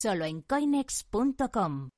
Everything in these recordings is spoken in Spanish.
Solo en coinex.com.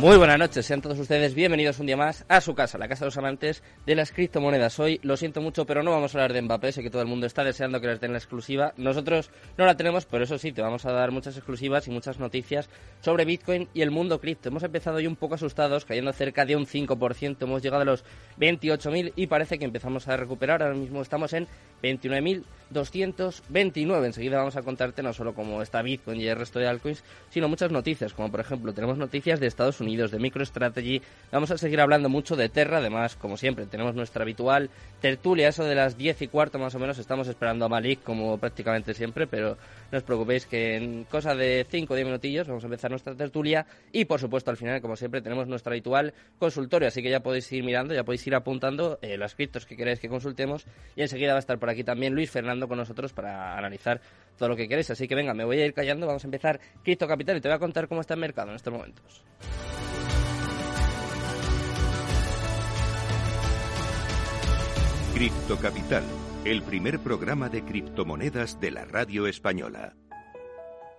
Muy buenas noches, sean todos ustedes bienvenidos un día más a su casa, la casa de los amantes de las criptomonedas. Hoy lo siento mucho, pero no vamos a hablar de Mbappé, sé que todo el mundo está deseando que les den la exclusiva. Nosotros no la tenemos, pero eso sí, te vamos a dar muchas exclusivas y muchas noticias sobre Bitcoin y el mundo cripto. Hemos empezado hoy un poco asustados, cayendo cerca de un 5%, hemos llegado a los 28.000 y parece que empezamos a recuperar. Ahora mismo estamos en 29.229. Enseguida vamos a contarte no solo cómo está Bitcoin y el resto de altcoins, sino muchas noticias, como por ejemplo tenemos noticias de Estados Unidos, de MicroStrategy. Vamos a seguir hablando mucho de Terra, además, como siempre, tenemos nuestra habitual tertulia, eso de las 10 y cuarto más o menos. Estamos esperando a Malik, como prácticamente siempre, pero no os preocupéis que en cosa de 5 o 10 minutillos vamos a empezar nuestra tertulia y, por supuesto, al final, como siempre, tenemos nuestro habitual consultorio, así que ya podéis ir mirando, ya podéis ir apuntando eh, las criptos que queréis que consultemos y enseguida va a estar por aquí también Luis Fernando con nosotros para analizar todo lo que queréis. Así que venga, me voy a ir callando, vamos a empezar Cripto Capital y te voy a contar cómo está el mercado en estos momentos. Cripto Capital, el primer programa de criptomonedas de la radio española.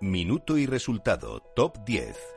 Minuto y resultado, top 10.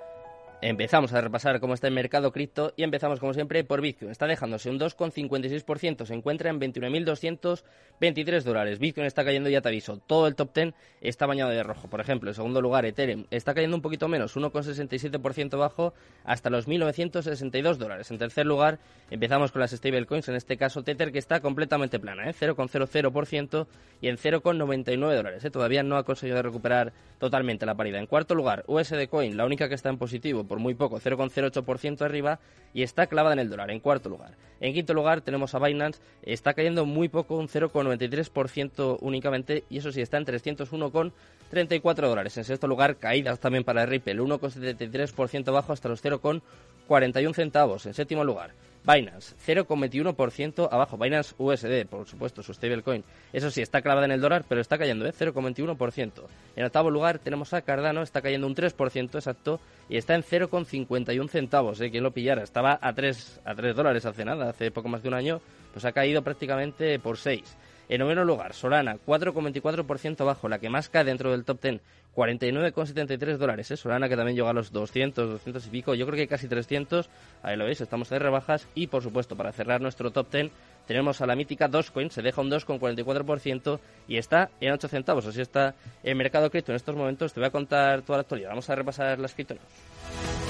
Empezamos a repasar cómo está el mercado cripto y empezamos como siempre por Bitcoin. Está dejándose un 2,56%, se encuentra en 29.223 dólares. Bitcoin está cayendo, ya te aviso, todo el top 10 está bañado de rojo. Por ejemplo, en segundo lugar, Ethereum está cayendo un poquito menos, 1,67% bajo hasta los 1.962 dólares. En tercer lugar, empezamos con las stablecoins, en este caso Tether, que está completamente plana, ¿eh? 0,00% y en 0,99 dólares. ¿eh? Todavía no ha conseguido recuperar totalmente la paridad. En cuarto lugar, USD Coin, la única que está en positivo por muy poco, 0,08% arriba y está clavada en el dólar, en cuarto lugar. En quinto lugar tenemos a Binance, está cayendo muy poco, un 0,93% únicamente y eso sí, está en 301,34 dólares. En sexto lugar, caídas también para Ripple, 1,73% bajo hasta los 0,41 centavos. En séptimo lugar, Binance, 0,21% abajo. Binance USD, por supuesto, su stablecoin. Eso sí, está clavada en el dólar, pero está cayendo, ¿eh? 0,21%. En octavo lugar tenemos a Cardano, está cayendo un 3% exacto y está en 0,51 centavos, ¿eh? Quien lo pillara. Estaba a 3, a 3 dólares hace nada, hace poco más de un año, pues ha caído prácticamente por 6. En noveno lugar, Solana, 4,24% abajo, la que más cae dentro del top 10, 49,73 dólares. ¿eh? Solana que también llega a los 200, 200 y pico, yo creo que casi 300. Ahí lo veis, estamos de rebajas. Y por supuesto, para cerrar nuestro top 10, tenemos a la mítica Dogecoin, se deja un 2,44% y está en 8 centavos. Así está el mercado cripto en estos momentos. Te voy a contar toda la actualidad. Vamos a repasar las criptomonedas.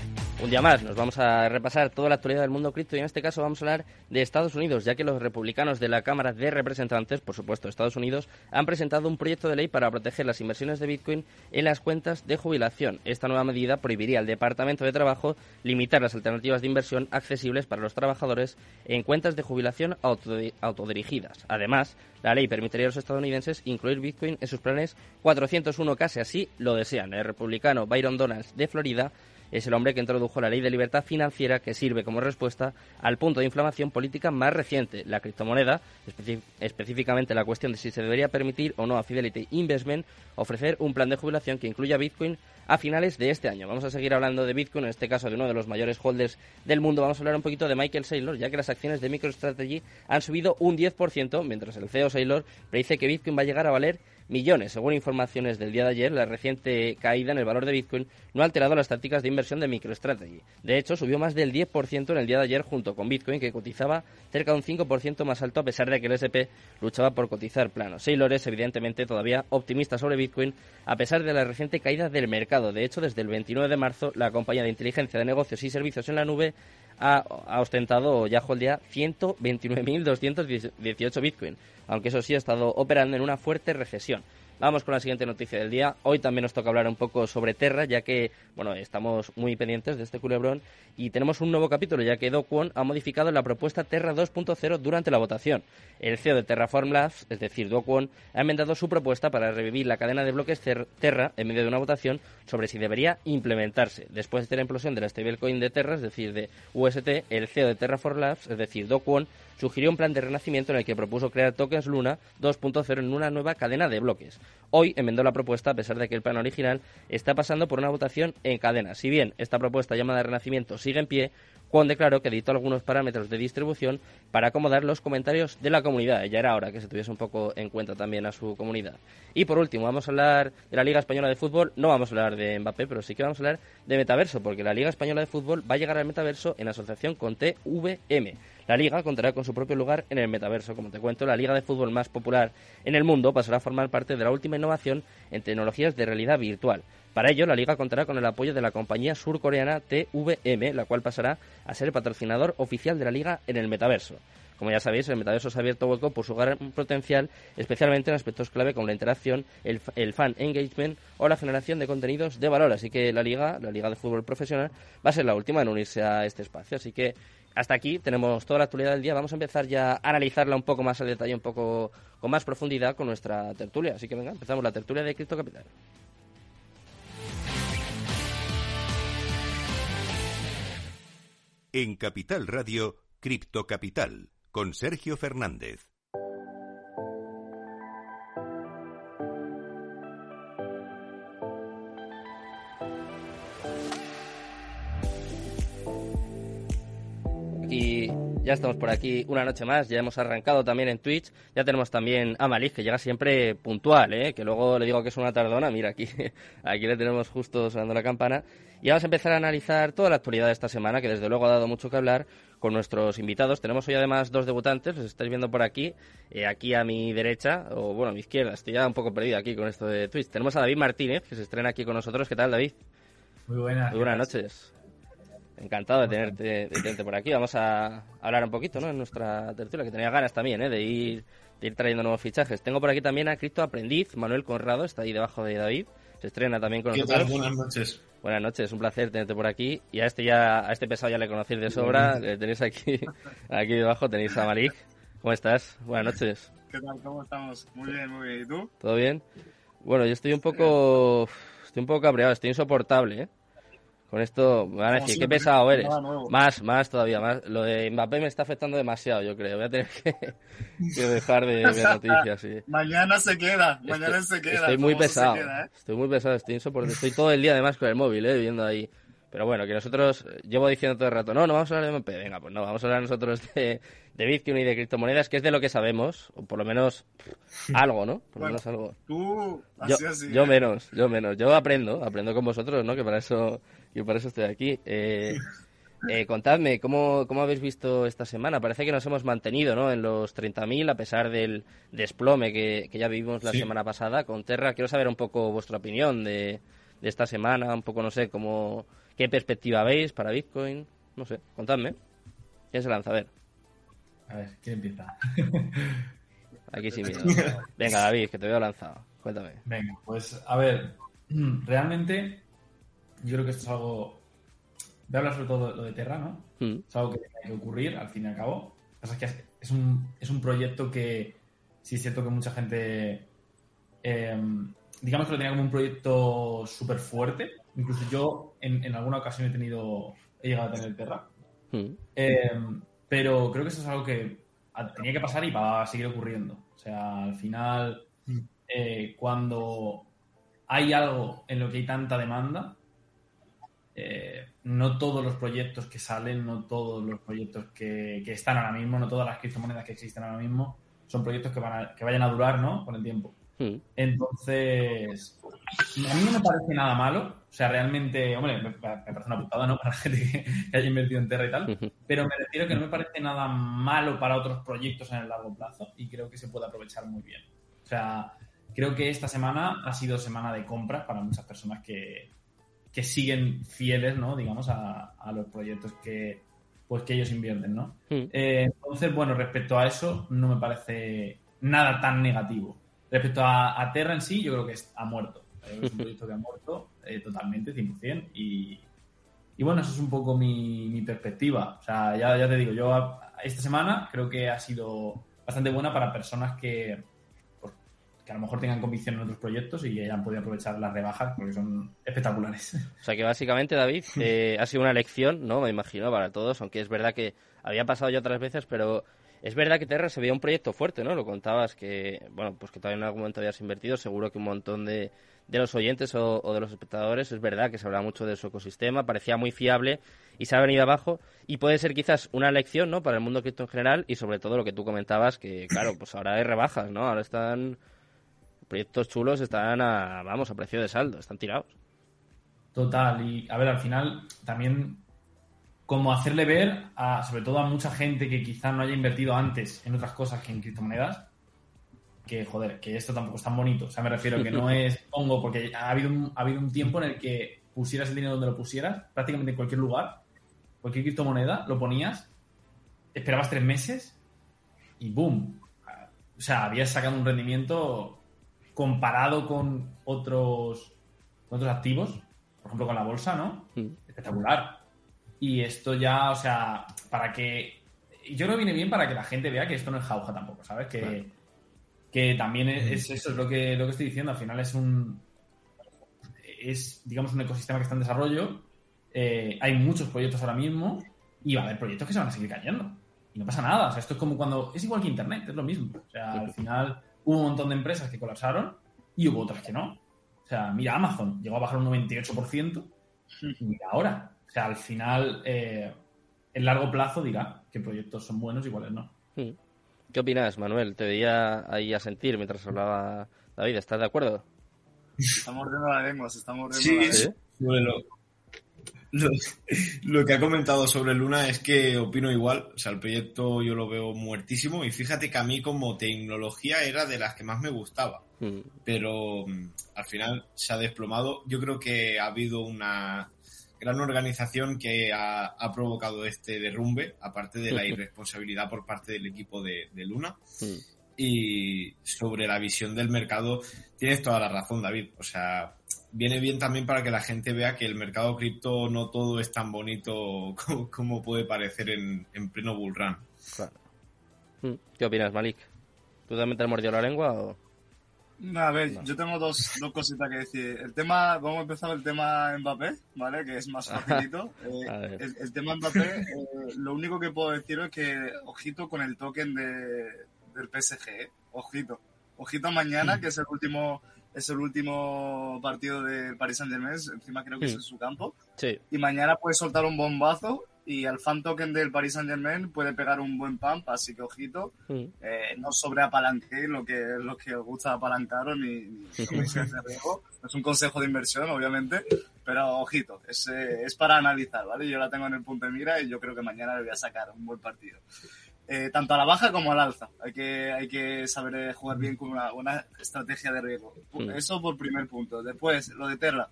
Un día más nos vamos a repasar toda la actualidad del mundo cripto y en este caso vamos a hablar de Estados Unidos, ya que los republicanos de la Cámara de Representantes, por supuesto Estados Unidos, han presentado un proyecto de ley para proteger las inversiones de Bitcoin en las cuentas de jubilación. Esta nueva medida prohibiría al Departamento de Trabajo limitar las alternativas de inversión accesibles para los trabajadores en cuentas de jubilación autodirigidas. Además, la ley permitiría a los estadounidenses incluir Bitcoin en sus planes 401 casi así lo desean. El republicano Byron Donalds de Florida es el hombre que introdujo la ley de libertad financiera que sirve como respuesta al punto de inflamación política más reciente, la criptomoneda, específicamente la cuestión de si se debería permitir o no a Fidelity Investment ofrecer un plan de jubilación que incluya Bitcoin a finales de este año. Vamos a seguir hablando de Bitcoin, en este caso de uno de los mayores holders del mundo. Vamos a hablar un poquito de Michael Saylor, ya que las acciones de MicroStrategy han subido un 10%, mientras el CEO Saylor predice que Bitcoin va a llegar a valer millones. Según informaciones del día de ayer, la reciente caída en el valor de Bitcoin no ha alterado las tácticas de inversión de MicroStrategy. De hecho, subió más del 10% en el día de ayer junto con Bitcoin, que cotizaba cerca de un 5% más alto a pesar de que el SP luchaba por cotizar plano. Saylor es evidentemente todavía optimista sobre Bitcoin a pesar de la reciente caída del mercado. De hecho, desde el 29 de marzo, la compañía de inteligencia de negocios y servicios en la nube ha, ha ostentado ya día 129.218 Bitcoin, aunque eso sí ha estado operando en una fuerte recesión. Vamos con la siguiente noticia del día. Hoy también nos toca hablar un poco sobre Terra, ya que, bueno, estamos muy pendientes de este culebrón y tenemos un nuevo capítulo, ya que Do Kwon ha modificado la propuesta Terra 2.0 durante la votación. El CEO de Terraform Labs, es decir, Do Kwon, ha enmendado su propuesta para revivir la cadena de bloques Terra en medio de una votación sobre si debería implementarse. Después de la implosión de la stablecoin de Terra, es decir, de UST, el CEO de Terraform Labs, es decir, Do Kwon, sugirió un plan de renacimiento en el que propuso crear tokens Luna 2.0 en una nueva cadena de bloques. Hoy enmendó la propuesta a pesar de que el plan original está pasando por una votación en cadena. Si bien esta propuesta llamada renacimiento sigue en pie, Juan declaró que editó algunos parámetros de distribución para acomodar los comentarios de la comunidad. Ya era hora que se tuviese un poco en cuenta también a su comunidad. Y por último, vamos a hablar de la Liga Española de Fútbol. No vamos a hablar de Mbappé, pero sí que vamos a hablar de Metaverso, porque la Liga Española de Fútbol va a llegar al Metaverso en asociación con TVM. La liga contará con su propio lugar en el metaverso. Como te cuento, la liga de fútbol más popular en el mundo pasará a formar parte de la última innovación en tecnologías de realidad virtual. Para ello, la liga contará con el apoyo de la compañía surcoreana TVM, la cual pasará a ser el patrocinador oficial de la liga en el metaverso. Como ya sabéis, el metaverso se ha abierto hueco por su gran potencial, especialmente en aspectos clave como la interacción, el, el, fan engagement o la generación de contenidos de valor. Así que la liga, la liga de fútbol profesional, va a ser la última en unirse a este espacio. Así que hasta aquí tenemos toda la actualidad del día. Vamos a empezar ya a analizarla un poco más al detalle, un poco con más profundidad con nuestra tertulia. Así que venga, empezamos la tertulia de Cripto Capital. En Capital Radio, Cripto Capital, con Sergio Fernández. Ya estamos por aquí una noche más, ya hemos arrancado también en Twitch, ya tenemos también a Malik, que llega siempre puntual, ¿eh? que luego le digo que es una tardona, mira, aquí, aquí le tenemos justo sonando la campana. Y vamos a empezar a analizar toda la actualidad de esta semana, que desde luego ha dado mucho que hablar con nuestros invitados. Tenemos hoy además dos debutantes, los estáis viendo por aquí, eh, aquí a mi derecha, o bueno, a mi izquierda, estoy ya un poco perdido aquí con esto de Twitch. Tenemos a David Martínez, que se estrena aquí con nosotros. ¿Qué tal, David? Muy buenas. Muy buenas noches. Encantado de tenerte, de tenerte, por aquí. Vamos a hablar un poquito, ¿no? En nuestra tertulia, que tenía ganas también, ¿eh? De ir, de ir trayendo nuevos fichajes. Tengo por aquí también a Cripto Aprendiz, Manuel Conrado, está ahí debajo de David. Se estrena también con ¿Qué nosotros. Tal? Buenas noches. Buenas noches, un placer tenerte por aquí. Y a este ya, a este pesado ya le conocéis de sobra. Le tenéis aquí, aquí debajo, tenéis a Malik. ¿Cómo estás? Buenas noches. ¿Qué tal? ¿Cómo estamos? Muy bien, muy bien. ¿Y tú? ¿Todo bien? Bueno, yo estoy un poco, estoy un poco cabreado, estoy insoportable, ¿eh? Con esto van a decir, qué pesado eres. Más, más todavía, más. Lo de Mbappé me está afectando demasiado, yo creo. Voy a tener que, que dejar de ver noticias. Sí. mañana se queda, mañana estoy, se queda. Estoy muy pesado, queda, ¿eh? estoy muy pesado, estoy insoportable. Estoy todo el día además con el móvil, ¿eh? Viendo ahí. Pero bueno, que nosotros, llevo diciendo todo el rato, no, no vamos a hablar de MP, venga, pues no, vamos a hablar nosotros de, de Bitcoin y de criptomonedas, que es de lo que sabemos, o por lo menos algo, ¿no? Por lo bueno, menos algo. Tú, yo, así, así, yo ¿eh? menos, yo menos. Yo aprendo, aprendo con vosotros, ¿no? Que para eso, que para eso estoy aquí. Eh, eh, contadme, ¿cómo, ¿cómo habéis visto esta semana? Parece que nos hemos mantenido, ¿no? En los 30.000, a pesar del desplome que, que ya vivimos la Sí. semana pasada con Terra. Quiero saber un poco vuestra opinión de, de esta semana, un poco, no sé, cómo, qué perspectiva veis para Bitcoin. No sé, contadme. ¿Quién se lanza? A ver, A ver, ¿quién empieza? aquí sí miedo. Venga, David, que te veo lanzado. Cuéntame. Venga, pues a ver, realmente yo creo que esto es algo... Voy a hablar sobre todo de lo de Terra, ¿no? Mm, Es algo que tiene que ocurrir, al fin y al cabo. Lo que pasa es que es- un, es un proyecto que sí es cierto que mucha gente, eh, digamos que lo tenía como un proyecto súper fuerte. Incluso yo en, en alguna ocasión he tenido, he llegado a tener Terra. mm, Eh, pero creo que eso es algo que tenía que pasar y va a seguir ocurriendo. O sea, al final, Mm. eh, cuando hay algo en lo que hay tanta demanda, eh, no todos los proyectos que salen, no todos los proyectos que, que están ahora mismo, no todas las criptomonedas que existen ahora mismo, son proyectos que, van a- que vayan a durar, ¿no? Con el tiempo. mm. Entonces, a mí no me parece nada malo. O sea, realmente, hombre, me, me parece una putada, ¿no? Para la gente que, que haya invertido en Terra y tal. Pero me refiero que no me parece nada malo para otros proyectos en el largo plazo y creo que se puede aprovechar muy bien. O sea, creo que esta semana ha sido semana de compras para muchas personas que, que siguen fieles, ¿no? Digamos, a, a los proyectos que pues que ellos invierten, ¿no? Mm. Eh, entonces, bueno, respecto a eso, no me parece nada tan negativo. Respecto a, a Terra en sí, yo creo que es- ha muerto. Es un proyecto que ha muerto eh, totalmente, 100%. Y, y bueno, eso es un poco mi, mi perspectiva. O sea, ya, ya te digo, yo esta semana creo que ha sido bastante buena para personas que, que a lo mejor tengan convicción en otros proyectos y hayan podido aprovechar las rebajas porque son espectaculares. O sea que básicamente, David, eh, ha sido una elección, ¿no? Me imagino, para todos, aunque es verdad que había pasado ya otras veces, pero es verdad que Terra se veía un proyecto fuerte, ¿no? Lo contabas que, bueno, pues que todavía en algún momento habías invertido, seguro que un montón de, de los oyentes o, o de los espectadores, es verdad que se habla mucho de su ecosistema, parecía muy fiable y se ha venido abajo y puede ser quizás una elección, ¿no? Para el mundo cripto en general y sobre todo lo que tú comentabas, que claro, pues ahora hay rebajas, ¿no? Ahora están proyectos chulos, están a, vamos, a precio de saldo, están tirados. Total, y a ver, al final también como hacerle ver, a, sobre todo a mucha gente que quizá no haya invertido antes en otras cosas que en criptomonedas, que joder, que esto tampoco es tan bonito. O sea, me refiero que no es pongo, porque ha habido un, ha habido un tiempo en el que pusieras el dinero donde lo pusieras, prácticamente en cualquier lugar, cualquier criptomoneda, lo ponías, esperabas tres meses y boom. O sea, habías sacado un rendimiento comparado con otros, con otros activos, por ejemplo con la bolsa, ¿no? Mm. Espectacular. Y esto ya, o sea, para que. Yo creo que viene bien para que la gente vea que esto no es jauja tampoco, ¿sabes? Que, Claro. que también es, es eso, es lo que, lo que estoy diciendo. Al final es un. Es, digamos, un ecosistema que está en desarrollo. Eh, hay muchos proyectos ahora mismo y va a haber proyectos que se van a seguir cayendo. Y no pasa nada. O sea, esto es como cuando. Es igual que Internet, es lo mismo. O sea, al final hubo un montón de empresas que colapsaron y hubo otras que no. O sea, mira Amazon, llegó a bajar un 98% y mira ahora. O sea, al final, eh, en largo plazo dirá qué proyectos son buenos y cuáles no. Mm. ¿Qué opinas, Manuel? Te veía ahí a sentir mientras hablaba David. ¿Estás de acuerdo? Se está mordiendo la lengua, se está mordiendo Sí, la lengua. sí. Lo, que ha comentado sobre Luna es que opino igual. O sea, el proyecto yo lo veo muertísimo y fíjate que a mí como tecnología era de las que más me gustaba. Mm. Pero mm, al final se ha desplomado. Yo creo que ha habido una gran organización que ha, ha provocado este derrumbe, aparte de la irresponsabilidad por parte del equipo de, de Luna. Mm. Y sobre la visión del mercado, tienes toda la razón, David. O sea, viene bien también para que la gente vea que el mercado cripto no todo es tan bonito como, como puede parecer en, en pleno bull run. Claro. Mm. ¿Qué opinas, Malik? ¿Tú también te has mordido la lengua o...? A ver, No. yo tengo dos, dos cositas que decir. El tema, vamos a empezar el tema Mbappé, ¿vale? Que es más facilito. Eh, el tema Mbappé, eh, lo único que puedo deciros es que ojito con el token de, del PSG, ¿eh? Ojito. Ojito mañana, que es el último es el último partido del Paris Saint Germain, encima creo que es Mm. en su campo. Sí. Y mañana puede soltar un bombazo y al fan token del Paris Saint Germain puede pegar un buen pump, así que ojito Mm. eh, no sobreapalanquéis lo que, lo que os gusta apalancaros ni, ni es un consejo de inversión, obviamente, pero ojito, es, eh, es para analizar, ¿vale? Yo la tengo en el punto de mira y yo creo que mañana le voy a sacar un buen partido. Eh, tanto a la baja como al alza. Hay que, hay que saber eh, jugar bien con una buena estrategia de riesgo. Mm. Eso por primer punto. Después, lo de Terra.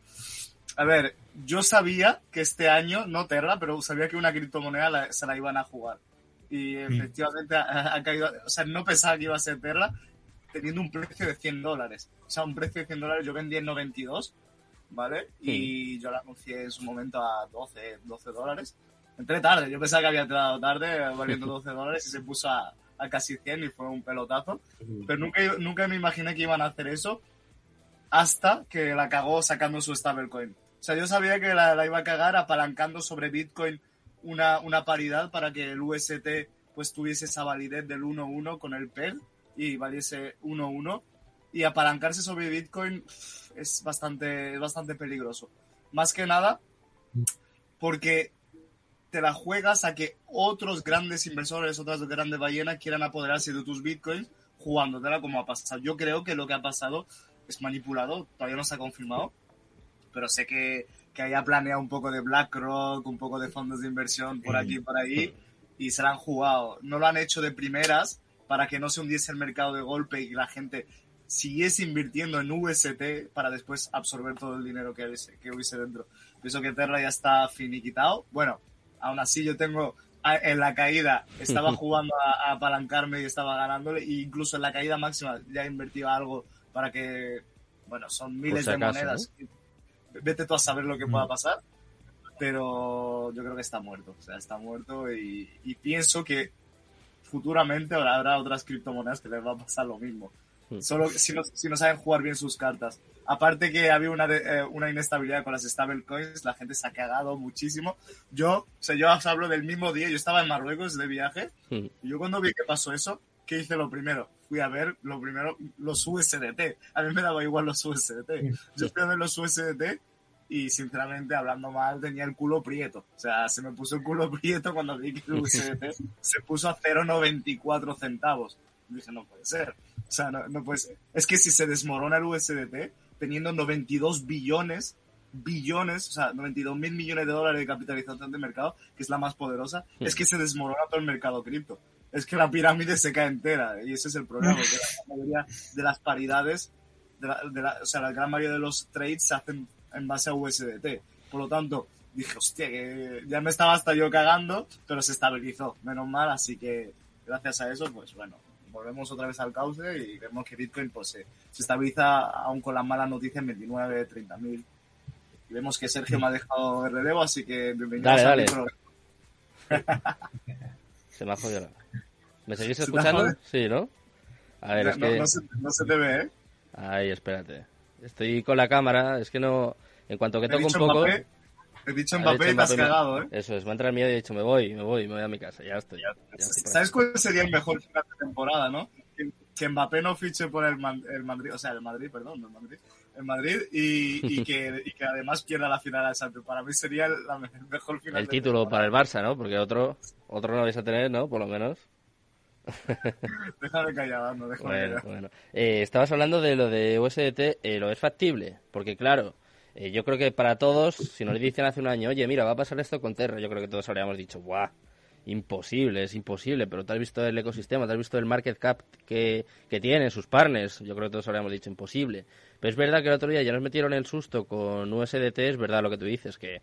A ver, yo sabía que este año, no Terra, pero sabía que una criptomoneda la- se la iban a jugar. Y efectivamente ha, ha caído, o sea, no pensaba que iba a ser Terra teniendo un precio de 100 dólares. O sea, un precio de 100 dólares yo vendí en 92, ¿vale? Y yo la anuncié en su momento a 12, 12 dólares. Entré tarde, yo pensaba que había entrado tarde valiendo 12 dólares y se puso a, a casi 100 y fue un pelotazo. Pero nunca, nunca me imaginé que iban a hacer eso hasta que la cagó sacando su stablecoin. O sea, yo sabía que la, la iba a cagar apalancando sobre Bitcoin una, una paridad para que el UST pues tuviese esa validez del 1-1 con el PER y valiese 1-1. Y apalancarse sobre Bitcoin es bastante, es bastante peligroso. Más que nada porque te la juegas a que otros grandes inversores, otras grandes ballenas quieran apoderarse de tus bitcoins jugándotela como ha pasado. Yo creo que lo que ha pasado es manipulado, todavía no se ha confirmado, pero sé que, que haya planeado un poco de BlackRock, un poco de fondos de inversión por aquí y por ahí, y se la han jugado. No lo han hecho de primeras para que no se hundiese el mercado de golpe y la gente siguiese invirtiendo en UST para después absorber todo el dinero que hubiese, que hubiese dentro. Pienso que Terra ya está finiquitado. Bueno, aún así yo tengo en la caída estaba jugando a, apalancarme y estaba ganándole, e incluso en la caída máxima ya invertía algo para que, bueno, son miles de monedas. Vete tú a saber lo que pueda mm. pasar, pero yo creo que está muerto, o sea, está muerto y, pienso que futuramente habrá otras criptomonedas que les va a pasar lo mismo. Solo si no, si no saben jugar bien sus cartas. Aparte que había una, eh, una inestabilidad con las stablecoins, la gente se ha cagado muchísimo. Yo, o sea, yo os hablo del mismo día, yo estaba en Marruecos de viaje, y yo cuando vi que pasó eso, ¿qué hice lo primero? Fui a ver, lo primero, los USDT. A mí me daba igual los USDT. Yo fui a ver los USDT y sinceramente, hablando mal, tenía el culo prieto. O sea, se me puso el culo prieto cuando vi que el USDT se puso a 0,94 centavos. dije, no puede ser. O sea, no, no puede ser. Es que si se desmorona el USDT, teniendo 92 billones, billones, o sea, 92 mil millones de dólares de capitalización de mercado, que es la más poderosa, es que se desmorona todo el mercado cripto. Es que la pirámide se cae entera y ese es el problema, que la mayoría de las paridades, de la, o sea, la gran mayoría de los trades se hacen en base a USDT. Por lo tanto, dije, hostia, que ya me estaba hasta yo cagando, pero se estabilizó, menos mal, así que gracias a eso, pues bueno, volvemos otra vez al cauce y vemos que Bitcoin pues, se, estabiliza aún con las malas noticias en 29, 30 mil. Y vemos que Sergio me ha dejado de relevo, así que bienvenido dale, dale. Se me ha jodido. ¿Me seguís escuchando? Sí, ¿no? A ver, es que... no, se, no se te ve, ¿eh? Ay, espérate. Estoy con la cámara, es que no... En cuanto que toco un poco... He dicho Mbappé, te has cagado, ¿eh? Eso es, me entra el miedo y he dicho, me voy, me voy, me voy a mi casa, ya estoy. ¿Sabes cuál sería el mejor final de temporada, no? Que, Mbappé no fiche por el, el, Madrid, o sea, el Madrid, perdón, el Madrid, el Madrid y, y, que, y que además pierda la final al Santos. Para mí sería el, mejor final. El título para el Barça, ¿no? Porque otro, otro no vais a tener, ¿no? Por lo menos. déjame callado, no, déjame bueno, bueno. Eh, estabas hablando de lo de USDT, eh, ¿lo es factible? Porque claro, eh, yo creo que para todos, si nos dicen hace un año, oye, mira, va a pasar esto con Terra, yo creo que todos habríamos dicho, ¡guau! Imposible, es imposible, pero te has visto el ecosistema, te has visto el market cap que, que tienen sus partners, yo creo que todos habríamos dicho imposible. Pero es verdad que el otro día ya nos metieron el susto con USDT, es verdad lo que tú dices, que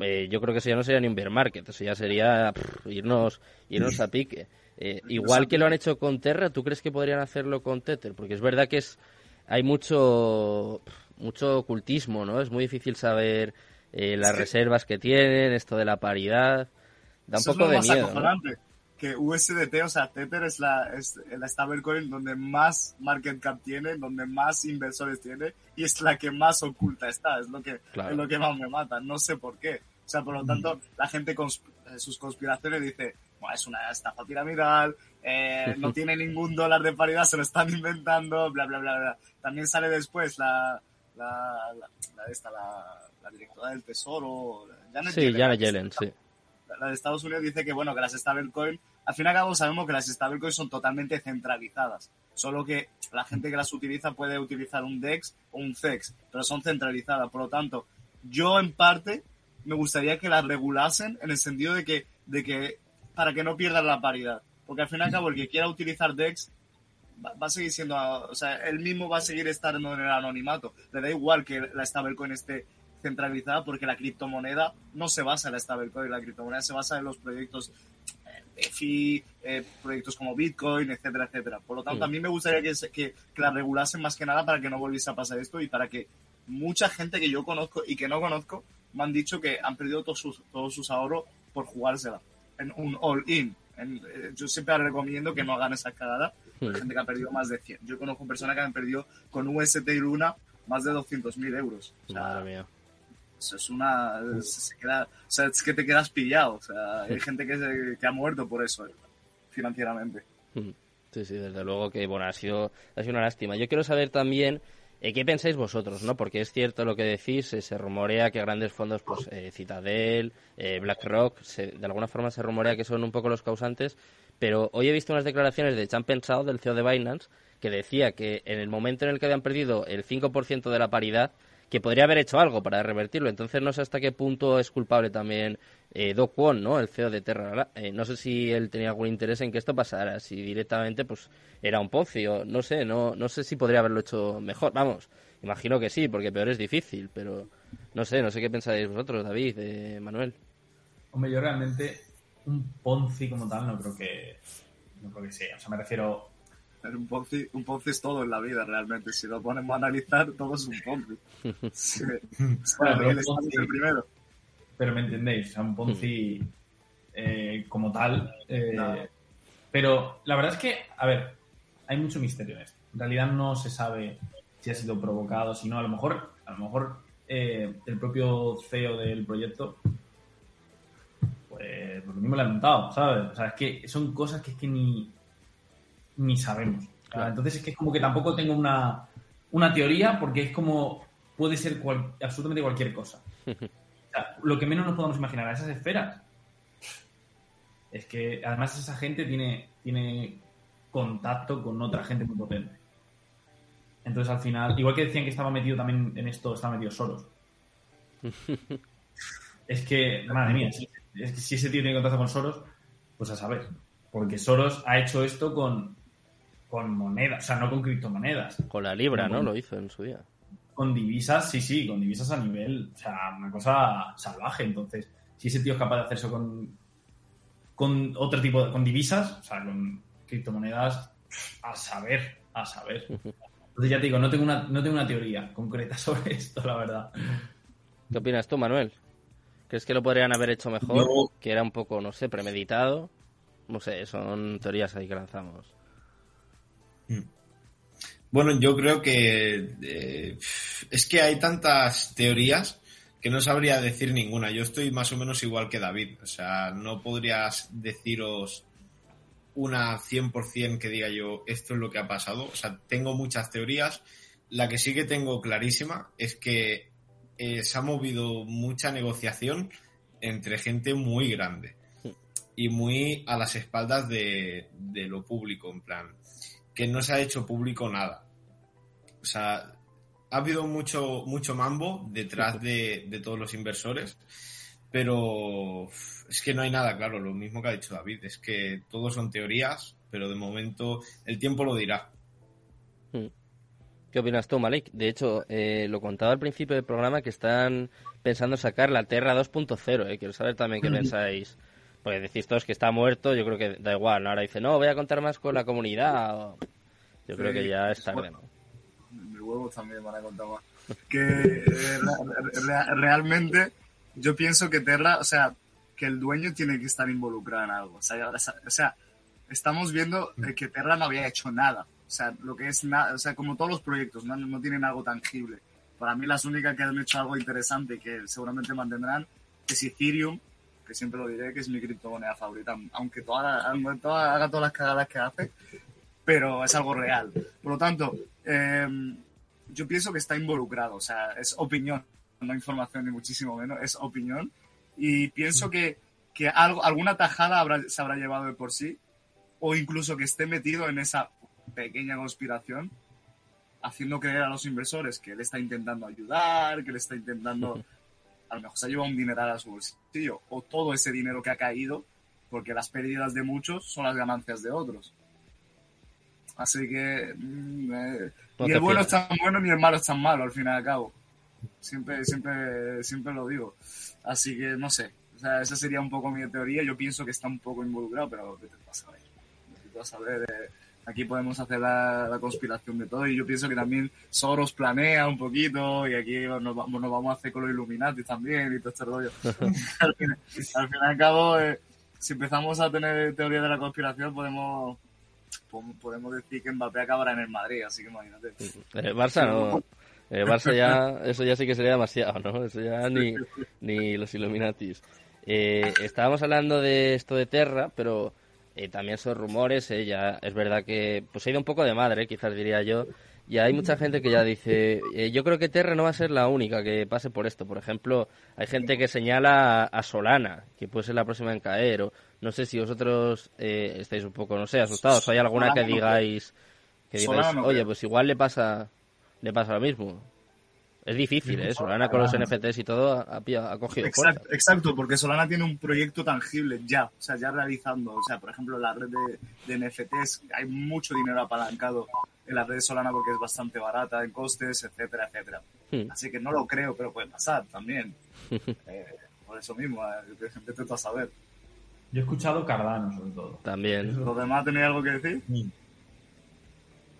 eh, yo creo que eso ya no sería ni un bear market, eso ya sería irnos, irnos a pique. Eh, igual que lo han hecho con Terra, ¿tú crees que podrían hacerlo con Tether? Porque es verdad que es hay mucho mucho ocultismo, ¿no? Es muy difícil saber eh, las reservas que tienen, esto de la paridad. Da un poco de miedo. Que USDT, o sea, Tether es la, es la stablecoin donde más market cap tiene, donde más inversores tiene y es la que más oculta está. Es lo que, es lo que más me mata. No sé por qué. O sea, por lo tanto, la gente con eh, sus conspiraciones dice, es una estafa piramidal, eh, no tiene ningún dólar de paridad, se lo están inventando, bla, bla, bla, bla. También sale después la, la, la, esta, la, directora del Tesoro, Janet sí, Janet Yellen, sí. La de Estados Unidos dice que, bueno, que las stablecoins, al fin y al cabo sabemos que las stablecoins son totalmente centralizadas, solo que la gente que las utiliza puede utilizar un DEX o un CEX, pero son centralizadas, por lo tanto, yo en parte me gustaría que las regulasen en el sentido de que, de que para que no pierdan la paridad, porque al fin y al cabo el que quiera utilizar DEX va a seguir siendo, o sea, él mismo va a seguir estando en el anonimato. Le da igual que la stablecoin esté centralizada porque la criptomoneda no se basa en la stablecoin, la criptomoneda se basa en los proyectos eh, FI, eh, proyectos como Bitcoin, etcétera, etcétera. Por lo tanto, a mí me gustaría que, que, que, la regulasen más que nada para que no volviese a pasar esto y para que mucha gente que yo conozco y que no conozco me han dicho que han perdido todos sus, todos sus ahorros por jugársela en un all-in. Eh, yo siempre recomiendo que no hagan esa cagada hay gente que ha perdido más de 100. Yo conozco personas que han perdido con UST y Luna más de 200.000 euros. Madre mía. Eso es una. Se queda, o sea, es que te quedas pillado. O sea, hay gente que, que ha muerto por eso, eh, financieramente. Sí, sí, desde luego que bueno, ha sido, ha sido una lástima. Yo quiero saber también eh, qué pensáis vosotros, ¿no? Porque es cierto lo que decís, eh, se rumorea que grandes fondos, pues Citadel, BlackRock, de alguna forma se rumorea que son un poco los causantes, pero hoy he visto unas declaraciones de Chan Pensado, del CEO de Binance, que decía que en el momento en el que habían perdido el 5% de la paridad, que podría haber hecho algo para revertirlo. Entonces no sé hasta qué punto es culpable también eh, Do Kwon, ¿no? El CEO de Terra. Eh, no sé si él tenía algún interés en que esto pasara, si directamente pues era un Ponzi o no sé, no, no sé si podría haberlo hecho mejor. Vamos, imagino que sí, porque peor es difícil, pero no sé, no sé qué pensáis vosotros, David, eh, Manuel. Hombre, yo realmente un Ponzi como tal no creo que no creo que sea. O sea, me refiero un Ponzi, un Ponzi es todo en la vida, realmente. Si lo ponemos a analizar, todo es un Ponzi. Sí. Bueno, pero está Ponzi- el primero. pero me entendéis, o sea, un Ponzi eh, como tal. eh, pero la verdad es que, a ver, hay mucho misterio en esto. En realidad no se sabe si ha sido provocado, si no, a lo mejor, a lo mejor eh, el propio CEO del proyecto, pues, pues lo mismo le ha montado, ¿sabes? O sea, es que son cosas que es que ni, ni sabemos. Claro. Entonces es que es como que tampoco tengo una, una teoría porque es como puede ser cual- absolutamente cualquier cosa. O sea, lo que menos nos podemos imaginar a esas esferas es que además esa gente tiene, tiene contacto con otra gente muy potente. Entonces al final, igual que decían que estaba metido también en esto, estaba metido Soros. es que, madre mía, si, es que si ese tío tiene contacto con Soros, pues a saber. Porque Soros ha hecho esto con, con monedas, o sea, no con criptomonedas Con la libra, ¿no? Con- Lo hizo en su día. con divisas, sí, sí, con divisas a nivel, o sea, una cosa salvaje. Entonces, si ese tío es capaz de hacer eso con, con otro tipo de, con divisas, o sea, con criptomonedas, a saber, a saber. Entonces ya te digo, no tengo una, no tengo una teoría concreta sobre esto, la verdad. ¿Qué opinas tú, Manuel? ¿Crees que lo podrían haber hecho mejor? Que era un poco, no sé, premeditado. No sé, son teorías ahí que lanzamos. Bueno, yo creo que eh, es que hay tantas teorías que no sabría decir ninguna. Yo estoy más o menos igual que David. O sea, no podrías deciros una 100% que diga yo esto es lo que ha pasado. O sea, tengo muchas teorías. La que sí que tengo clarísima es que eh, se ha movido mucha negociación entre gente muy grande y muy a las espaldas de, de lo público, en plan, que no se ha hecho público nada. O sea, ha habido mucho, mucho mambo detrás de, de todos los inversores, pero es que no hay nada claro, lo mismo que ha dicho David, es que todo son teorías, pero de momento el tiempo lo dirá. ¿Qué opinas tú, Malik? De hecho, eh, lo contaba al principio del programa que están pensando sacar la Terra 2.0. Eh. Quiero saber también qué pensáis. Pues decís todos que está muerto, yo creo que da igual. Ahora dice, no, voy a contar más con la comunidad. o- Yo creo que ya es tarde, ¿no? Mis huevos también me van a contar más. Que eh, re- re- realmente yo pienso que Terra, o sea, que el dueño tiene que estar involucrado en algo. O sea, o sea, estamos viendo eh, que Terra no había hecho nada. Sea, lo que es o sea, como todos los proyectos, no, no tienen algo tangible. Para mí las únicas que han hecho algo interesante y que seguramente mantendrán es Ethereum, que siempre lo diré que es mi criptomoneda favorita, aunque toda, aunque toda- haga todas las cagadas que hace, pero es algo real. Por lo tanto, eh, yo pienso que está involucrado, o sea, es opinión, no información ni muchísimo menos, es opinión. Y pienso que, que algo, alguna tajada habrá, se habrá llevado de por sí, o incluso que esté metido en esa pequeña conspiración, haciendo creer a los inversores que él está intentando ayudar, que él está intentando, a lo mejor se ha llevado un dineral a su bolsillo, o todo ese dinero que ha caído, porque las pérdidas de muchos son las ganancias de otros. Así que mm, eh, ni el bueno es tan bueno ni el malo es tan malo, al fin y al cabo. Siempre, siempre, siempre lo digo. Así que no sé. O sea, esa sería un poco mi teoría. Yo pienso que está un poco involucrado, pero vete tú a saber. Vete tú a saber. eh, aquí podemos hacer la, la conspiración de todo. Y yo pienso que también Soros planea un poquito. Y aquí nos, vamos- nos vamos a hacer con los Illuminati también y todo este rollo. al, fin, al fin y al cabo, eh, si empezamos a tener teoría de la conspiración, podemos podemos- decir que Mbappé acabará en el Madrid, así que imagínate. El Barça no. El Barça ya, eso ya sí que sería demasiado, ¿no? Eso ya ni, ni los Illuminatis. Eh, estábamos hablando de esto de Terra, pero eh, también son rumores, eh, ya es verdad que pues ha ido un poco de madre, quizás diría yo. Y hay mucha gente que ya dice, eh, yo creo que Terra no va a ser la única que pase por esto. Por ejemplo, hay gente que señala a, a Solana, que puede ser la próxima en caer. O no sé si vosotros eh, estáis un poco, no sé, asustados. ¿O hay alguna que digáis, que digáis, oye, pues igual le pasa, le pasa lo mismo? Es difícil, ¿eh? Solana con los NFTs y todo ha, ha- cogido fuerza. Exacto, exacto, porque Solana tiene un proyecto tangible ya, o sea, ya realizando. O sea, por ejemplo, la red de, de NFTs, hay mucho dinero apalancado en la red de Solana porque es bastante barata en costes, etcétera, etcétera. Hmm. Así que no lo creo, pero puede pasar también. Eh, por eso mismo, eh, a saber. Yo he escuchado Cardano, sobre todo. También. ¿Los demás tenéis algo que decir? Mm.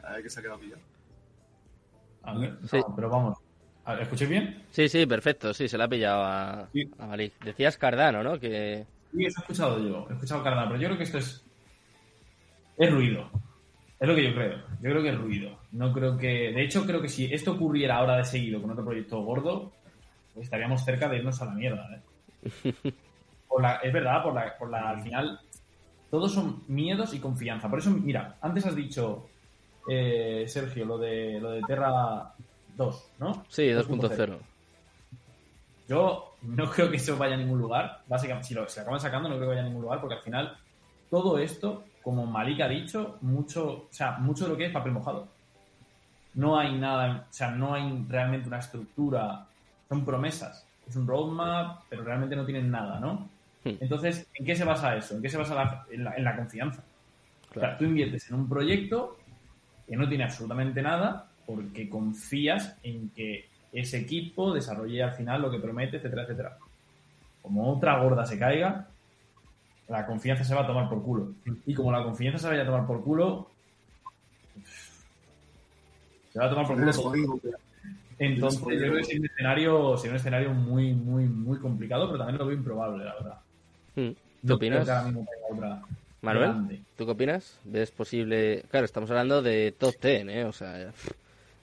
A ver que se ha quedado pillado. A ver, Sí. no, pero vamos. A ver, ¿Escuché bien? Sí, sí, perfecto. Sí, se la ha pillado a, Sí. a Malik. Decías Cardano, ¿no? Que... Sí, eso he escuchado yo. He escuchado Cardano, pero yo creo que esto es. Es ruido. Es lo que yo creo. Yo creo que es ruido. No creo que. De hecho, creo que si esto ocurriera ahora de seguido con otro proyecto gordo, pues estaríamos cerca de irnos a la mierda. ¿eh? Por la- es verdad, por la, por la, al final, todos son miedos y confianza. Por eso, mira, antes has dicho, eh, Sergio, lo de, lo de Terra 2, ¿no? Sí, 2.0. Yo no creo que eso vaya a ningún lugar. Básicamente, si lo, lo acaban sacando, no creo que vaya a ningún lugar, porque al final todo esto, como Malik ha dicho, mucho, o sea, mucho de lo que es papel mojado. No hay nada, o sea, no hay realmente una estructura, son promesas. Es un roadmap, pero realmente no tienen nada, ¿no? Hmm. Entonces, ¿en qué se basa eso? ¿En qué se basa la, en, la, en la confianza? O sea, Claro. tú inviertes en un proyecto que no tiene absolutamente nada porque confías en que ese equipo desarrolle al final lo que promete, etcétera, etcétera. Como otra gorda se caiga, la confianza se va a tomar por culo. Y como la confianza se vaya a tomar por culo, se va a tomar por culo todo. Entonces, yo creo que sería un escenario, sería un escenario muy, muy, muy complicado, pero también lo veo improbable, la verdad. Mm. ¿Qué No creo opinas? Manuel, grande. ¿tú qué opinas? ¿Ves posible...? Claro, estamos hablando de top 10, ¿eh? O sea,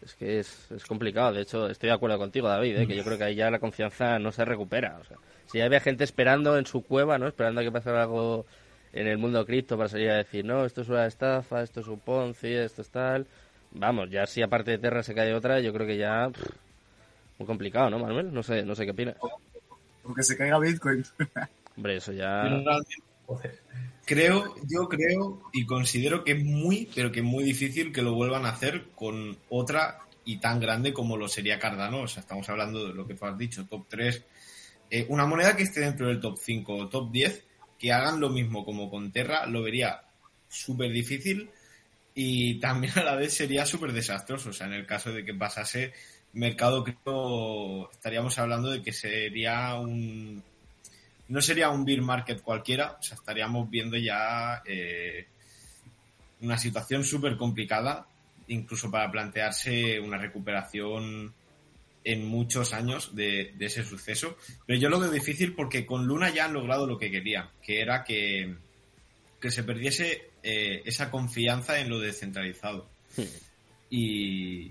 es que es, es complicado. De hecho, estoy de acuerdo contigo, David, ¿eh? que yo creo que ahí ya la confianza no se recupera. O sea, si ya había gente esperando en su cueva, ¿no? Esperando a que pasara algo en el mundo cripto para salir a decir, no, esto es una estafa, esto es un Ponzi, esto es tal... Vamos, ya si aparte de Terra se cae otra, yo creo que ya... pff, muy complicado, ¿no, Manuel? No sé, no sé qué opinas. Porque se caiga Bitcoin. Hombre, eso ya... Realmente Creo, yo creo y considero que es muy, pero que es muy difícil que lo vuelvan a hacer con otra y tan grande como lo sería Cardano. O sea, estamos hablando de lo que tú has dicho, top 3. Eh, una moneda que esté dentro del top 5 o top 10, que hagan lo mismo como con Terra, lo vería súper difícil y también a la vez sería súper desastroso. O sea, en el caso de que pasase mercado cripto, estaríamos hablando de que sería un, no sería un bear market cualquiera, o sea, estaríamos viendo ya eh, una situación súper complicada, incluso para plantearse una recuperación en muchos años de, de ese suceso. Pero yo lo veo difícil porque con Luna ya han logrado lo que querían, que era que, que se perdiese eh, esa confianza en lo descentralizado. Y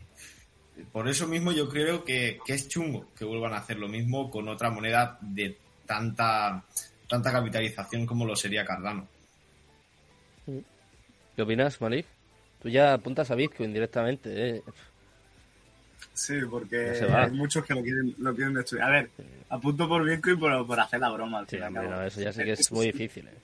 por eso mismo yo creo que, que es chungo que vuelvan a hacer lo mismo con otra moneda de tanta, tanta capitalización como lo sería Cardano. ¿Qué opinas, Malik? Tú ya apuntas a Bitcoin directamente, ¿eh? Sí, porque hay muchos que lo quieren, lo quieren destruir. A ver, apunto por Bitcoin por, por hacer la broma. Al Sí, hombre, no, eso ya sé que es muy difícil, ¿eh?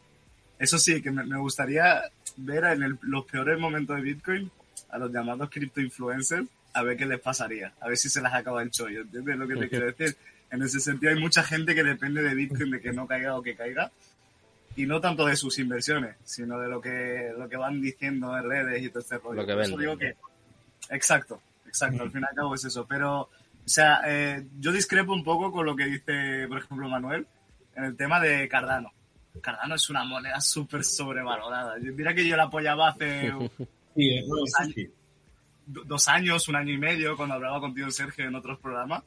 Eso sí, que me, me gustaría ver en el- los peores momentos de Bitcoin a los llamados cripto influencers a ver qué les pasaría, a ver si se les acaba el chollo, ¿entiendes lo que te quiero decir? En ese sentido hay mucha gente que depende de Bitcoin de que no caiga o que caiga y no tanto de sus inversiones, sino de lo que lo que van diciendo en redes y todo este rollo. Lo que Por eso digo que exacto, exacto, al fin y al cabo es eso, pero o sea, eh, yo discrepo un poco con lo que dice, por ejemplo, Manuel en el tema de Cardano. Cardano es una moneda súper sobrevalorada. Mira que yo la apoyaba hace Sí, no, eso sí. do- dos años, un año y medio, cuando hablaba contigo, Sergio, en otros programas.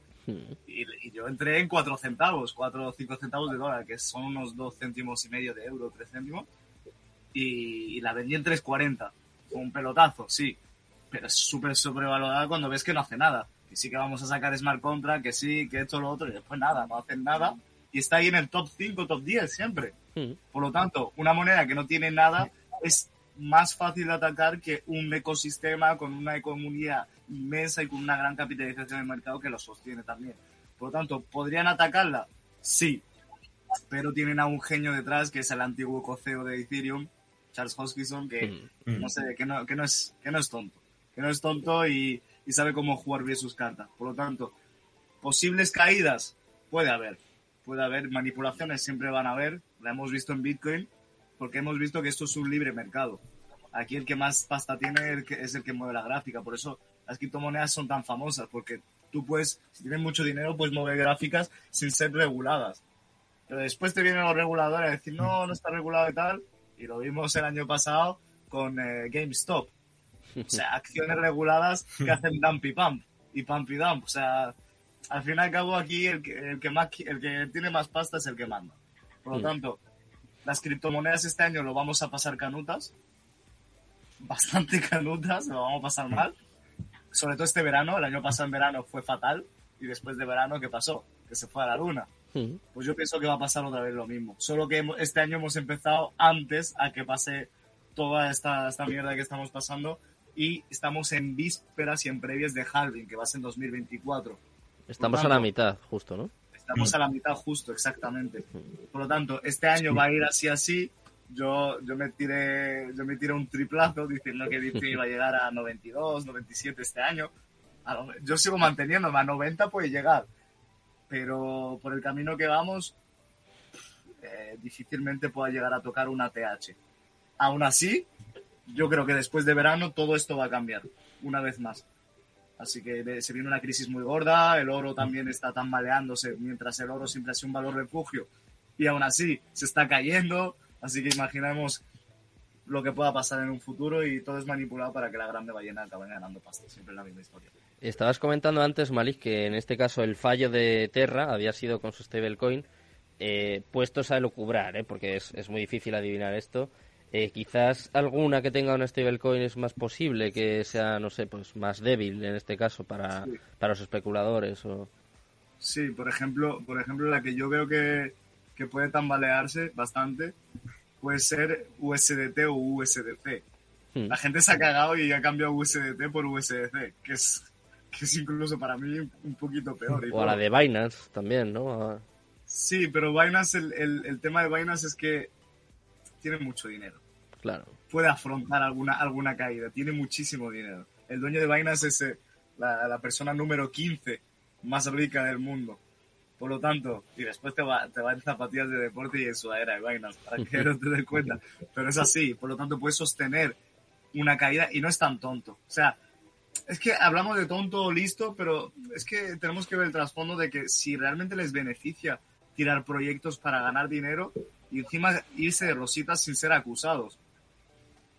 Y, y yo entré en cuatro centavos, cuatro o cinco centavos de dólar, que son unos dos céntimos y medio de euro, tres céntimos. Y, y la vendí en 3.40. Fue un pelotazo, sí. Pero es súper sobrevalorada cuando ves que no hace nada. Que sí que vamos a sacar Smart Contract, que sí, que esto, lo otro, y después nada, no hacen nada. Y está ahí en el top 5, top 10 siempre. Por lo tanto, una moneda que no tiene nada es más fácil de atacar que un ecosistema con una comunidad inmensa y con una gran capitalización de mercado que lo sostiene también. Por lo tanto, ¿podrían atacarla? Sí, pero tienen a un genio detrás que es el antiguo coceo de Ethereum, Charles Hoskinson, que Mm. no sé, que no, que no es, que no es tonto, que no es tonto y, y sabe cómo jugar bien sus cartas. Por lo tanto, posibles caídas puede haber, puede haber manipulaciones, siempre van a haber, la hemos visto en Bitcoin, porque hemos visto que esto es un libre mercado. Aquí el que más pasta tiene es el que mueve la gráfica, por eso las criptomonedas son tan famosas, porque tú puedes, si tienes mucho dinero, puedes mover gráficas sin ser reguladas. Pero después te vienen los reguladores a decir, no, no está regulado y tal. Y lo vimos el año pasado con eh, GameStop. O sea, acciones reguladas que hacen dump y pump y pump y dump. O sea, al fin y al cabo aquí el que, el que, más, el que tiene más pasta es el que manda. Por lo Mm. tanto, las criptomonedas este año lo vamos a pasar canutas. Bastante canutas, lo vamos a pasar mal. Sobre todo este verano, el año pasado en verano fue fatal. Y después de verano, ¿qué pasó? Que se fue a la luna. Mm. Pues yo pienso que va a pasar otra vez lo mismo. Solo que este año hemos empezado antes a que pase toda esta, esta mierda que estamos pasando y estamos en vísperas y en previas de halving, que va a ser en 2024. Estamos a la mitad, justo, ¿no? Estamos a la mitad justo, exactamente. Por lo tanto, este año va a ir así así. Yo, yo me tiré yo me tiré un triplazo diciendo que iba a llegar a 92, 97 este año. Yo sigo manteniéndome, a 90 puede llegar. Pero por el camino que vamos, eh, difícilmente pueda llegar a tocar una TH. Aún así, yo creo que después de verano todo esto va a cambiar, una vez más. Así que se viene una crisis muy gorda, el oro también está tambaleándose, mientras el oro siempre ha sido un valor refugio y aún así se está cayendo, así que imaginemos lo que pueda pasar en un futuro y todo es manipulado para que la grande ballena acabe ganando pasta, siempre es la misma historia. Estabas comentando antes, Malik, que en este caso el fallo de Terra había sido con su stablecoin, eh, puestos a elucubrar, ¿eh? porque es, es muy difícil adivinar esto. Eh, quizás alguna que tenga una stablecoin es más posible que sea, no sé, pues más débil en este caso para, Sí. para los especuladores. O... Sí, por ejemplo, por ejemplo la que yo veo que, que puede tambalearse bastante puede ser USDT o USDC. Hmm. La gente se ha cagado y ha cambiado USDT por USDC, que es, que es incluso para mí un poquito peor. y O a la de Binance también, ¿no? A- Sí, pero Binance, el, el, el tema de Binance es que tiene mucho dinero. Claro. Puede afrontar alguna, alguna caída, tiene muchísimo dinero. El dueño de Binance es eh, la, la persona número 15 más rica del mundo. Por lo tanto, y después te va, te va en zapatillas de deporte y en sudadera de Binance, para que no te des cuenta. Pero es así, por lo tanto puedes sostener una caída y no es tan tonto. O sea, es que hablamos de tonto listo, pero es que tenemos que ver el trasfondo de que si realmente les beneficia tirar proyectos para ganar dinero y encima irse de rositas sin ser acusados.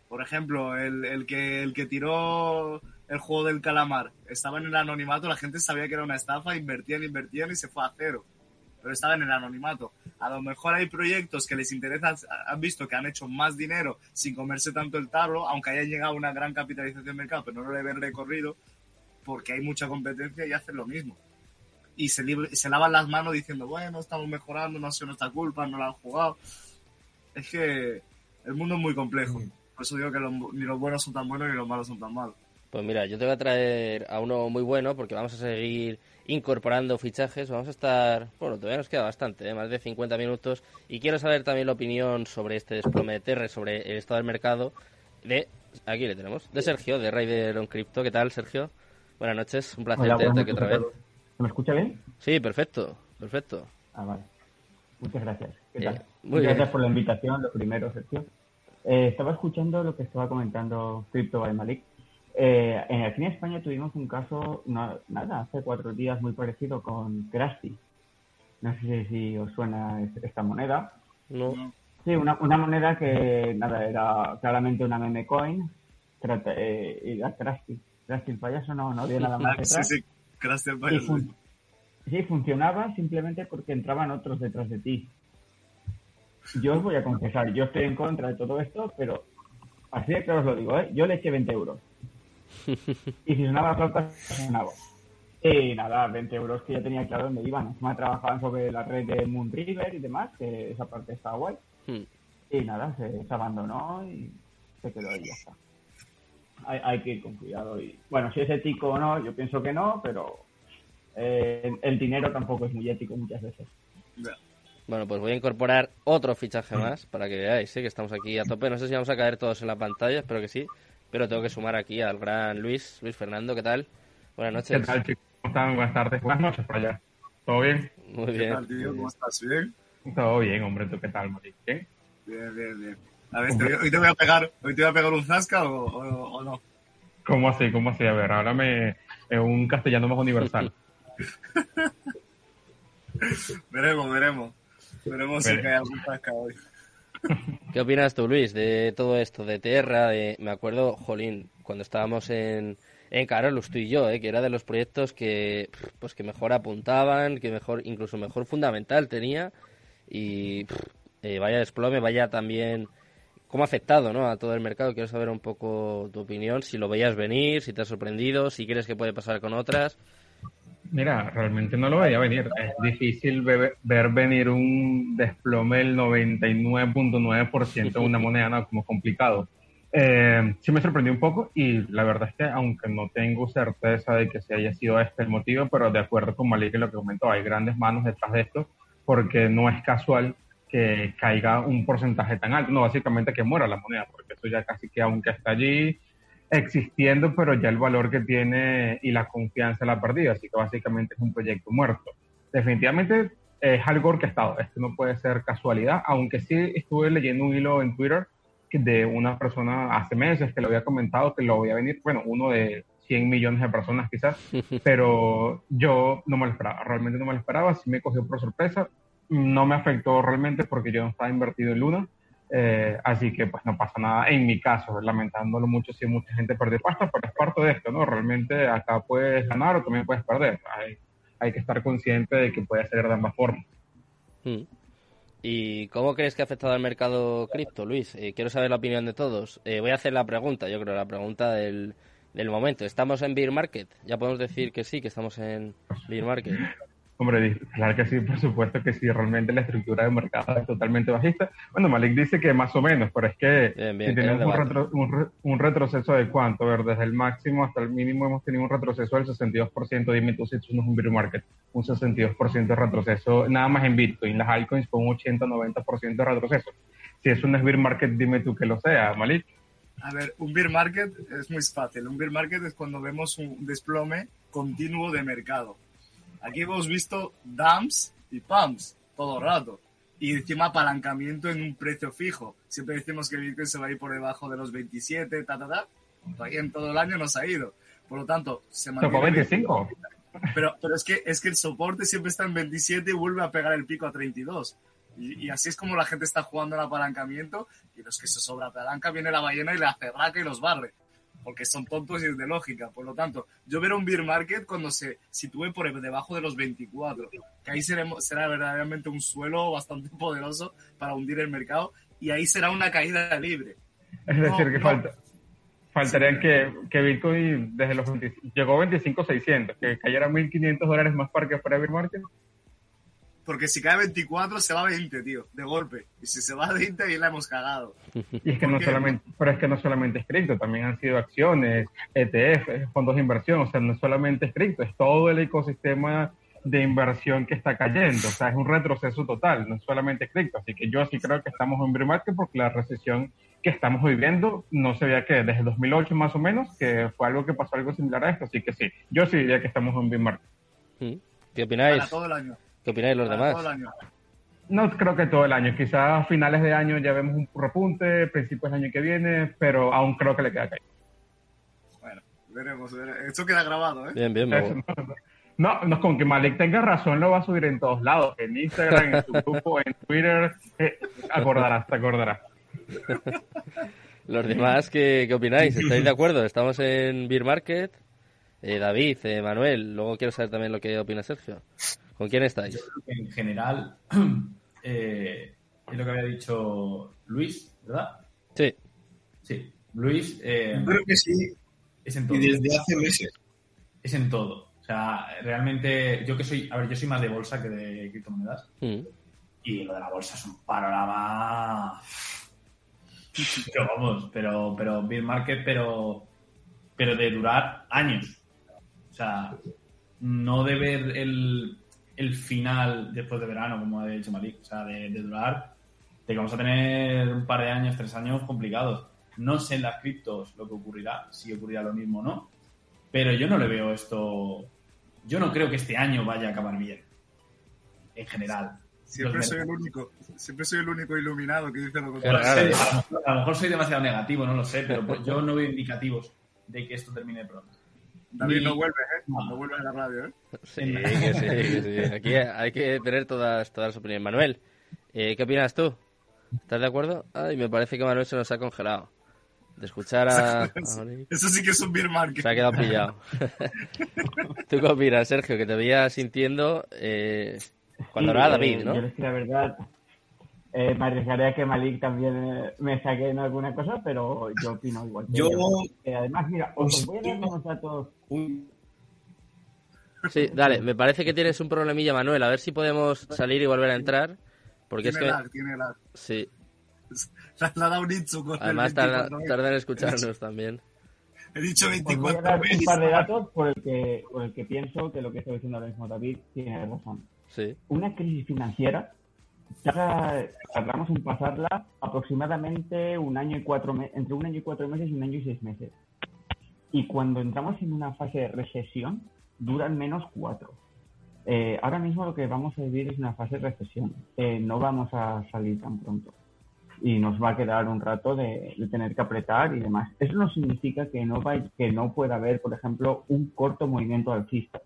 Por ejemplo, el, el que, el que tiró el juego del calamar estaba en el anonimato, la gente sabía que era una estafa, invertían, invertían y se fue a cero. Pero estaba en el anonimato. A lo mejor hay proyectos que les interesan, han visto que han hecho más dinero sin comerse tanto el tarro, aunque hayan llegado a una gran capitalización de mercado, pero no le ven recorrido, porque hay mucha competencia y hacen lo mismo. Y se, lavan las manos diciendo, bueno, estamos mejorando, no ha sido nuestra culpa, no la han jugado. Es que el mundo es muy complejo. Por eso digo que los- ni los buenos son tan buenos ni los malos son tan malos. Pues mira, yo te voy a traer a uno muy bueno porque vamos a seguir incorporando fichajes. Vamos a estar, bueno, todavía nos queda bastante, ¿eh? más de 50 minutos. Y quiero saber también la opinión sobre este desplome de Terre, sobre el estado del mercado de, aquí le tenemos, de Sergio, de Raider on Crypto. ¿Qué tal, Sergio? Buenas noches, un placer Hola, tenerte aquí otra vez. todos. ¿Se me escucha bien? Sí, perfecto, perfecto. Ah, vale. Muchas gracias. ¿Qué Eh, tal? muy Muchas bien. gracias por la invitación, lo primero, Sergio. Eh, estaba escuchando lo que estaba comentando Crypto by Malik. Eh, en- aquí en España tuvimos un caso, no- nada, hace cuatro días muy parecido con Krusty. No sé si os suena es- esta moneda. Sí, una, una moneda que, nada, era claramente una meme coin. Trata- eh, y era Krusty. Krusty el payaso no, no había nada más sí, detrás. sí, gracias al Y payaso. fun- sí, funcionaba simplemente porque entraban otros detrás de ti. Yo os voy a confesar, yo estoy en contra de todo esto, pero así de claro os lo digo, ¿eh? Yo le eché 20 euros. Y si sonaba flauta, sonaba. Y nada, 20 euros que ya tenía claro dónde iban. Encima trabajaban sobre la red de Moon River y demás, que esa parte está guay. Hmm. Y nada, se, se abandonó y se quedó ahí ya está. Hay, hay que ir con cuidado. Y bueno, si es ético o no, yo pienso que no, pero eh, el dinero tampoco es muy ético muchas veces. Bueno, pues voy a incorporar otro fichaje más para que veáis ¿eh? que estamos aquí a tope. No sé si vamos a caer todos en la pantalla, espero que sí. Pero tengo que sumar aquí al gran Luis, Luis Fernando, ¿qué tal? Buenas ¿Qué noches. tal, chicos? ¿Cómo están? Buenas tardes, buenas noches para allá. ¿Todo bien? Muy ¿Qué bien. tal, tío? ¿Cómo estás? ¿Bien? Todo bien, hombre. ¿Tú qué tal, Mari? ¿Bien? Bien, bien, bien. A ver, te hoy te voy a pegar, hoy te voy a pegar un zasca o, o- o no. ¿Cómo así? ¿Cómo así? A ver, háblame en un castellano más universal. Veremos, veremos. Veremos si cae algún pescado hoy. ¿Qué opinas tú, Luis, de todo esto, de Terra? De... Me acuerdo, Jolín, cuando estábamos en, en Carolus, tú y yo, ¿eh? que era de los proyectos que, pues, que mejor apuntaban, que mejor, incluso mejor fundamental tenía. Y eh, vaya desplome, vaya también cómo ha afectado ¿no? a todo el mercado. Quiero saber un poco tu opinión, si lo veías venir, si te ha sorprendido, si crees que puede pasar con otras. Mira, realmente no lo veía venir. Es difícil ver, venir un desplome del 99.9% de una moneda, ¿no? Como complicado. Eh, sí me sorprendió un poco y la verdad es que aunque no tengo certeza de que se haya sido este el motivo, pero de acuerdo con Malik en lo que comentó, hay grandes manos detrás de esto porque no es casual que caiga un porcentaje tan alto, no básicamente que muera la moneda, porque eso ya casi que aunque está allí, existiendo, pero ya el valor que tiene y la confianza la ha perdido, así que básicamente es un proyecto muerto. Definitivamente es algo orquestado, esto no puede ser casualidad, aunque sí estuve leyendo un hilo en Twitter de una persona hace meses que lo había comentado que lo voy a venir, bueno, uno de 100 millones de personas quizás, pero yo no me lo esperaba, realmente no me lo esperaba, sí me cogió por sorpresa, no me afectó realmente porque yo no estaba invertido en Luna, eh, así que pues no pasa nada en mi caso, lamentándolo mucho si mucha gente perdió pasta, pero es parte de esto, ¿no? Realmente acá puedes ganar o también puedes perder. Hay, hay que estar consciente de que puede ser de ambas formas. Hmm. ¿Y cómo crees que ha afectado al mercado cripto, Luis? Eh, quiero saber la opinión de todos. Eh, voy a hacer la pregunta, yo creo, la pregunta del, del momento. ¿Estamos en Beer Market? Ya podemos decir que sí, que estamos en Beer Market. Hombre, claro que sí, por supuesto que sí, realmente la estructura de mercado es totalmente bajista. Bueno, Malik dice que más o menos, pero es que si tenemos un, retroceso de cuánto, a ver, desde el máximo hasta el mínimo hemos tenido un retroceso del 62%, dime tú si eso no es un bear market, un 62% de retroceso, nada más en Bitcoin, las altcoins con un 80-90% de retroceso. Si eso no es bear market, dime tú que lo sea, Malik. A ver, un bear market es muy fácil. Un bear market es cuando vemos un desplome continuo de mercado. Aquí hemos visto dumps y pumps todo el rato. Y encima apalancamiento en un precio fijo. Siempre decimos que Bitcoin se va a ir por debajo de los 27, ta, ta, ta. Todavía en todo el año nos ha ido. Por lo tanto, se mantiene... 25. Pero, pero es, que, es que el soporte siempre está en 27 y vuelve a pegar el pico a 32. Y, y, así es como la gente está jugando el apalancamiento. Y los que se sobra palanca viene la ballena y le hace raca y los barre porque son tontos y es de lógica. Por lo tanto, yo veré un beer market cuando se sitúe por debajo de los 24, que ahí seremos, será verdaderamente un suelo bastante poderoso para hundir el mercado y ahí será una caída libre. Es decir, que falta, faltaría que, que, Bitcoin desde los llegó a 25.600, que cayera 1.500 dólares más para que fuera beer market. Porque si cae 24 se va a 20, tío, de golpe. Y si se va a 20 ahí la hemos cagado. Y es que no solamente, pero es que no solamente es cripto, también han sido acciones, ETF, fondos de inversión, o sea, no es solamente es cripto, es todo el ecosistema de inversión que está cayendo, o sea, es un retroceso total, no es solamente cripto, así que yo sí creo que estamos en bear porque la recesión que estamos viviendo no se veía que desde 2008 más o menos, que fue algo que pasó algo similar a esto, así que sí, yo sí diría que estamos en bear ¿Qué opináis? Para todo el año. ¿Qué opináis los demás? No creo que todo el año. Quizás a finales de año ya vemos un repunte, principios del año que viene, pero aún creo que le queda caer. Bueno, veremos. Esto queda grabado, ¿eh? Bien, bien. No, no, con que Malik tenga razón lo va a subir en todos lados. En Instagram, en su grupo, en Twitter. Eh, acordarás, te acordarás. Los demás, ¿qué, ¿qué, opináis? ¿Estáis de acuerdo? Estamos en Beer Market. Eh, David, eh, Manuel, luego quiero saber también lo que opina Sergio. ¿Con quién estáis? en general, eh, es lo que había dicho Luis, ¿verdad? Sí. Sí, Luis. Eh, Creo que sí. Es en todo. Y desde hace meses. Es en todo. O sea, realmente, yo que soy, a ver, yo soy más de bolsa que de criptomonedas. Mm. Y lo de la bolsa es un panorama. Pero vamos, pero, pero Bill Market, pero, pero de durar años. O sea, no de ver el, el final después de verano, como ha dicho Malik. O sea, de, de, durar, de que vamos a tener un par de años, tres años complicados. No sé en las criptos lo que ocurrirá, si ocurrirá lo mismo o no, pero yo no le veo esto. Yo no creo que este año vaya a acabar bien, en general. Siempre soy el único, siempre soy el único iluminado que dice lo contrario. a, lo mejor, a, lo mejor, soy demasiado negativo, no lo sé, pero pues yo no veo indicativos de que esto termine pronto. David, no vuelves, ¿eh? No vuelves a la radio, ¿eh? Sí, que sí, que sí. Aquí hay que tener todas, todas las opiniones. Manuel, Eh, ¿Qué opinas tú? ¿Estás de acuerdo? Ay, me parece que Manuel se nos ha congelado. De escuchar a... Eso sí que es un beer market. se ha quedado pillado. ¿Tú qué opinas, Sergio? Que te veía sintiendo eh, cuando Sí, era eh, David, ¿no? Yo les la verdad, eh, me arriesgaré a que Malik también eh, me saque en alguna cosa, pero yo opino igual. que Yo-. Eh, además, mira, os, os voy a dar unos datos. Sí, dale, me parece que tienes un problemilla, Manuel. A ver si podemos salir y volver a entrar. Porque es Tiene que... lag, tiene lag. Sí, Le ha dado un Itzu con el además tarda, 24.000. tarda en escucharnos también. He dicho Os voy a dar 24 un par de datos por el que, por el que pienso que lo que está diciendo ahora mismo David tiene razón. Sí. Una crisis financiera tarda- tardamos en pasarla aproximadamente un año y cuatro entre un año y cuatro meses y un año y seis meses. Y cuando entramos en una fase de recesión, duran menos cuatro. Eh, ahora mismo lo que vamos a vivir es una fase de recesión. Eh, no vamos a salir tan pronto. Y nos va a quedar un rato de, de tener que apretar y demás. Eso no significa que no, vaya- que no pueda haber, por ejemplo, un corto movimiento alcista.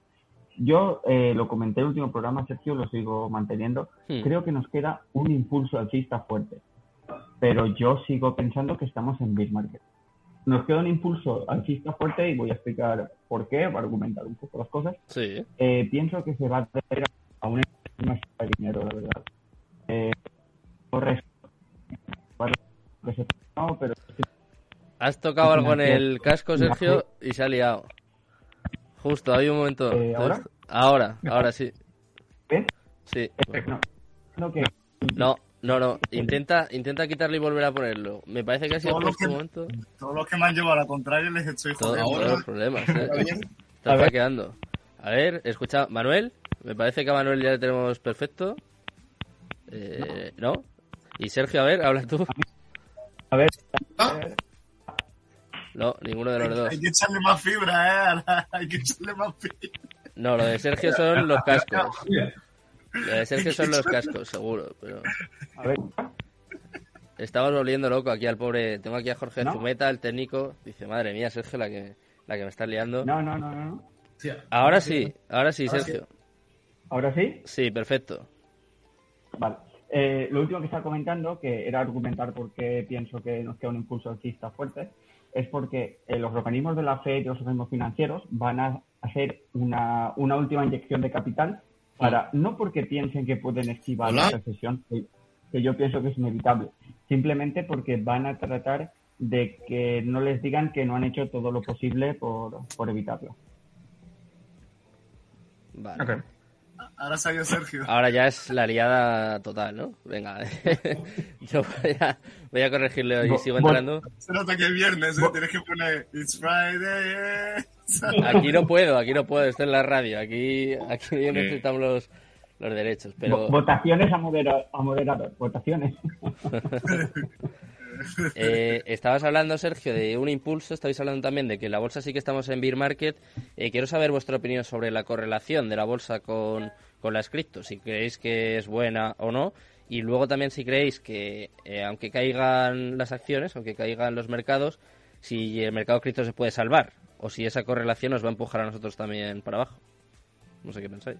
Yo eh, lo comenté en el último programa, Sergio, lo sigo manteniendo. Creo que nos queda un impulso alcista fuerte. Pero yo sigo pensando que estamos en bear market. Nos queda un impulso alcista fuerte y voy a explicar por qué, voy a argumentar un poco las cosas. Sí. Eh, pienso que se va a deber a una más de dinero, la verdad. Eh, no, pero Has tocado algo en el casco, Sergio, y se ha liado. Justo, hay un momento. Eh, ¿ahora? Ahora, ahora sí. ¿ves? Sí. No, no, que No, no, no. Intenta, intenta quitarlo y volver a ponerlo. Me parece que ha sido que- un momento. Todos los que me han llevado a la contraria les estoy jodiendo. todos los problemas. ¿eh? Está quedando. A ver, escucha, Manuel. Me parece que a Manuel ya le tenemos perfecto. Eh, ¿No? Y Sergio, a ver, habla tú. a ver, Ah, No, ninguno de los dos. Hay que echarle más fibra, ¿eh? Hay que echarle más fibra. No, lo de Sergio son los cascos. Mira, Lo de Sergio son los cascos, seguro. Pero a ver, estamos volviendo loco aquí al pobre. Tengo aquí a Jorge ¿No? Zumeta, el técnico. Dice, madre mía, Sergio, la que, la que me está liando. no, no, no, no, no. sí, Ahora sí, ahora sí, Ahora sí. Sergio. Ahora sí, Sí, perfecto. Vale. Eh, lo último que estaba comentando, que era argumentar por qué pienso que nos queda un impulso alcista fuerte, es porque eh, los organismos de la FED y los organismos financieros van a hacer una, una última inyección de capital para, no porque piensen que pueden esquivar Hola. la recesión, que, que yo pienso que es inevitable, simplemente porque van a tratar de que no les digan que no han hecho todo lo posible por, por evitarlo. Vale. Ok. Ahora salió Sergio. Ahora ya es la liada total, ¿no? Venga, yo voy a, voy a corregirle y Bo- sigo bo- entrando. Se nota que es viernes, ¿eh? Tienes que poner It's Friday. eh. Aquí no puedo, aquí no puedo, esto es la radio, aquí, aquí necesitamos los, los derechos, pero Votaciones a, modera- a moderador, votaciones. eh, estabas hablando, Sergio, de un impulso, estabais hablando también de que la bolsa sí que estamos en bear market. Eh, quiero saber vuestra opinión sobre la correlación de la bolsa con, con las cripto, si creéis que es buena o no, y luego también si creéis que, eh, aunque caigan las acciones, aunque caigan los mercados, si el mercado cripto se puede salvar, o si esa correlación nos va a empujar a nosotros también para abajo. No sé qué pensáis.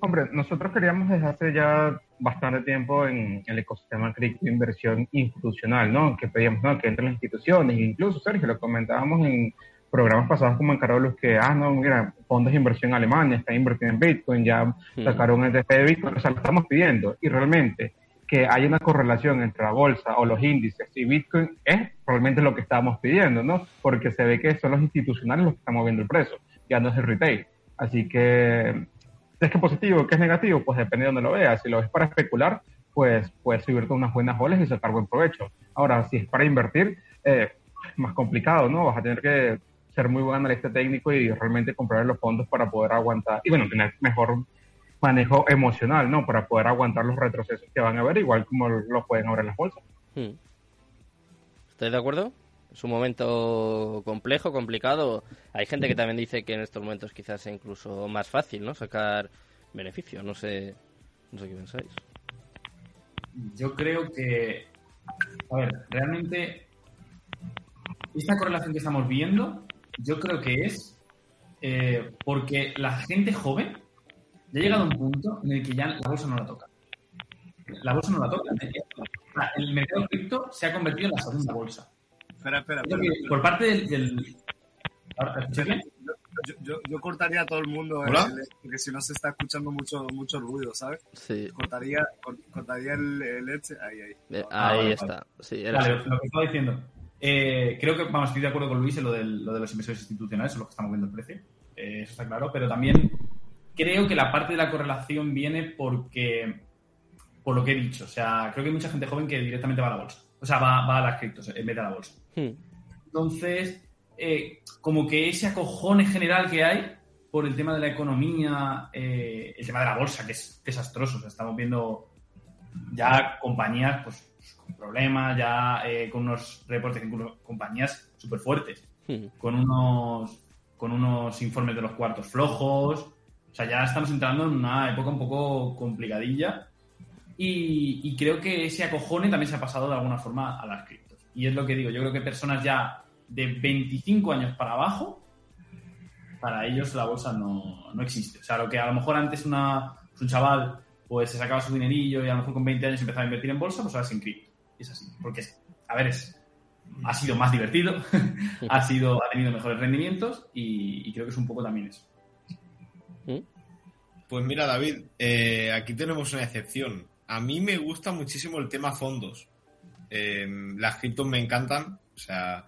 Hombre, nosotros queríamos desde hace ya bastante tiempo en el ecosistema cripto inversión institucional, ¿no? Que pedíamos, ¿no? Que entren las instituciones, incluso, Sergio, lo comentábamos en programas pasados como en Carolus, que, ah, no, mira, fondos de inversión en Alemania están invirtiendo en Bitcoin, ya sacaron un ETF de Bitcoin, o sea, lo estamos pidiendo. Y realmente que hay una correlación entre la bolsa o los índices y Bitcoin es realmente lo que estábamos pidiendo, ¿no? Porque se ve que son los institucionales los que están moviendo el precio, ya no es el retail. Así que ¿Es que positivo? ¿Qué es negativo? Pues depende de donde lo veas. Si lo ves para especular, pues puedes subirte unas buenas olas y sacar buen provecho. Ahora, si es para invertir, eh, más complicado, ¿no? Vas a tener que ser muy buen analista técnico y realmente comprar los fondos para poder aguantar y, bueno, tener mejor manejo emocional, ¿no? Para poder aguantar los retrocesos que van a haber, igual como los pueden haber en las bolsas. Hmm. ¿Estáis de acuerdo? Es un momento complejo, complicado. Hay gente que también dice que en estos momentos quizás sea incluso más fácil, ¿no? Sacar beneficio. No sé, no sé qué pensáis. Yo creo que, a ver, realmente esta correlación que estamos viendo, yo creo que es eh, porque la gente joven ya ha llegado a un punto en el que ya la bolsa no la toca. la bolsa no la toca. El mercado cripto se ha convertido en la segunda bolsa. Espera, espera, espera. Por parte del... del... ¿Ahora, bien? Yo, yo, yo, cortaría a todo el mundo el, el, porque si no se está escuchando mucho mucho ruido, ¿sabes? Sí. Cortaría, cortaría el, el Edge ahí, ahí. Eh, ahí vale, está. Vale. Sí, vale, lo que estaba diciendo. Eh, creo que, vamos, estoy de acuerdo con Luis en lo, del, lo de los inversores institucionales, es lo que estamos viendo el precio. Eh, eso está claro, pero también creo que la parte de la correlación viene porque, por lo que he dicho, o sea, creo que hay mucha gente joven que directamente va a la bolsa. O sea, va, va a las criptos en vez de a la bolsa. Hmm. Entonces, eh, como que ese acojone general que hay por el tema de la economía, eh, el tema de la bolsa, que es desastroso. O sea, estamos viendo ya compañías pues, con problemas, ya eh, con unos reportes, incluso compañías súper fuertes, Hmm. con unos, con unos informes de los cuartos flojos. O sea, ya estamos entrando en una época un poco complicadilla. Y, y creo que ese acojone también se ha pasado de alguna forma a las criptos. Y es lo que digo, yo creo que personas ya de 25 años para abajo, para ellos la bolsa no, no existe. O sea, lo que a lo mejor antes una, un chaval pues se sacaba su dinerillo y a lo mejor con 20 años empezaba a invertir en bolsa, pues ahora es en cripto. Es así. Porque, a ver, es, ha sido más divertido, ha, sido, ha tenido mejores rendimientos y, y, creo que es un poco también eso. Pues mira, David, eh, aquí tenemos una excepción. A mí me gusta muchísimo el tema fondos. Eh, las criptos me encantan, o sea,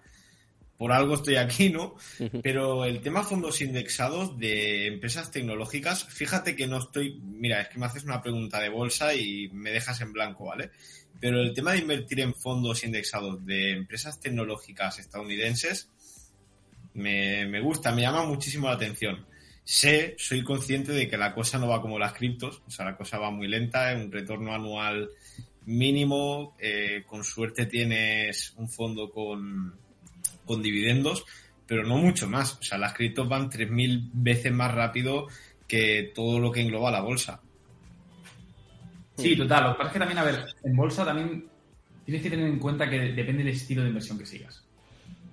por algo estoy aquí, ¿no? Pero el tema fondos indexados de empresas tecnológicas, fíjate que no estoy, mira, es que me haces una pregunta de bolsa y me dejas en blanco, ¿vale? Pero el tema de invertir en fondos indexados de empresas tecnológicas estadounidenses me, me gusta, me llama muchísimo la atención. Sé, soy consciente de que la cosa no va como las criptos, o sea, la cosa va muy lenta, es un retorno anual mínimo, eh, con suerte tienes un fondo con, con dividendos, pero no mucho más. O sea, las criptos van 3.000 veces más rápido que todo lo que engloba la bolsa. Sí, total. Lo que pasa es que también, a ver, en bolsa también tienes que tener en cuenta que depende del estilo de inversión que sigas.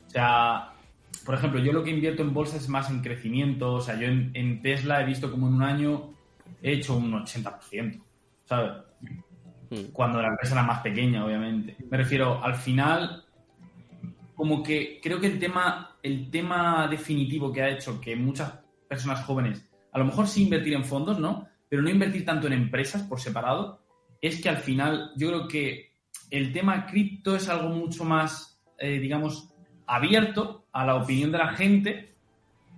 O sea, por ejemplo, yo lo que invierto en bolsa es más en crecimiento. O sea, yo en, en Tesla he visto como en un año he hecho un 80%, ¿sabes? Cuando la empresa era más pequeña, obviamente. Me refiero, al final, como que creo que el tema, el tema definitivo que ha hecho que muchas personas jóvenes, a lo mejor sí invertir en fondos, ¿no? Pero no invertir tanto en empresas por separado, es que al final yo creo que el tema cripto es algo mucho más, eh, digamos, abierto a la opinión de la gente,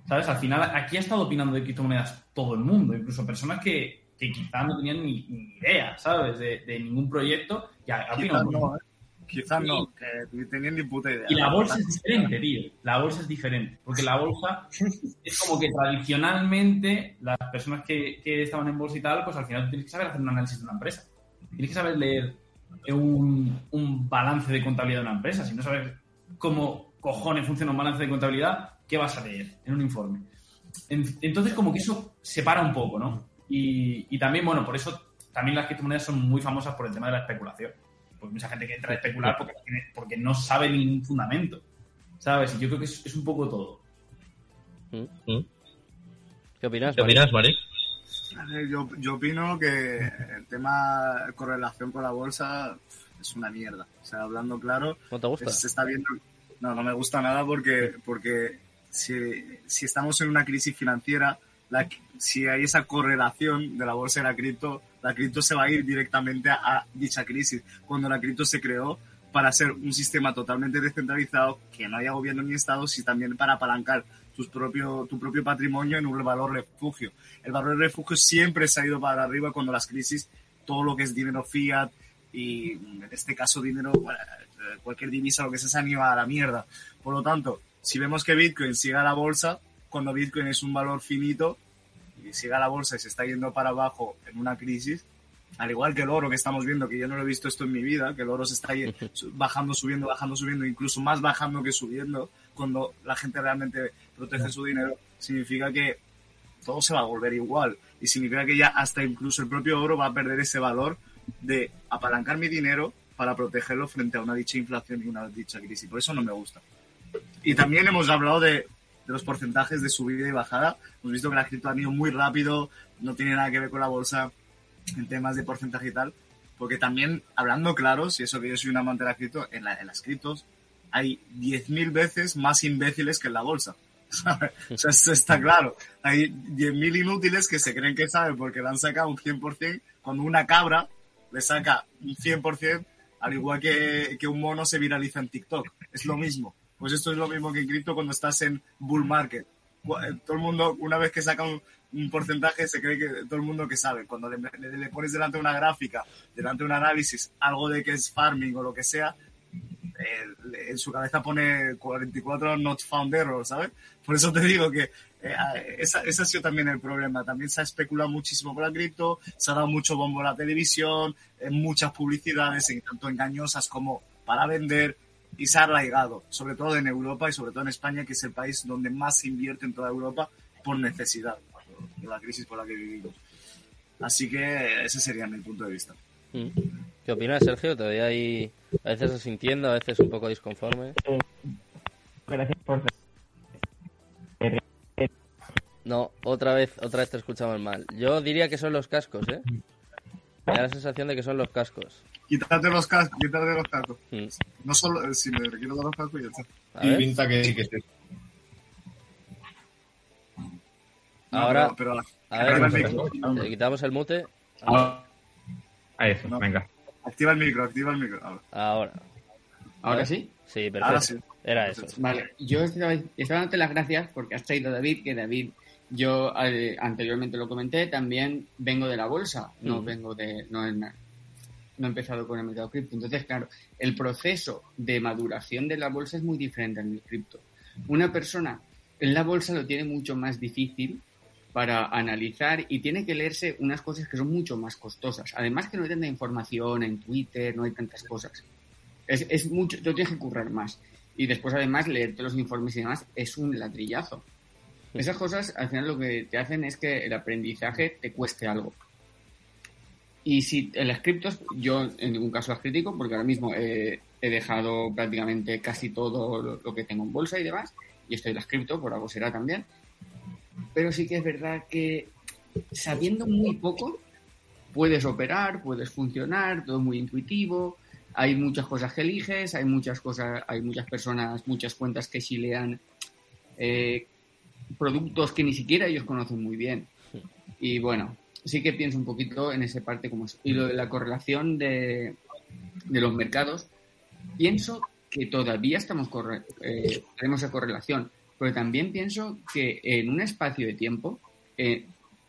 ¿sabes? Al final aquí ha estado opinando de criptomonedas todo el mundo, incluso personas que, que quizás no tenían ni, ni idea, ¿sabes? De, de, ningún proyecto. Ya, quizás no, ¿eh? Quizás no, que ni tenían ni puta idea. Y la bolsa es diferente, tío. La bolsa es diferente. Porque la bolsa es como que tradicionalmente las personas que, que, estaban en bolsa y tal, pues al final tienes que saber hacer un análisis de una empresa. Tienes que saber leer un, un balance de contabilidad de una empresa. Si no sabes cómo cojones funciona un balance de contabilidad, ¿qué vas a leer en un informe? Entonces, como que eso separa un poco, ¿no? Y, y también, bueno, por eso también las criptomonedas son muy famosas por el tema de la especulación. Porque mucha gente que entra a especular porque, porque no sabe ningún fundamento. ¿Sabes? Y yo creo que es, es un poco todo. ¿Qué opinas, ¿Qué opinas, Mari? Yo, yo opino que el tema correlación con la bolsa es una mierda. O sea, hablando claro, ¿No te gusta? se está viendo. No, no me gusta nada porque, porque si, si estamos en una crisis financiera, la, si hay esa correlación de la bolsa y la cripto, la cripto se va a ir directamente a, a, dicha crisis. Cuando la cripto se creó para ser un sistema totalmente descentralizado, que no haya gobierno ni Estado, sino también para apalancar tu propio, tu propio patrimonio en un valor refugio. El valor refugio siempre se ha ido para arriba cuando las crisis, todo lo que es dinero fiat y en este caso dinero, cualquier divisa, lo que sea, se han ido a la mierda. Por lo tanto, si vemos que Bitcoin sigue a la bolsa, cuando Bitcoin es un valor finito y sigue a la bolsa y se está yendo para abajo en una crisis, al igual que el oro que estamos viendo, que yo no lo he visto esto en mi vida, que el oro se está bajando, subiendo, bajando, subiendo, incluso más bajando que subiendo, cuando la gente realmente protege su dinero, significa que todo se va a volver igual. Y significa que ya hasta incluso el propio oro va a perder ese valor de apalancar mi dinero para protegerlo frente a una dicha inflación y una dicha crisis. Por eso no me gusta. Y también hemos hablado de, de los porcentajes de subida y bajada. Hemos visto que la cripto han ido muy rápido, no tiene nada que ver con la bolsa en temas de porcentaje y tal. Porque también, hablando claro, si eso que yo soy un amante de la cripto, en, la, en las criptos hay 10.000 veces más imbéciles que en la bolsa. ¿sabes? O sea, eso está claro. Hay 10.000 inútiles que se creen que saben porque le han sacado un 100% cuando una cabra le saca un 100%, al igual que, que un mono se viraliza en TikTok. Es lo mismo. Pues esto es lo mismo que en cripto cuando estás en bull market. Cu- Todo el mundo, una vez que saca un, porcentaje, se cree que todo el mundo que sabe. Cuando le, pones delante una gráfica, delante un análisis, algo de que es farming o lo que sea, eh, en su cabeza pone 44 not found error, ¿sabes? Por eso te digo que eh, esa- ese ha sido también el problema. También se ha especulado muchísimo con la cripto, se ha dado mucho bombo a la televisión, muchas publicidades, tanto engañosas como para vender, y se ha arraigado, sobre todo en Europa y sobre todo en España, que es el país donde más se invierte en toda Europa por necesidad, de la crisis por la que vivimos. Así que ese sería mi punto de vista. Mm. ¿Qué opinas, Sergio? Veía ahí a veces asintiendo, a veces un poco disconforme. Gracias por No, otra vez, otra vez te escuchamos mal. Yo diría que son los cascos, ¿eh? Me da la sensación de que son los cascos. Quítate los cascos, quítate los cascos. Mm. No solo, eh, si me quiero dar los cascos ya está. A Y ver, pinta que sí que sí. No, Ahora- pero, pero a activa ver, el micro. le quitamos el mute. A eso, No. venga. Activa el micro, activa el micro. Ahora, Ahora. ¿Ahora sí? Sí, perfecto. Ahora sí. Era eso. Vale, yo estaba, estaba dándote las gracias porque has traído a David, que David, yo eh, anteriormente lo comenté, también vengo de la bolsa, no Mm. vengo de, no, no he empezado con el mercado cripto. Entonces, claro, el proceso de maduración de la bolsa es muy diferente al del cripto. Una persona en la bolsa lo tiene mucho más difícil para analizar y tiene que leerse unas cosas que son mucho más costosas. Además que no hay tanta información en Twitter, no hay tantas cosas. Es, es mucho, tú tienes que currar más. Y después, además, leerte los informes y demás es un ladrillazo. Esas cosas, al final, lo que te hacen es que el aprendizaje te cueste algo. Y si en las criptos, yo en ningún caso las critico, porque ahora mismo eh, he dejado prácticamente casi todo lo, lo que tengo en bolsa y demás, y estoy en las cripto, por algo será también. Pero sí que es verdad que sabiendo muy poco, puedes operar, puedes funcionar, todo muy intuitivo, hay muchas cosas que eliges, hay muchas cosas, hay muchas personas, muchas cuentas que chilean eh, productos que ni siquiera ellos conocen muy bien. Y bueno, sí que pienso un poquito en esa parte como. Y lo de la correlación de, de los mercados, pienso que todavía estamos corre eh, tenemos esa correlación, pero también pienso que en un espacio de tiempo, eh,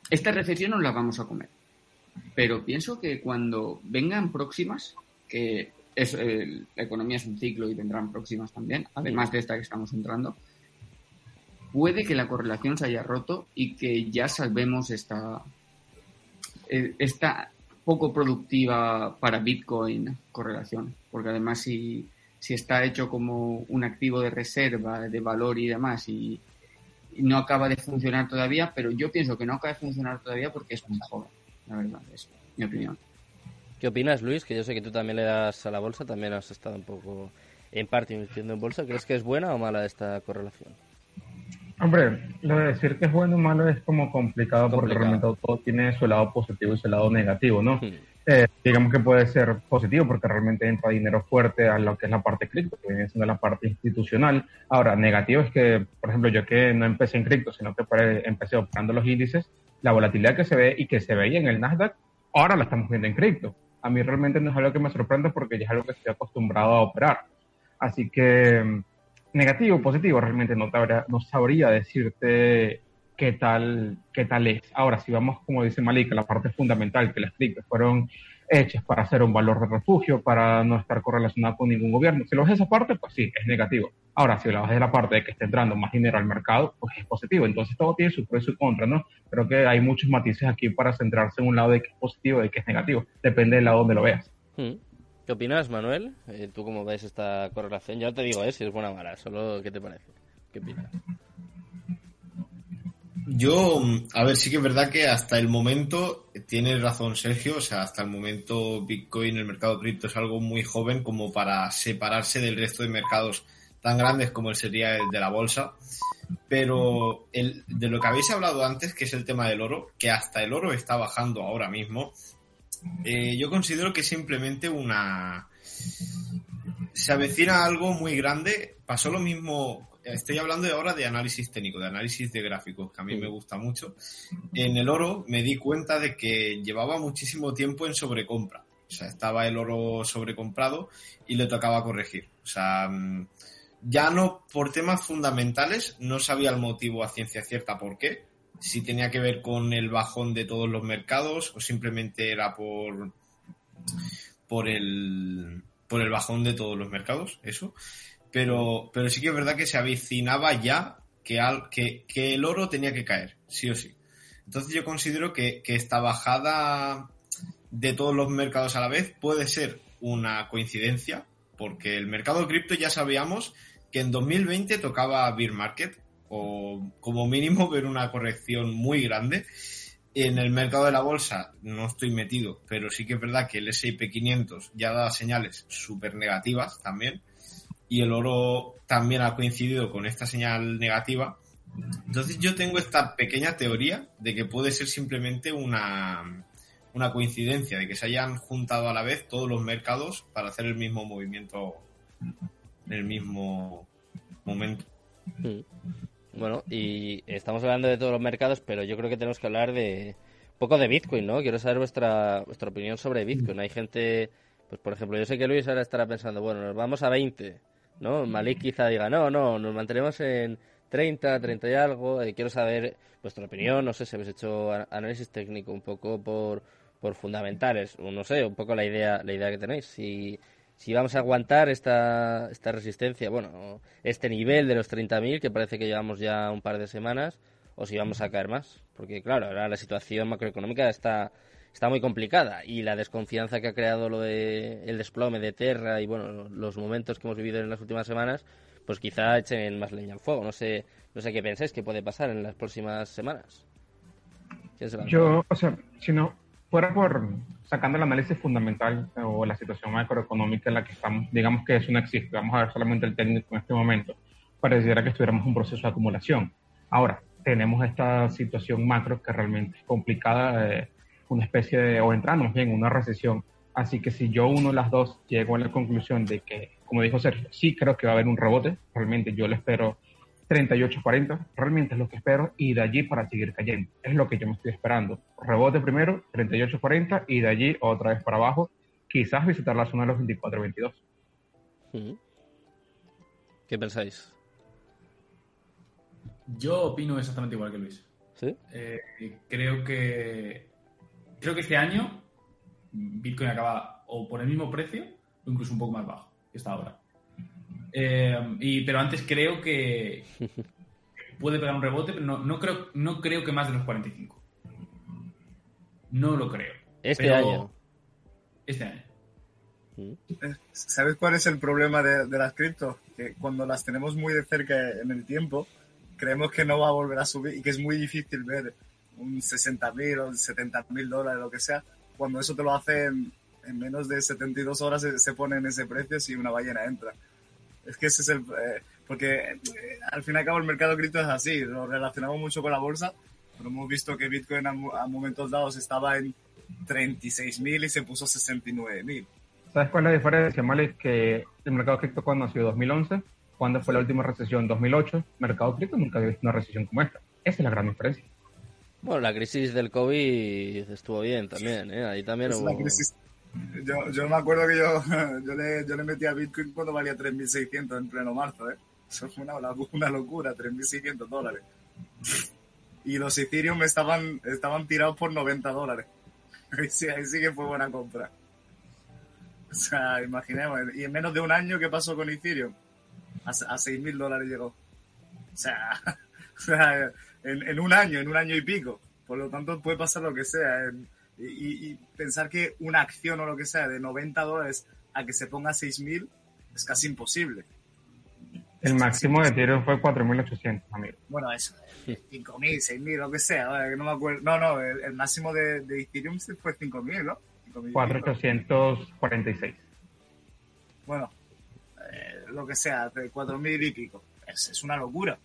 esta recesión nos la vamos a comer. Pero pienso que cuando vengan próximas, que eh, la economía es un ciclo y vendrán próximas también, además de esta que estamos entrando, puede que la correlación se haya roto y que ya salvemos esta, eh, esta poco productiva para Bitcoin correlación. Porque además si, si está hecho como un activo de reserva, de valor y demás, y, y no acaba de funcionar todavía, pero yo pienso que no acaba de funcionar todavía porque es muy joven, la verdad, es mi opinión. ¿Qué opinas, Luis? Que yo sé que tú también le das a la bolsa, también has estado un poco en parte invirtiendo en bolsa. ¿Crees que es buena o mala esta correlación? Hombre, lo de decir que es bueno o malo es como complicado, porque Complicado. realmente todo tiene su lado positivo y su lado negativo, ¿no? Hmm. Eh, digamos que puede ser positivo porque realmente entra dinero fuerte a lo que es la parte cripto, que viene siendo la parte institucional. Ahora, negativo es que, por ejemplo, yo que no empecé en cripto, sino que empecé operando los índices, la volatilidad que se ve y que se veía en el Nasdaq, ahora la estamos viendo en cripto. A mí realmente no es algo que me sorprende porque ya es algo que estoy acostumbrado a operar. Así que, negativo, positivo, realmente no, te habría- no sabría decirte qué tal, qué tal es. Ahora, si vamos, como dice Malika, la parte fundamental, que las criptos fueron hechas para ser un valor de refugio, para no estar correlacionado con ningún gobierno. Si lo ves esa parte, pues sí, es negativo. Ahora, si lo ves de la parte de que esté entrando más dinero al mercado, pues es positivo. Entonces todo tiene su pro y su contra, ¿no? Creo que hay muchos matices aquí para centrarse en un lado de que es positivo y de que es negativo. Depende del lado donde lo veas. Hmm. ¿Qué opinas, Manuel? Eh, ¿Tú cómo ves esta correlación? Ya te digo eh, si es buena o mala, solo ¿qué te parece? ¿Qué opinas? Yo, mm, a ver, sí que es verdad que hasta el momento, eh, tiene razón Sergio, o sea, hasta el momento Bitcoin, el mercado cripto es algo muy joven como para separarse del resto de mercados tan grandes como el sería el de la bolsa. Pero el, de lo que habéis hablado antes, que es el tema del oro, que hasta el oro está bajando ahora mismo, eh, yo considero que simplemente una... Se avecina algo muy grande. Pasó lo mismo estoy hablando ahora de análisis técnico, de análisis de gráficos, que a mí me gusta mucho. En el oro me di cuenta de que llevaba muchísimo tiempo en sobrecompra. O sea, estaba el oro sobrecomprado y le tocaba corregir. O sea, mm, ya no por temas fundamentales, no sabía el motivo a ciencia cierta por qué. Si tenía que ver con el bajón de todos los mercados o simplemente era por, por, el, por el bajón de todos los mercados, eso pero, pero sí que es verdad que se avecinaba ya que, al, que, que el oro tenía que caer, sí o sí. Entonces yo considero que, que esta bajada de todos los mercados a la vez puede ser una coincidencia, porque el mercado cripto ya sabíamos que en 2020 tocaba bear market, o como mínimo ver una corrección muy grande. En el mercado de la bolsa no estoy metido, pero sí que es verdad que el S&P 500 ya da señales súper negativas también y el oro también ha coincidido con esta señal negativa. Entonces yo tengo esta pequeña teoría de que puede ser simplemente una, una coincidencia, de que se hayan juntado a la vez todos los mercados para hacer el mismo movimiento en el mismo momento. Hmm. Bueno, y estamos hablando de todos los mercados, pero yo creo que tenemos que hablar de poco de Bitcoin, ¿no? Quiero saber vuestra, vuestra opinión sobre Bitcoin. Hay gente, pues por ejemplo, yo sé que Luis ahora estará pensando, bueno, nos vamos a 20 ¿no? Malik quizá diga, no, no, nos mantenemos en 30, 30 y algo. Eh, quiero saber vuestra opinión, no sé si habéis hecho análisis técnico un poco por, por fundamentales, no sé, un poco la idea, la idea que tenéis. Si, si vamos a aguantar esta, esta resistencia, bueno, este nivel de los 30.000 que parece que llevamos ya un par de semanas, o si vamos a caer más. Porque claro, ahora la situación macroeconómica está está muy complicada. Y la desconfianza que ha creado lo de el desplome de Terra y bueno los momentos que hemos vivido en las últimas semanas pues quizá echen más leña al fuego. No sé no sé qué pensáis que puede pasar en las próximas semanas. Yo o sea si no fuera por sacando el análisis fundamental o la situación macroeconómica en la que estamos digamos que eso no existe. Vamos a ver solamente el técnico en este momento. Pareciera que estuviéramos un proceso de acumulación. Ahora tenemos esta situación macro que realmente es complicada eh, una especie de, o entramos bien en una recesión. Así que si yo uno las dos llego a la conclusión de que, como dijo Sergio, sí creo que va a haber un rebote, realmente yo le espero 38-40, realmente es lo que espero, y de allí para seguir cayendo. Es lo que yo me estoy esperando. Rebote primero, 38-40, y de allí otra vez para abajo, quizás visitar la zona de los 24-22. ¿Qué pensáis? Yo opino exactamente igual que Luis. ¿Sí? Eh, creo que creo que este año Bitcoin acaba o por el mismo precio o incluso un poco más bajo que está ahora. Eh, y, pero antes creo que puede pegar un rebote, pero no, creo, no creo que más de los 45. No lo creo. Este año. Este año. Eh, ¿Sabes cuál es el problema de, de las criptos? Que cuando las tenemos muy de cerca en el tiempo, creemos que no va a volver a subir y que es muy difícil ver un 60 mil o 70 mil dólares, lo que sea, cuando eso te lo hacen en menos de 72 horas se, pone en ese precio si una ballena entra. Es que ese es el... Eh, porque eh, al fin y al cabo el mercado cripto es así, lo relacionamos mucho con la bolsa, pero hemos visto que Bitcoin a, momentos dados estaba en 36 mil y se puso 69 mil. ¿Sabes cuál es la diferencia, Malik? Que el mercado cripto cuando nació 2011, cuando fue la última recesión 2008, el mercado cripto nunca había visto una recesión como esta. Esa es la gran diferencia. Bueno, la crisis del COVID estuvo bien también, ¿eh? Ahí también hubo... Yo, yo me acuerdo que yo, yo, le, yo le metí a Bitcoin cuando valía 3.600 en pleno marzo, ¿eh? Eso fue una, una locura, 3.600 dólares. Y los Ethereum estaban, estaban tirados por 90 dólares. Ahí sí, sí que fue buena compra. O sea, imaginemos. Y en menos de un año, ¿qué pasó con Ethereum? A, a 6.000 dólares llegó. O sea, o sea en, un año, en un año y pico. Por lo tanto, puede pasar lo que sea. Y, pensar que una acción o lo que sea de 90 dólares a que se ponga 6.000 es casi imposible. El máximo de Ethereum fue 4.800, amigo. Bueno, eso, 5.000, 6.000, lo que sea. No me acuerdo. No, no, el, máximo de, Ethereum fue 5.000, ¿no? 4.846. Bueno, eh, lo que sea, 4.000 y pico. es una locura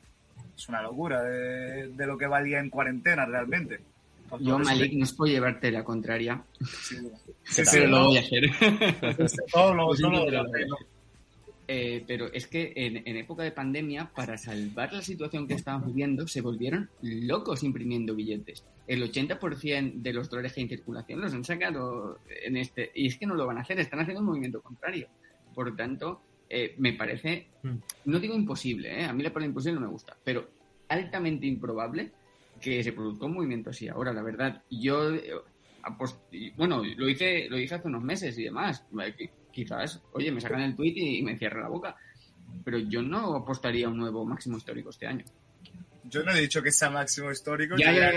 es una locura de, lo que valía en cuarentena realmente. Yo, Malik, no es por llevarte la contraria, Sí, sí, sí, pero lo voy a hacer. todo lo- a hacer. Eh, pero es que en, en época de pandemia, para salvar la situación que estábamos viviendo, se volvieron locos imprimiendo billetes. El 80% de los dólares que hay en circulación los han sacado en este. Y es que no lo van a hacer, están haciendo un movimiento contrario. Por tanto, eh, me parece, no digo imposible, ¿eh? a mí la palabra imposible no me gusta, pero altamente improbable que se produzca un movimiento así ahora, la verdad. Yo, eh, bueno, lo hice, lo hice hace unos meses y demás. Qui- Quizás, oye, me sacan el tweet y, y me cierra la boca. Pero yo no apostaría a un nuevo máximo histórico este año. Yo no he dicho que sea máximo histórico. Ya, yo, ya,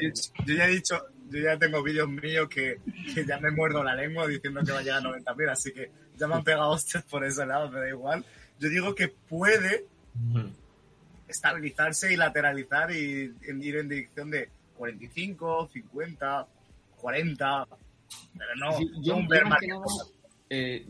yo- yo ya he dicho, yo ya tengo vídeos míos que, que ya me muerdo la lengua diciendo que va a llegar a 90.000, así que ya me han pegado hostias por ese lado, me da igual. Yo digo que puede estabilizarse y lateralizar y ir en dirección de 45, 50, 40, pero no, Sí, no yo, un yo más que nada, eh,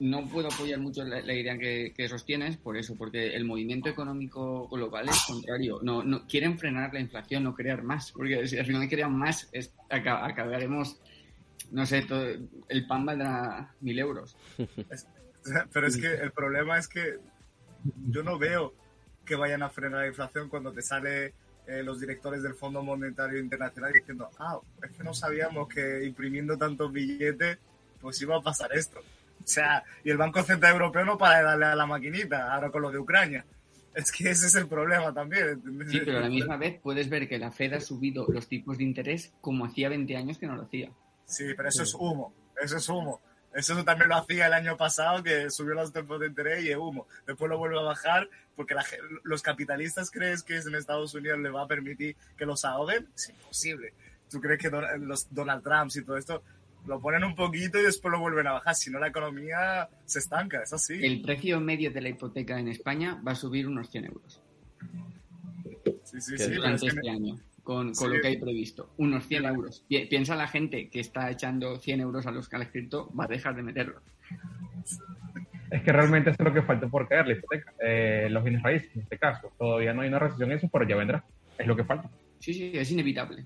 no puedo apoyar mucho la, la idea que, que sostienes por eso, porque el movimiento económico global es contrario. No, no quieren frenar la inflación, no crear más, porque si al final crean más, es- acabaremos, no sé, todo- el pan valdrá mil euros. Pero es que el problema es que yo no veo que vayan a frenar la inflación cuando te sale eh, los directores del Fondo Monetario Internacional diciendo, ah, es que no sabíamos que imprimiendo tantos billetes, pues iba a pasar esto. O sea, y el Banco Central Europeo no para de darle a la maquinita, ahora con lo de Ucrania. Es que ese es el problema también. Sí, pero a la misma vez puedes ver que la Fed ha subido los tipos de interés como hacía 20 años que no lo hacía. Sí, pero eso es humo, eso es humo. Eso también lo hacía el año pasado, que subió los tipos de interés y es humo. Después lo vuelve a bajar porque la los capitalistas crees que en Estados Unidos le va a permitir que los ahoguen. Es imposible. ¿Tú crees que Don- los Donald Trump y todo esto lo ponen un poquito y después lo vuelven a bajar? Si no, la economía se estanca, es así. El precio medio de la hipoteca en España va a subir unos 100 euros. Sí, sí, que sí. durante es que este año, con, con Sí. lo que hay previsto. Unos 100 euros. Pi- Piensa la gente que está echando 100 euros a los que al cripto, va a dejar de meterlo. Es que realmente eso es lo que falta por caer, la hipoteca. Eh, los bienes raíces, en este caso. Todavía no hay una recesión en eso, pero ya vendrá. Es lo que falta. Sí, sí, es inevitable.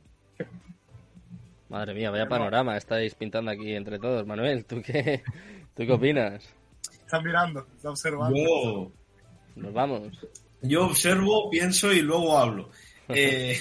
Madre mía, vaya panorama estáis pintando aquí entre todos. Manuel, ¿tú qué, ¿tú qué opinas? está mirando, está observando. Yo, Nos vamos. yo observo, pienso y luego hablo. Eh,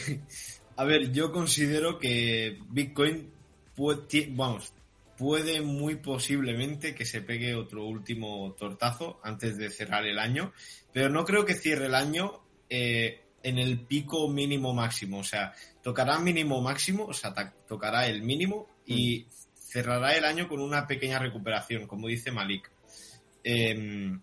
a ver, yo considero que Bitcoin puede, vamos, puede muy posiblemente que se pegue otro último tortazo antes de cerrar el año, pero no creo que cierre el año eh, en el pico mínimo máximo. O sea, tocará mínimo máximo, o sea, tocará el mínimo y cerrará el año con una pequeña recuperación, como dice Malik. Em,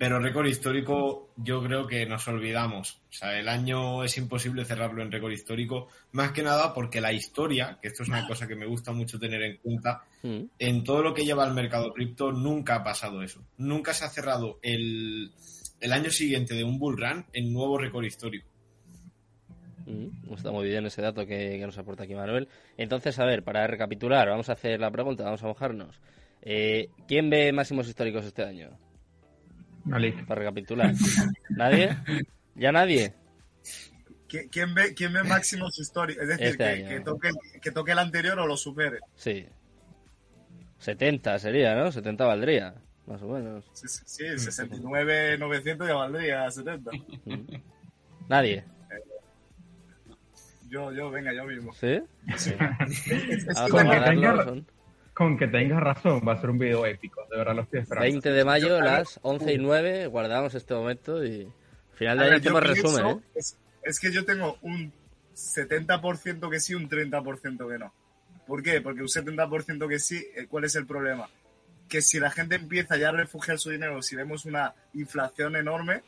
pero récord histórico, yo creo que nos olvidamos. O sea, el año es imposible cerrarlo en récord histórico, más que nada porque la historia, que esto es una cosa que me gusta mucho tener en cuenta, Mm. en todo lo que lleva al mercado cripto nunca ha pasado eso. Nunca se ha cerrado el, el año siguiente de un bull run en nuevo récord histórico. Mm, Está muy bien ese dato que, que nos aporta aquí Manuel. Entonces, a ver, para recapitular, vamos a hacer la pregunta, vamos a mojarnos. Eh, ¿Quién ve máximos históricos este año? Malik. Para recapitular. ¿Nadie? ¿Ya nadie? ¿Qui- ¿Quién ve, quién ve máximos históricos? Es decir, Este que, que toque, que toque el anterior o lo supere. Sí. 70 sería, ¿no? 70 valdría, más o menos. Sí, sí, sí, 69, 900 ya valdría 70. Mm. ¿Nadie? Yo, yo, venga, yo mismo. ¿Sí? Sí. Es- es Vamos que con a que tenga- Con que tengas razón, va a ser un video épico. De verdad lo estoy esperando. 20 de mayo, Yo- las 11 y 9, guardamos este momento y final de año hacemos resumen, ¿eh? es, es que yo tengo un 70% que sí, un 30% que no. ¿Por qué? Porque un 70% que sí, eh, ¿cuál es el problema? Que si la gente empieza ya a refugiar su dinero, si vemos una inflación enorme,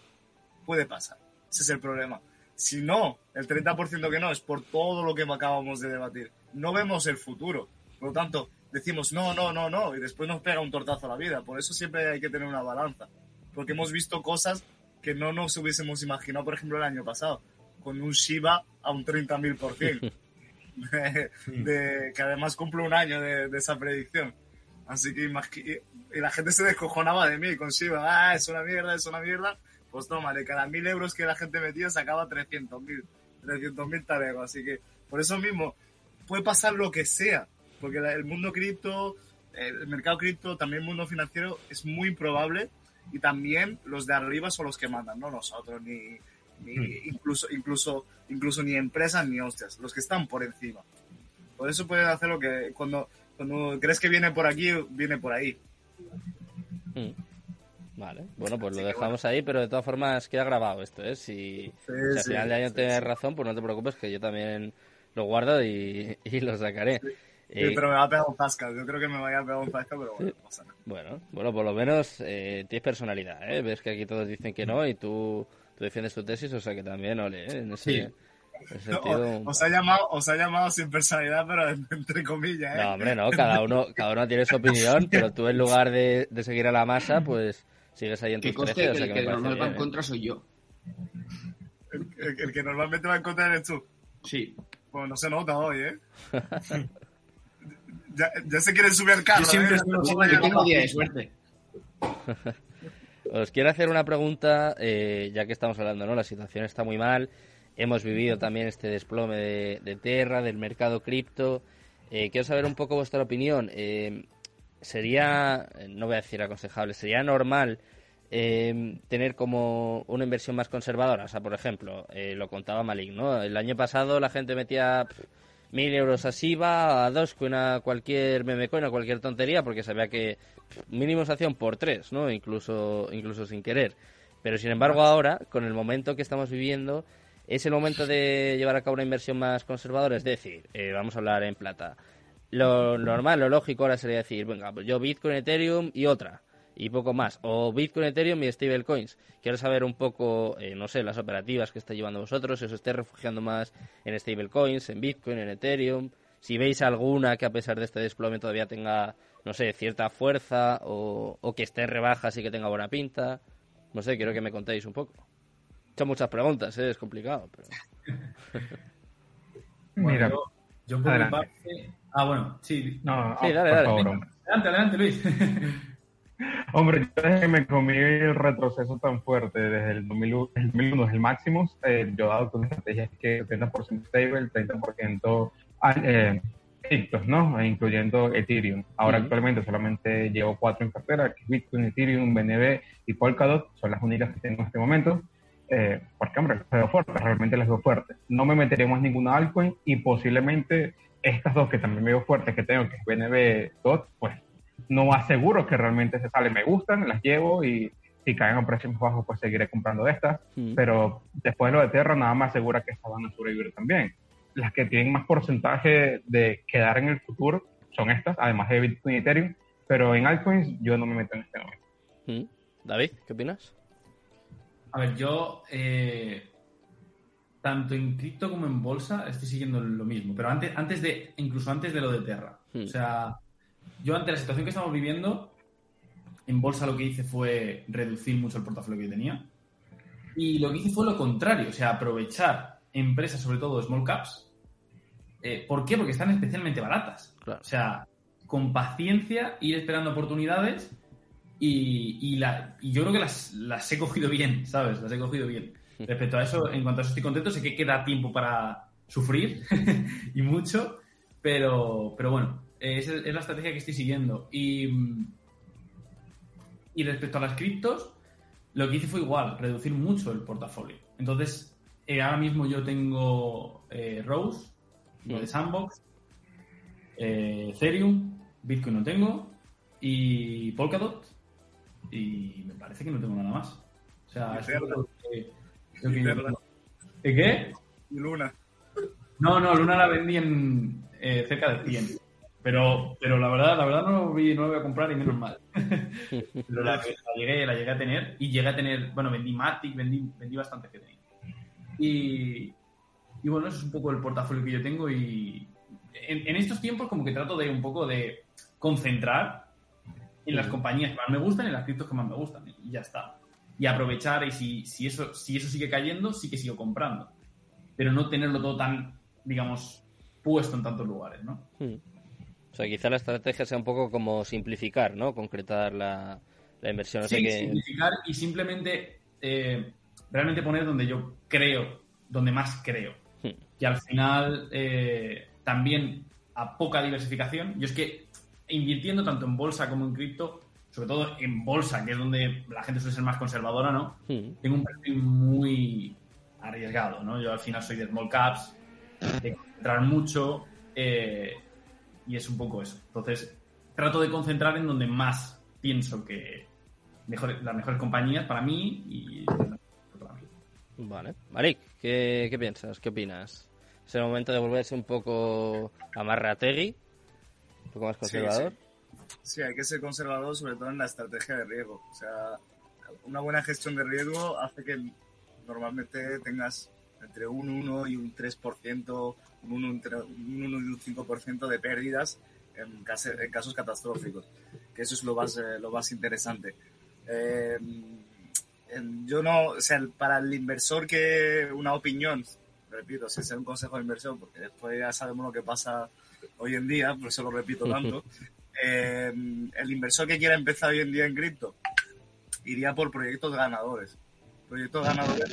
puede pasar. Ese es el problema. Si no, el 30% que no, es por todo lo que acabamos de debatir. No vemos el futuro. Por lo tanto, decimos no, no, no, no, y después nos pega un tortazo a la vida. Por eso siempre hay que tener una balanza. Porque hemos visto cosas que no nos hubiésemos imaginado, por ejemplo, el año pasado, con un Shiba a un 30.000%. de, de- que además cumple un año de, de esa predicción. Así que y, y la gente se descojonaba de mí con Shiba. Ah, es una mierda, es una mierda. Pues toma, de cada mil euros que la gente metía sacaba 300.000. 300.000 talegos. Así que Por eso mismo, puede pasar lo que sea, porque el mundo cripto, el mercado cripto, también el mundo financiero es muy improbable y también los de arriba son los que mandan, no nosotros, ni, ni incluso, incluso, incluso ni empresas ni hostias, los que están por encima. Por eso pueden hacer lo que cuando, cuando crees que viene por aquí, viene por ahí. Mm. Vale, bueno, pues lo Así dejamos ahí, pero de todas formas queda grabado esto, ¿eh? Si, Sí, si al final de año sí, tienes razón, pues no te preocupes, que yo también lo guardo y, y lo sacaré. Sí, Eh, pero me va a pegar un zasca. Yo creo que me vaya a pegar un zasca, pero bueno, no pasa nada. Bueno, bueno, por lo menos eh, tienes personalidad, ¿eh? Ves que aquí todos dicen que no y tú, tú defiendes tu tesis, o sea que también, ole, ¿eh? En ese, Sí. en ese No, sentido... os, ha llamado, os ha llamado sin personalidad, pero entre comillas, ¿eh? No, hombre, no, cada uno, cada uno tiene su opinión, pero tú en lugar de, de seguir a la masa, pues sigues ahí en Que tus trece, o que sea el que que normal va en ¿eh? contra soy yo. El, el- el que normalmente va a encontrar eres tú. Sí. Pues no se nota hoy, ¿eh? ya, ya se quieren subir al carro, Yo siempre ¿eh? estoy No Yo tengo día de suerte. Os quiero hacer una pregunta, eh, ya que estamos hablando, ¿no? La situación está muy mal. Hemos vivido también este desplome de, de Terra, del mercado cripto. Eh, quiero saber un poco vuestra opinión. Eh, sería, no voy a decir aconsejable, sería normal eh, tener como una inversión más conservadora. O sea, por ejemplo, eh, lo contaba Malik, ¿no? El año pasado la gente metía mil euros a Siva, a Dogecoin, a cualquier memecoin, a cualquier tontería, porque sabía que mínimo se hacían por tres, ¿no? Incluso, incluso sin querer. Pero sin embargo ahora, con el momento que estamos viviendo, es el momento de llevar a cabo una inversión más conservadora, es decir, eh, vamos a hablar en plata. Lo normal, lo lógico ahora sería decir, venga, pues yo Bitcoin, Ethereum y otra, y poco más. O Bitcoin, Ethereum y stablecoins. Quiero saber un poco, eh, no sé, las operativas que estáis llevando vosotros, si os estáis refugiando más en stablecoins, en Bitcoin, en Ethereum. Si veis alguna que a pesar de este desplome todavía tenga, no sé, cierta fuerza o, o que esté en rebajas y que tenga buena pinta. No sé, quiero que me contéis un poco. Hecho muchas preguntas, ¿eh? es complicado. Pero... Bueno, Mira, yo, yo por mi adelante. parte... Ah, bueno, sí. no, Sí, oh, dale, por dale, favor. Adelante, adelante, Luis. Hombre, yo desde que me comí el retroceso tan fuerte desde el 2001, el 2001 es el máximo, eh, yo he dado con estrategias que 70% stable, 30% ah, eh, criptos, ¿no? E incluyendo Ethereum. Ahora Ujú. actualmente solamente llevo cuatro en cartera, que es Bitcoin, Ethereum, BNB y Polkadot, son las únicas que tengo en este momento. Eh, porque, hombre, las veo fuertes, realmente las veo fuertes. No me meteré más ninguna altcoin y posiblemente estas dos que también veo fuertes que tengo, que es BNB, DOT, pues no aseguro que realmente se salen. Me gustan, las llevo y si caen a precios más bajos, pues seguiré comprando de estas. Mm. Pero después de lo de Terra, nada más asegura que estas van a sobrevivir también. Las que tienen más porcentaje de quedar en el futuro son estas, además de Bitcoin y Ethereum. Pero en altcoins yo no me meto en este momento. Mm. David, ¿qué opinas? A ver, yo eh, tanto en cripto como en bolsa estoy siguiendo lo mismo, pero antes, antes de, incluso antes de lo de Terra. Hmm. O sea, yo ante la situación que estamos viviendo, en bolsa lo que hice fue reducir mucho el portafolio que tenía. Y lo que hice fue lo contrario, o sea, aprovechar empresas, sobre todo small caps. Eh, ¿Por qué? Porque están especialmente baratas. Claro. O sea, con paciencia, ir esperando oportunidades y, y la, y yo creo que las, las he cogido bien, ¿sabes? Las he cogido bien. Respecto a eso, en cuanto a eso estoy contento, sé que queda tiempo para sufrir y mucho, pero, pero bueno, es, es la estrategia que estoy siguiendo. Y, y respecto a las criptos, lo que hice fue igual, reducir mucho el portafolio. Entonces, eh, ahora mismo yo tengo eh, Rose, lo de Sandbox, eh, Ethereum, Bitcoin no tengo, y Polkadot, y me parece que no tengo nada más. O sea, es lo que- lo que Y yo Terra. tengo. ¿Eh, ¿Qué? Y Luna. No, no, Luna la vendí en eh, cerca de 100. Pero, pero la verdad, la verdad no, vi, no la voy a comprar y menos mal. pero la, la llegué, la llegué a tener y llegué a tener, bueno, vendí Matic, vendí, vendí bastante que tenía. Y, y bueno, eso es un poco el portafolio que yo tengo y en, en estos tiempos como que trato de un poco de concentrar en las compañías que más me gustan y en las criptos que más me gustan y ya está. Y aprovechar y si, si, eso, si eso sigue cayendo, sí que sigo comprando. Pero no tenerlo todo tan, digamos, puesto en tantos lugares, ¿no? Mm. O sea, quizá la estrategia sea un poco como simplificar, ¿no? Concretar la, la inversión. Sí, simplificar y simplemente eh, realmente poner donde yo creo, donde más creo. Hmm. que al final eh, también a poca diversificación. Yo es que invirtiendo tanto en bolsa como en cripto, sobre todo en bolsa, que es donde la gente suele ser más conservadora, ¿no? Mm. Tengo un perfil muy arriesgado, ¿no? Yo al final soy de small caps, de concentrar mucho eh, y es un poco eso. Entonces, trato de concentrar en donde más pienso que mejor, las mejores compañías para mí y para mí. Vale. Marik, ¿qué, qué piensas? ¿Qué opinas? ¿Es el momento de volverse un poco amarrategui? ¿Un poco más conservador? Sí, hay que ser conservador, sobre todo en la estrategia de riesgo. O sea, una buena gestión de riesgo hace que normalmente tengas entre un 1 y un 3%, un 1, entre un 1 y un 5% de pérdidas en, case- en casos catastróficos, que eso es lo más, eh, lo más interesante. Eh, yo no, o sea, para el inversor que una opinión, repito, sin ser un consejo de inversión, porque después ya sabemos lo que pasa hoy en día, por eso lo repito tanto. Eh, el inversor que quiera empezar hoy en día en cripto iría por proyectos ganadores. Proyectos ganadores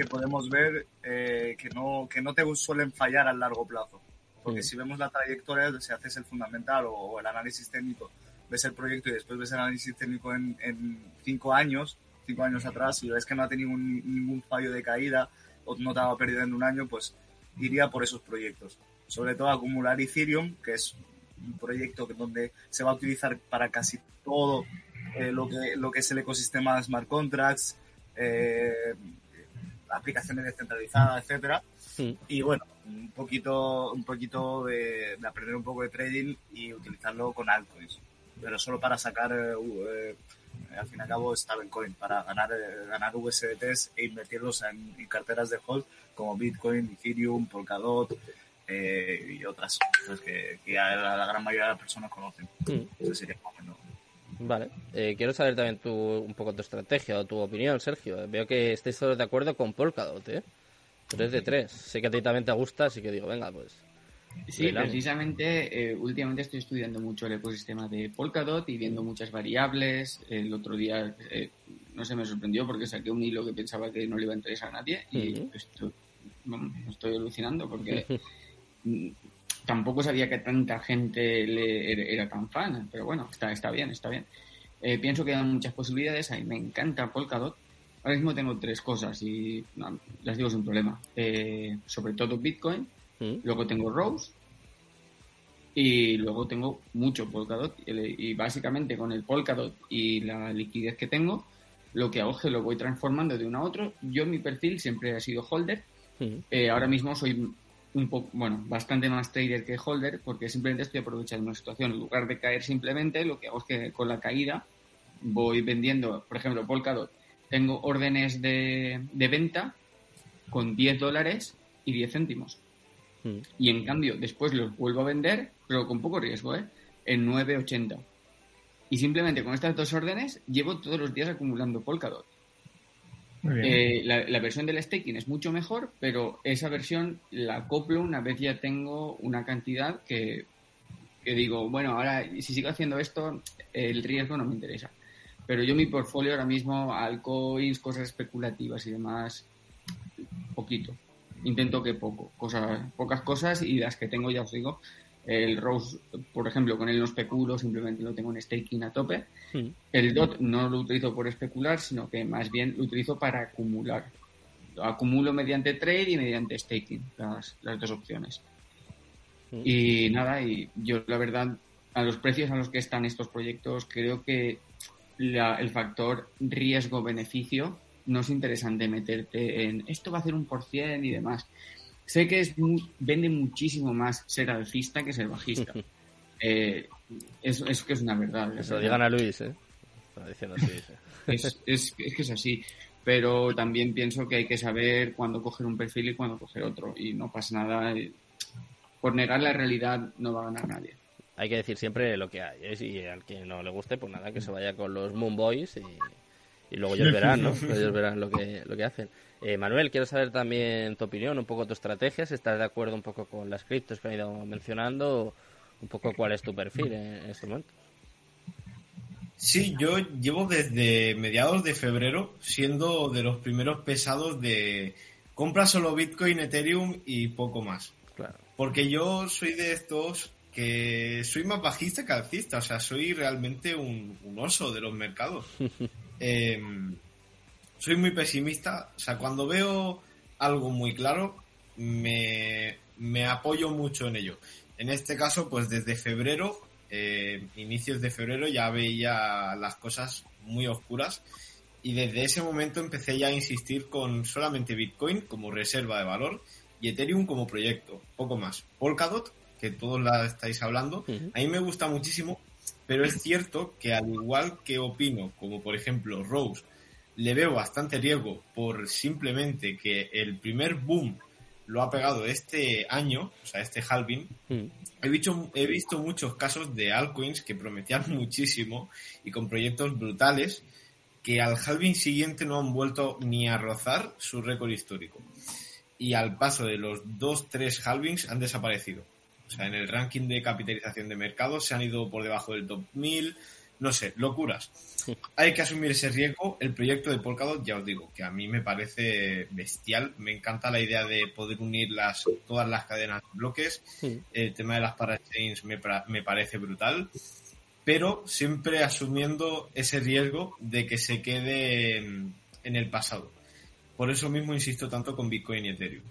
que podemos ver eh, que, no, que no te suelen fallar a largo plazo. Porque si vemos la trayectoria, si haces el fundamental o, o el análisis técnico, ves el proyecto y después ves el análisis técnico en, en cinco años, cinco años atrás, y ves que no ha tenido un- ningún fallo de caída o no te ha perdido en un año, pues iría por esos proyectos. Sobre todo acumular Ethereum, que es un proyecto donde se va a utilizar para casi todo eh, lo, que, lo que es el ecosistema de smart contracts, eh, aplicaciones descentralizadas, etcétera. Mm. Y bueno, un poquito, un poquito de, de aprender un poco de trading y utilizarlo con altcoins. Pero solo para sacar, eh, u- eh, al fin y al cabo, stablecoin, para ganar, eh, ganar USDTs e invertirlos en, en carteras de hold como Bitcoin, Ethereum, Polkadot eh, y otras pues, que, que ya la, la gran mayoría de las personas conocen. Eso sería más o menos. Vale. Eh, quiero saber también tu, un poco tu estrategia o tu opinión, Sergio. Veo que estáis todos de acuerdo con Polkadot, ¿eh? 3 de 3. Sé que a ti también te gusta, así que digo, venga, pues. Sí, Bailamos. precisamente, eh, últimamente estoy estudiando mucho el ecosistema de Polkadot y viendo muchas variables. El otro día, eh, no sé, me sorprendió porque saqué un hilo que pensaba que no le iba a interesar a nadie y Ujú. estoy, vamos, estoy alucinando porque tampoco sabía que tanta gente le, era, tan fan, pero bueno, está, está bien, está bien. Eh, pienso que hay muchas posibilidades, a mí me encanta Polkadot. Ahora mismo tengo tres cosas y no, las digo sin problema. Eh, sobre todo Bitcoin, Mm. luego tengo Rose y luego tengo mucho Polkadot. Y, y básicamente con el Polkadot y la liquidez que tengo, lo que hago es que lo voy transformando de uno a otro. Yo mi perfil siempre ha sido holder. Mm. Eh, ahora mismo soy un poco, bueno, bastante más trader que holder porque simplemente estoy aprovechando una situación. En lugar de caer simplemente, lo que hago es que con la caída voy vendiendo, por ejemplo, Polkadot. Tengo órdenes de, de venta con 10 dólares y 10 céntimos. Mm. Y en cambio, después los vuelvo a vender, pero con poco riesgo, ¿eh? En 9.80. Y simplemente con estas dos órdenes llevo todos los días acumulando Polkadot. Eh, la, la versión del staking es mucho mejor, pero esa versión la acoplo una vez ya tengo una cantidad que, que digo, bueno, ahora si sigo haciendo esto, el riesgo no me interesa. Pero yo mi portfolio ahora mismo, altcoins, cosas especulativas y demás, poquito. Intento que poco, cosas, pocas cosas y las que tengo ya os digo. El Rose, por ejemplo, con él no especulo, simplemente lo tengo en staking a tope. El DOT no lo utilizo por especular, sino que más bien lo utilizo para acumular. Lo acumulo mediante trade y mediante staking, las, las dos opciones. Y nada, y yo la verdad, a los precios a los que están estos proyectos, creo que la- el factor riesgo-beneficio no es interesante meterte en esto va a hacer un por cien y demás. Sé que es mu- vende muchísimo más ser alcista que ser bajista. Eh, es, es que es una verdad. Que se lo digan a Luis, ¿eh? Diciendo así, dice. Es, es, es que es así. Pero también pienso que hay que saber cuándo coger un perfil y cuándo coger otro. Y no pasa nada. eh, Por negar la realidad no va a ganar nadie. Hay que decir siempre lo que hay, ¿eh? Y al que no le guste, pues nada, que se vaya con los Moon Boys y, y luego ellos verán, ¿no? Ellos verán lo que, lo que hacen. Eh, Manuel, quiero saber también tu opinión, un poco tu estrategia, si estás de acuerdo un poco con las criptos que han ido mencionando, un poco cuál es tu perfil en, este momento. Sí, yo llevo desde mediados de febrero siendo de los primeros pesados de compra solo Bitcoin, Ethereum y poco más. Claro. Porque yo soy de estos que soy más bajista que alcista, o sea, soy realmente un, un oso de los mercados. Eh, soy muy pesimista, o sea, cuando veo algo muy claro, me, me apoyo mucho en ello. En este caso, pues desde febrero, eh, inicios de febrero, ya veía las cosas muy oscuras y desde ese momento empecé ya a insistir con solamente Bitcoin como reserva de valor y Ethereum como proyecto, poco más. Polkadot, que todos la estáis hablando, a mí me gusta muchísimo, pero es cierto que al igual que opino, como por ejemplo Rose, le veo bastante riesgo por simplemente que el primer boom lo ha pegado este año, o sea, este halving, Mm. He visto, he visto muchos casos de altcoins que prometían muchísimo y con proyectos brutales que al halving siguiente no han vuelto ni a rozar su récord histórico. Y al paso de los dos, tres halvings han desaparecido. O sea, en el ranking de capitalización de mercado se han ido por debajo del top 1000. No sé, locuras. Hay que asumir ese riesgo. El proyecto de Polkadot, ya os digo, que a mí me parece bestial. Me encanta la idea de poder unir las, todas las cadenas de bloques. El tema de las parachains me, me parece brutal. Pero siempre asumiendo ese riesgo de que se quede en, en el pasado. Por eso mismo insisto tanto con Bitcoin y Ethereum.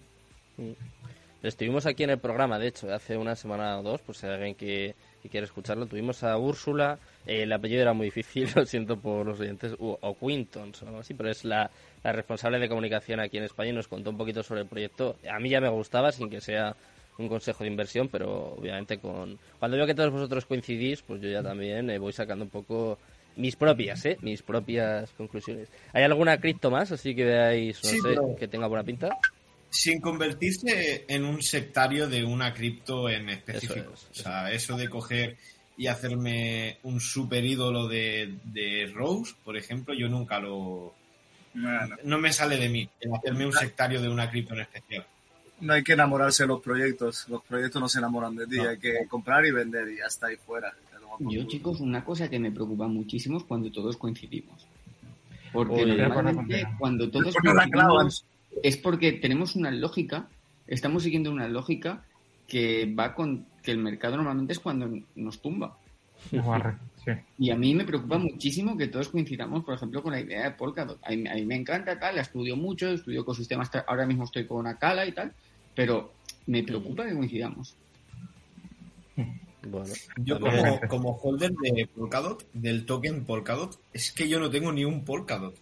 Estuvimos aquí en el programa, de hecho, hace una semana o dos, pues si hay alguien que, que quiere escucharlo. Tuvimos a Úrsula, el apellido era muy difícil, lo siento por los oyentes, o Quintons o algo así, pero es la, la responsable de comunicación aquí en España y nos contó un poquito sobre el proyecto. A mí ya me gustaba, sin que sea un consejo de inversión, pero obviamente con cuando veo que todos vosotros coincidís, pues yo ya también eh, voy sacando un poco mis propias, ¿eh? Mis propias conclusiones. ¿Hay alguna cripto más? Así que veáis, no Sí, sé, pero- que tenga buena pinta. Sin convertirse en un sectario de una cripto en específico. Eso es, o sea, eso de coger y hacerme un super ídolo de, de Rose, por ejemplo, yo nunca lo... Bueno, No me sale de mí el hacerme un sectario de una cripto en especial. no hay que enamorarse de los proyectos. Los proyectos no se enamoran de ti. No. Hay que comprar y vender y ya está ahí fuera. Yo, chicos, una cosa que me preocupa muchísimo es cuando todos coincidimos. Porque normalmente cuando todos coincidimos es porque tenemos una lógica, estamos siguiendo una lógica que va con que el mercado normalmente es cuando nos tumba. Sí. Y a mí me preocupa muchísimo que todos coincidamos, por ejemplo, con la idea de Polkadot. A mí, a mí me encanta tal, la estudio mucho, estudio ecosistemas, ahora mismo estoy con Acala y tal, pero me preocupa que coincidamos. Bueno, Yo como, como holder de Polkadot, del token Polkadot, es que yo no tengo ni un Polkadot.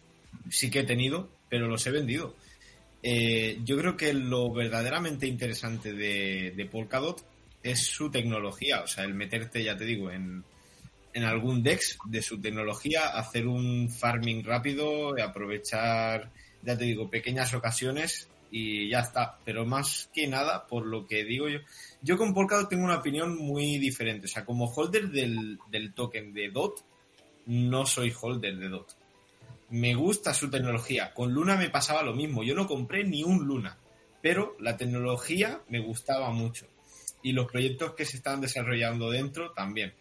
Sí que he tenido, pero los he vendido. Eh, yo creo que lo verdaderamente interesante de, Polkadot es su tecnología, o sea, el meterte, ya te digo, en, algún DEX de su tecnología, hacer un farming rápido, aprovechar, ya te digo, pequeñas ocasiones y ya está. Pero más que nada, por lo que digo yo, yo con Polkadot tengo una opinión muy diferente. O sea, como holder del token de DOT, no soy holder de DOT. Me gusta su tecnología. Con Luna me pasaba lo mismo. Yo no compré ni un Luna. Pero la tecnología me gustaba mucho. Y los proyectos que se estaban desarrollando dentro también.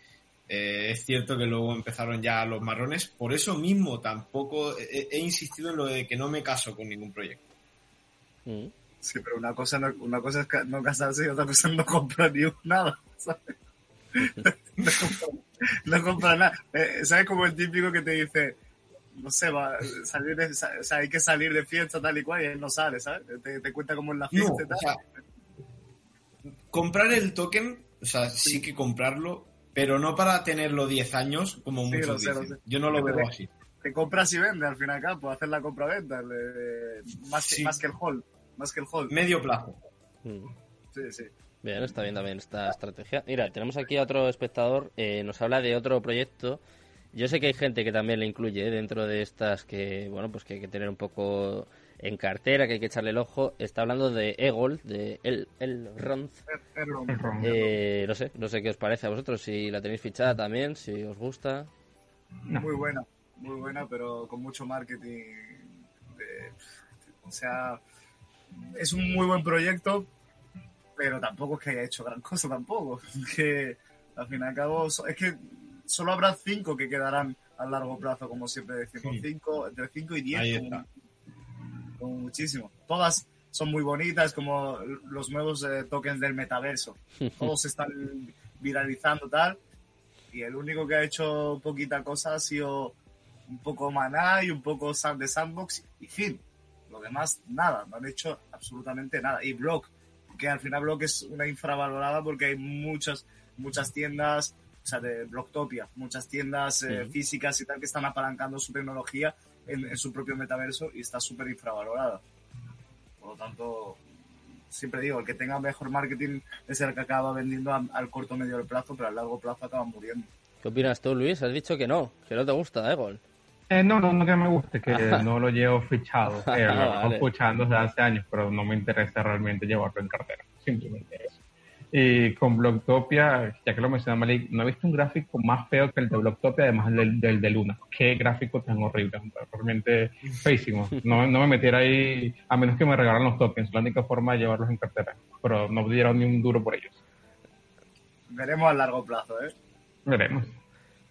Eh, es cierto que luego empezaron ya los marrones. Por eso mismo tampoco he, he insistido en lo de que no me caso con ningún proyecto. Mm. Sí, pero una cosa, no, una cosa es no casarse y otra cosa es no comprar ni un nada. ¿sabes? No compra, no compra nada. Eh, ¿Sabes como el típico que te dice, no sé, va, salir de, o sea, hay que salir de fiesta tal y cual y él no sale, ¿sabes? Te, te cuenta como en la No, fiesta y o tal. sea, comprar el token, o sea, sí que comprarlo, pero no para tenerlo 10 años, como Sí, muchos lo sé, lo dicen. sé. Yo no lo Pero veo te- así. Te compras y vendes al fin y al cabo, hacer la compra-venta, más, que, Sí. más que el hold, más que el hold. Medio plazo. Mm. Sí, sí. Bien, está bien también esta estrategia. Mira, tenemos aquí a otro espectador, eh, nos habla de otro proyecto. Yo sé que hay gente que también le incluye eh, dentro de estas que, bueno, pues que hay que tener un poco en cartera, que hay que echarle el ojo. Está hablando de Egol, de El, el Ronz. El. Eh, no sé, no sé qué os parece a vosotros, si la tenéis fichada también, si os gusta. No. Muy buena, muy buena, pero con mucho marketing. de- o sea, es un muy buen proyecto, pero tampoco es que haya hecho gran cosa tampoco. Que al fin y al cabo, es que solo habrá cinco que quedarán a largo plazo, como siempre decimos. Sí. Cinco, entre 5 y 10, Ahí como, como muchísimo. Todas son muy bonitas, como los nuevos eh, tokens del metaverso. Todos se están viralizando tal. Y el único que ha hecho poquita cosa ha sido un poco Maná y un poco de Sandbox y fin. Lo demás, nada, no han hecho absolutamente nada. Y Block, que al final Block es una infravalorada porque hay muchas, muchas tiendas, o sea, de Blocktopia, muchas tiendas eh, físicas y tal que están apalancando su tecnología en, en su propio metaverso y está súper infravalorada. Por lo tanto, siempre digo, el que tenga mejor marketing es el que acaba vendiendo al corto medio del plazo, pero al largo plazo acaba muriendo. ¿Qué opinas tú, Luis? Has dicho que no, que no te gusta, ¿eh, Eh, no, no, no que me guste, que no lo llevo fichado. Eh, lo Vale. escuchando desde hace años, pero no me interesa realmente llevarlo en cartera. Simplemente eso. Y con Blocktopia, ya que lo menciona Malik, no he visto un gráfico más feo que el de Blocktopia, además del, del de Luna. Qué gráfico tan horrible, realmente feísimo. No, no me metiera ahí, a menos que me regalaran los tokens, la única forma de llevarlos en cartera. Pero no dieron ni un duro por ellos. Veremos a largo plazo, ¿eh? Veremos.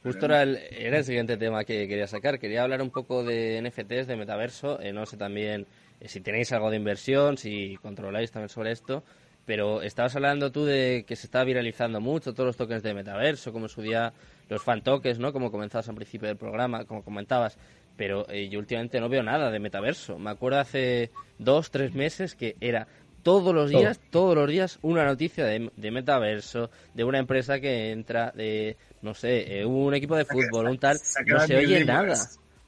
Justo era el, era el siguiente tema que quería sacar. Quería hablar un poco de NFTs, de metaverso. Eh, no sé también eh, si tenéis algo de inversión, si controláis también sobre esto. Pero estabas hablando tú de que se está viralizando mucho todos los tokens de metaverso, como en su día los fan tokens, ¿no? Como comenzabas al principio del programa, como comentabas. Pero eh, yo últimamente no veo nada de metaverso. Me acuerdo hace dos, tres meses que era todos los días, todos los días, una noticia de, de metaverso, de una empresa que entra, de, no sé, eh, un equipo de fútbol, un tal. No se oye nada.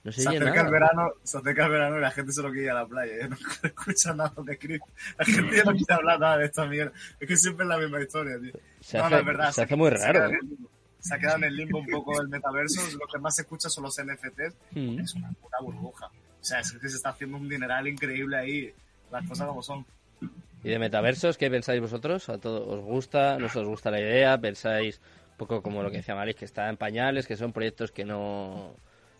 No se Se acerca, el nada. verano, se acerca el verano y la gente solo quiere ir a la playa. ¿eh? No escucha nada de Chris. La gente ya no quiere hablar nada de esta mierda. Es que siempre es la misma historia, tío. Se no, hace- no, es verdad. se hace muy raro. el. Se ha quedado en el limbo un poco el metaverso. Lo que más se escucha son los NFTs. Mm. Es una puta burbuja. O sea, es que se está haciendo un dineral increíble ahí. Las cosas como son. ¿Y de metaversos qué pensáis vosotros? ¿A todos os gusta? ¿No os gusta la idea? ¿Pensáis un poco como lo que decía Malik, que está en pañales, que son proyectos que no...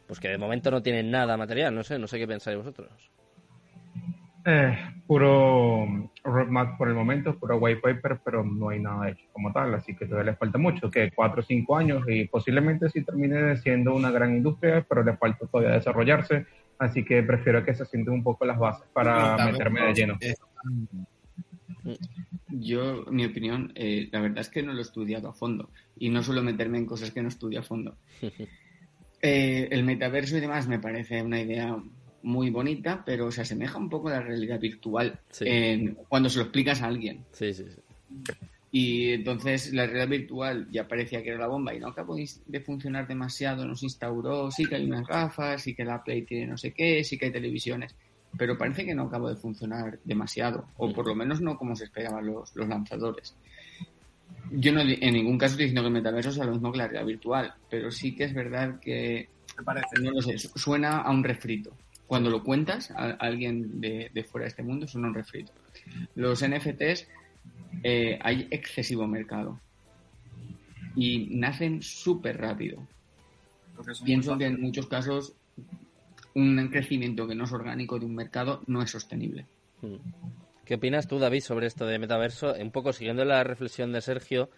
Pues que de momento no tienen nada material, no sé, no sé qué pensáis vosotros. Eh, puro roadmap por el momento, puro white paper, pero no hay nada hecho como tal, así que todavía le falta mucho, que cuatro o cinco años y posiblemente sí termine siendo una gran industria, pero le falta todavía desarrollarse, así que prefiero que se sienten un poco las bases para meterme de lleno. eh, Yo, mi opinión, eh, la verdad es que no lo he estudiado a fondo y no suelo meterme en cosas que no estudio a fondo. Eh, el metaverso y demás me parece una idea muy bonita, pero se asemeja un poco a la realidad virtual Sí. en- cuando se lo explicas a alguien. Sí, sí, sí. Y entonces la realidad virtual ya parecía que era la bomba y no acabó de funcionar demasiado, nos instauró, sí que hay unas gafas, sí que la Play tiene no sé qué, sí que hay televisiones, pero parece que no acabó de funcionar demasiado, o por lo menos no como se esperaban los, los lanzadores. Yo no en ningún caso estoy diciendo que el metaverso sea lo mismo que la realidad virtual, pero sí que es verdad que, no lo sé, su- suena a un refrito. Cuando lo cuentas a, alguien de, de fuera de este mundo, suena a un refrito. Los NFTs eh, hay excesivo mercado y nacen súper rápido. Pienso que en muchos casos un crecimiento que no es orgánico de un mercado no es sostenible. Mm. ¿Qué opinas tú, David, sobre esto de metaverso? Un poco siguiendo la reflexión de Sergio,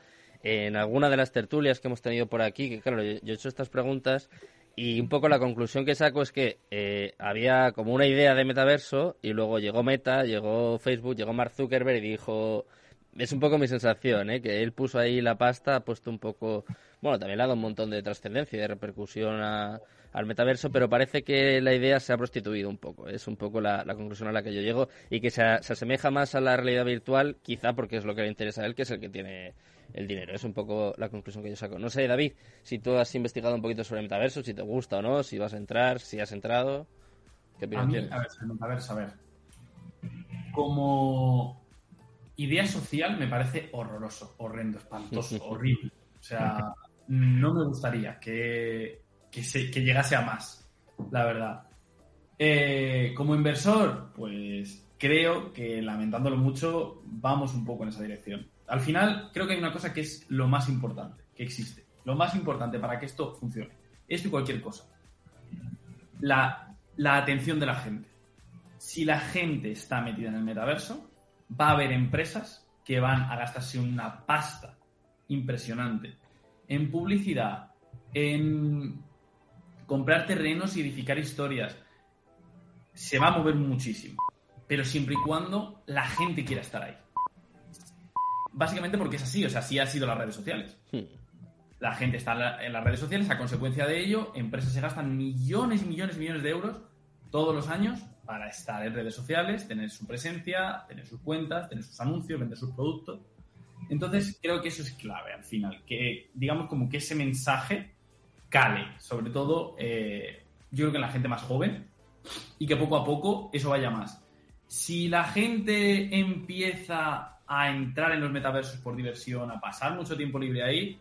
en alguna de las tertulias que hemos tenido por aquí, que claro, yo he hecho estas preguntas y un poco la conclusión que saco es que eh, había como una idea de metaverso y luego llegó Meta, llegó Facebook, llegó Mark Zuckerberg y dijo... Es un poco mi sensación, ¿eh? que él puso ahí la pasta, ha puesto un poco... Bueno, también le ha dado un montón de trascendencia y de repercusión a- al metaverso, pero parece que la idea se ha prostituido un poco. Es un poco la, la conclusión a la que yo llego y que se, a- se asemeja más a la realidad virtual, quizá porque es lo que le interesa a él, que es el que tiene el dinero. Es un poco la conclusión que yo saco. No sé, David, si tú has investigado un poquito sobre el metaverso, si te gusta o no, si vas a entrar, si has entrado. ¿Qué A opinión mí, tienes? a ver, el metaverso, a ver. Como idea social me parece horroroso, horrendo, espantoso, horrible. O sea, no me gustaría que, que, se, que llegase a más, la verdad. Eh, como inversor, pues creo que, lamentándolo mucho, vamos un poco en esa dirección. Al final, creo que hay una cosa que es lo más importante que existe. Lo más importante para que esto funcione. Esto y cualquier cosa. La, la atención de la gente. Si la gente está metida en el metaverso, va a haber empresas que van a gastarse una pasta impresionante en publicidad, en comprar terrenos y edificar historias. Se va a mover muchísimo. pero siempre y cuando la gente quiera estar ahí. Básicamente porque es así, o sea, así ha sido las redes sociales. Hmm. La gente está en las redes sociales, a consecuencia de ello, empresas se gastan millones y millones y millones de euros todos los años para estar en redes sociales, tener su presencia, tener sus cuentas, tener sus anuncios, vender sus productos. Entonces, creo que eso es clave al final, que digamos como que ese mensaje cale, sobre todo eh, yo creo que en la gente más joven, y que poco a poco eso vaya más. Si la gente empieza a entrar en los metaversos por diversión, a pasar mucho tiempo libre ahí,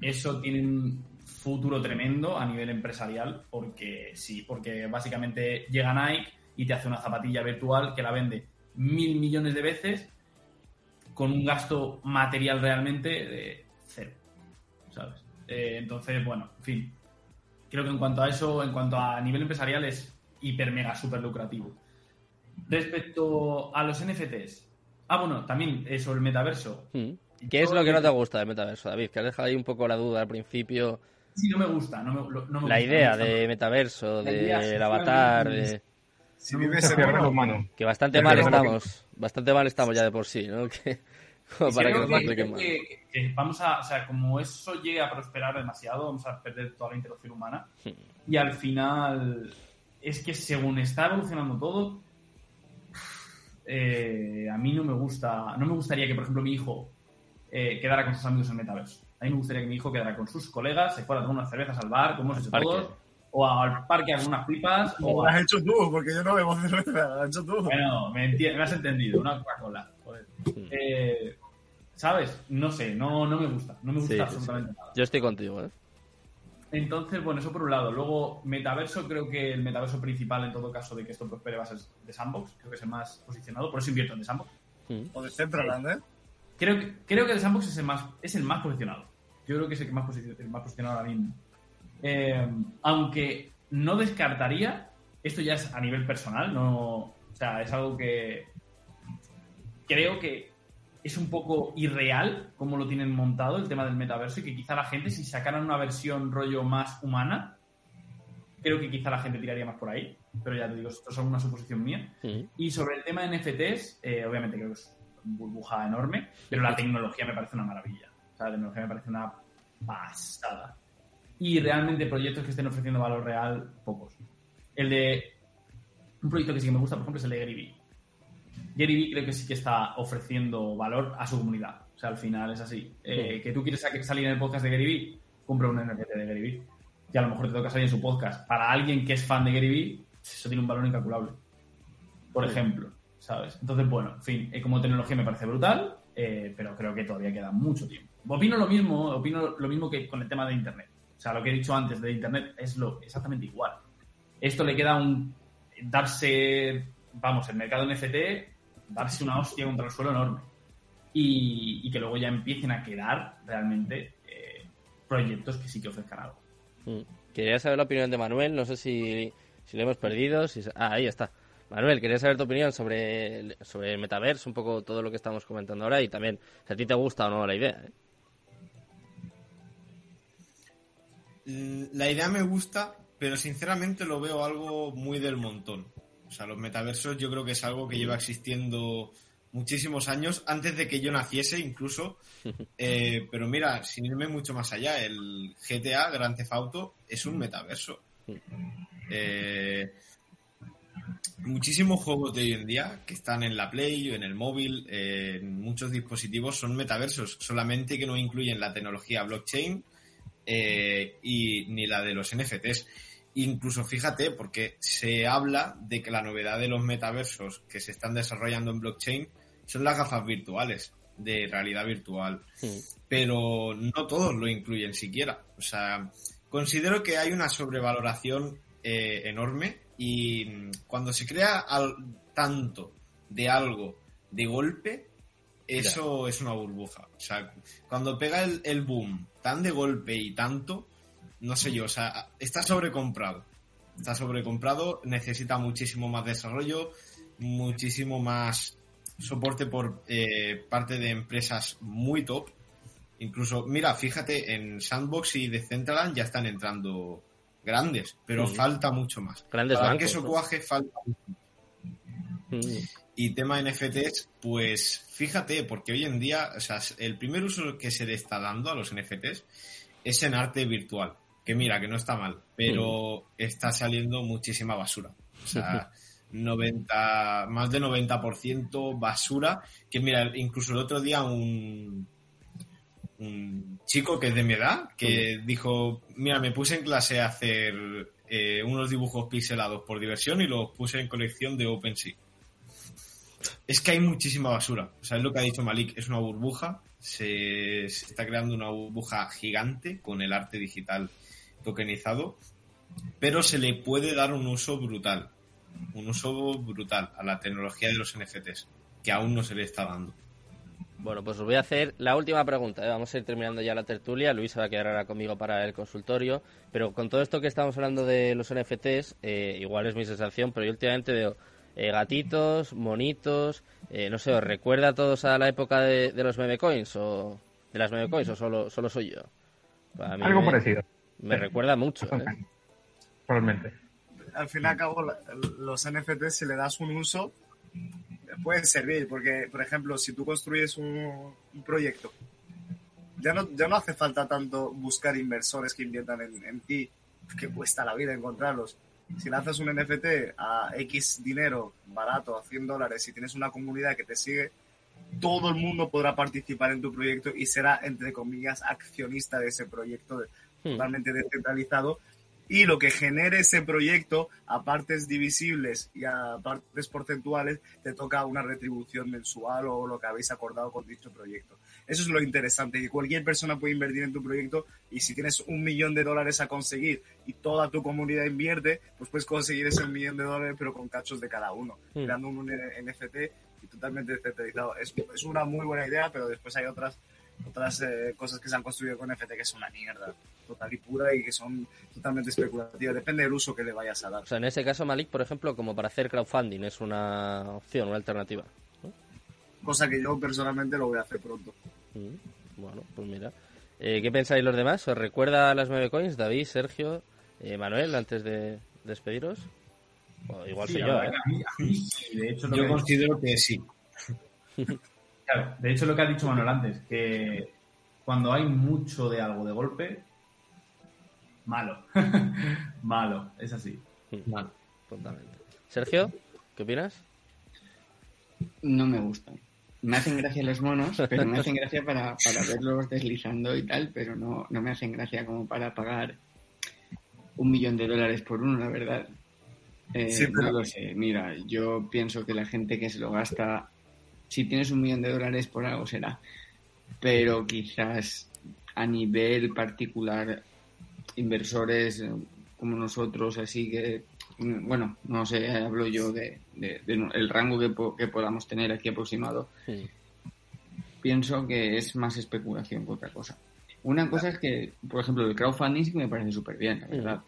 eso tiene un futuro tremendo a nivel empresarial, porque sí, porque básicamente llega Nike y te hace una zapatilla virtual que la vende mil millones de veces con un gasto material realmente de cero, ¿sabes? Eh, entonces, bueno, en fin, creo que en cuanto a eso, en cuanto a nivel empresarial es hiper mega super lucrativo. Respecto a los NFTs, ah, bueno, también eh, sobre el metaverso, Hmm. ¿Qué es lo que no te gusta del metaverso, David? Que has dejado ahí un poco la duda al principio. sí, no me gusta, no me, no me La gusta, idea no me gusta. de metaverso, del social avatar, de- Si vives Se en humano. que bastante mal estamos. Bastante mal estamos ya de por sí, ¿no? Que, como para que nos que- que- que vamos a, o sea, como eso llegue a prosperar demasiado, vamos a perder toda la interacción humana. Hmm. Y al final, es que según está evolucionando todo, eh, a mí no me gusta, no me gustaría que, por ejemplo, mi hijo eh, quedara con sus amigos en el metaverso. A mí me gustaría que mi hijo quedara con sus colegas, se fuera a tomar unas cervezas al bar, como hemos hecho todos, o al parque algunas pipas, o lo a has hecho tú, porque yo no bebo cerveza, lo has hecho tú. bueno, me, enti- me has entendido, una Coca-Cola. joder. Eh, ¿Sabes? No sé, no, no me gusta. No me gusta Sí, sí, absolutamente nada. Yo estoy contigo, ¿eh? Entonces, bueno, eso por un lado. Luego, metaverso, creo que el metaverso principal, en todo caso, de que esto prospere, va a ser de Sandbox. Creo que es el más posicionado. Por eso invierto en The Sandbox. Hmm. O de Centraland, ¿eh? Creo que, creo que The Sandbox es el, más, es el más posicionado. Yo creo que es el, que más, posi- el más posicionado ahora mismo. Eh, aunque no descartaría, esto ya es a nivel personal, no, o sea, es algo que creo que es un poco irreal como lo tienen montado el tema del metaverso y que quizá la gente, si sacaran una versión rollo más humana, creo que quizá la gente tiraría más por ahí. Pero ya te digo, esto es una suposición mía. Y sobre el tema de NFTs, eh, obviamente creo que es una burbuja enorme, pero la tecnología me parece una maravilla. O sea, la tecnología me parece una pasada. Y realmente proyectos que estén ofreciendo valor real, pocos. El de un proyecto que sí que me gusta, por ejemplo, es el de Gary Vee. Gary Vee creo que sí que está ofreciendo valor a su comunidad. O sea, al final es así. Eh, que tú quieres sa- salir en el podcast de Gary Vee, compra un NFT de Gary Vee. Y a lo mejor te toca salir en su podcast. Para alguien que es fan de Gary Vee, eso tiene un valor incalculable. Por ejemplo, ¿sabes? Entonces, bueno, en fin, eh, como tecnología me parece brutal, eh, pero creo que todavía queda mucho tiempo. Opino lo mismo, opino lo mismo que con el tema de Internet. O sea, lo que he dicho antes de Internet es lo exactamente igual. Esto le queda un darse, vamos, el mercado NFT, darse una hostia contra el suelo enorme. Y, que luego ya empiecen a quedar realmente eh, proyectos que sí que ofrezcan algo. Mm. Quería saber la opinión de Manuel, no sé si, si lo hemos perdido. Si... Ah, ahí está. Manuel, quería saber tu opinión sobre sobre el metaverso, un poco todo lo que estamos comentando ahora y también si a ti te gusta o no la idea. ¿eh? La idea me gusta, pero sinceramente lo veo algo muy del montón. O sea, los metaversos yo creo que es algo que lleva existiendo muchísimos años, antes de que yo naciese incluso. Eh, pero mira, sin irme mucho más allá, el GTA, Grand Theft Auto, es un metaverso. Eh, muchísimos juegos de hoy en día que están en la Play, en el móvil, eh, en muchos dispositivos son metaversos, solamente que no incluyen la tecnología blockchain eh, y ni la de los NFTs. Incluso fíjate, porque se habla de que la novedad de los metaversos que se están desarrollando en blockchain son las gafas virtuales de realidad virtual. Pero no todos lo incluyen siquiera. O sea, considero que hay una sobrevaloración eh, enorme y mm, cuando se crea al- tanto de algo de golpe, eso es una burbuja. O sea, cuando pega el, el boom tan de golpe y tanto, no sé yo, o sea, está sobrecomprado. Está sobrecomprado, necesita muchísimo más desarrollo, muchísimo más soporte por eh, parte de empresas muy top. Incluso, mira, fíjate, en Sandbox y Decentraland ya están entrando grandes, pero Sí. falta mucho más. Grandes Para bancos, que eso ¿no? cuaje falta mucho. Mm. Y tema NFTs, pues fíjate, porque hoy en día, o sea, el primer uso que se le está dando a los NFTs es en arte virtual. Que mira, que no está mal, pero está saliendo muchísima basura. O sea, 90, más de 90% basura. Que mira, incluso el otro día un, un chico que es de mi edad, que dijo, mira, me puse en clase a hacer eh, unos dibujos pixelados por diversión y los puse en colección de OpenSea. Es que hay muchísima basura. O sea, es lo que ha dicho Malik, es una burbuja. Se, está creando una burbuja gigante con el arte digital tokenizado, pero se le puede dar un uso brutal. Un uso brutal a la tecnología de los NFTs, que aún no se le está dando. Bueno, pues os voy a hacer la última pregunta. ¿eh? Vamos a ir terminando ya la tertulia. Luis va a quedar ahora conmigo para el consultorio. Pero con todo esto que estamos hablando de los NFTs, eh, igual es mi sensación, pero yo últimamente veo eh, gatitos, monitos. eh, no sé, ¿os recuerda a todos a la época de, de los meme coins? O, ¿De las meme coins o solo, solo soy yo? Mí Algo me, parecido, Me recuerda mucho. ¿eh? realmente. Al fin y al cabo, los NFTs, si le das un uso, pueden servir. Porque, por ejemplo, si tú construyes un, un proyecto, ya no, ya no hace falta tanto buscar inversores que inviertan en, en ti, que cuesta la vida encontrarlos. Si lanzas un NFT a X dinero barato, a 100 dólares, y tienes una comunidad que te sigue, todo el mundo podrá participar en tu proyecto y será, entre comillas, accionista de ese proyecto Hmm. totalmente descentralizado. Y lo que genere ese proyecto a partes divisibles y a partes porcentuales, te toca una retribución mensual o lo que habéis acordado con dicho proyecto. Eso es lo interesante, que cualquier persona puede invertir en tu proyecto y si tienes un millón de dólares a conseguir y toda tu comunidad invierte, pues puedes conseguir ese millón de dólares pero con cachos de cada uno, Hmm. creando un NFT y totalmente descentralizado. Es, es una muy buena idea, pero después hay otras otras eh, cosas que se han construido con NFT que son una mierda total y pura y que son totalmente especulativas. Depende del uso que le vayas a dar. O sea, en ese caso, Malik, por ejemplo, como para hacer crowdfunding, es una opción, una alternativa. Cosa que yo personalmente lo voy a hacer pronto. Mm, Bueno, pues mira. Eh, ¿Qué pensáis los demás? ¿Os recuerda a las 9 coins? David, Sergio, eh, Manuel, antes de despediros. O igual Sí, soy yo, ¿eh? a mí- a mí sí, de hecho, Yo que- considero que sí. Claro, de hecho lo que ha dicho Manuel antes, que cuando hay mucho de algo de golpe, malo. malo, es así. Mal, totalmente. Sergio, ¿qué opinas? No me gustan. Me hacen gracia los monos, pero me hacen gracia para, para verlos deslizando y tal, pero no, no me hacen gracia como para pagar un millón de dólares por uno, la verdad. Eh, Sí, pero- No lo sé. Mira, yo pienso que la gente que se lo gasta, si tienes un millón de dólares, por algo será. Pero quizás a nivel particular, inversores eh, como nosotros, así que, bueno, no sé, hablo yo de, de- de no- el rango que, po- que podamos tener aquí aproximado, Sí. pienso que es más especulación que otra cosa. Una cosa es que, por ejemplo, el crowdfunding sí que me parece súper bien, la verdad.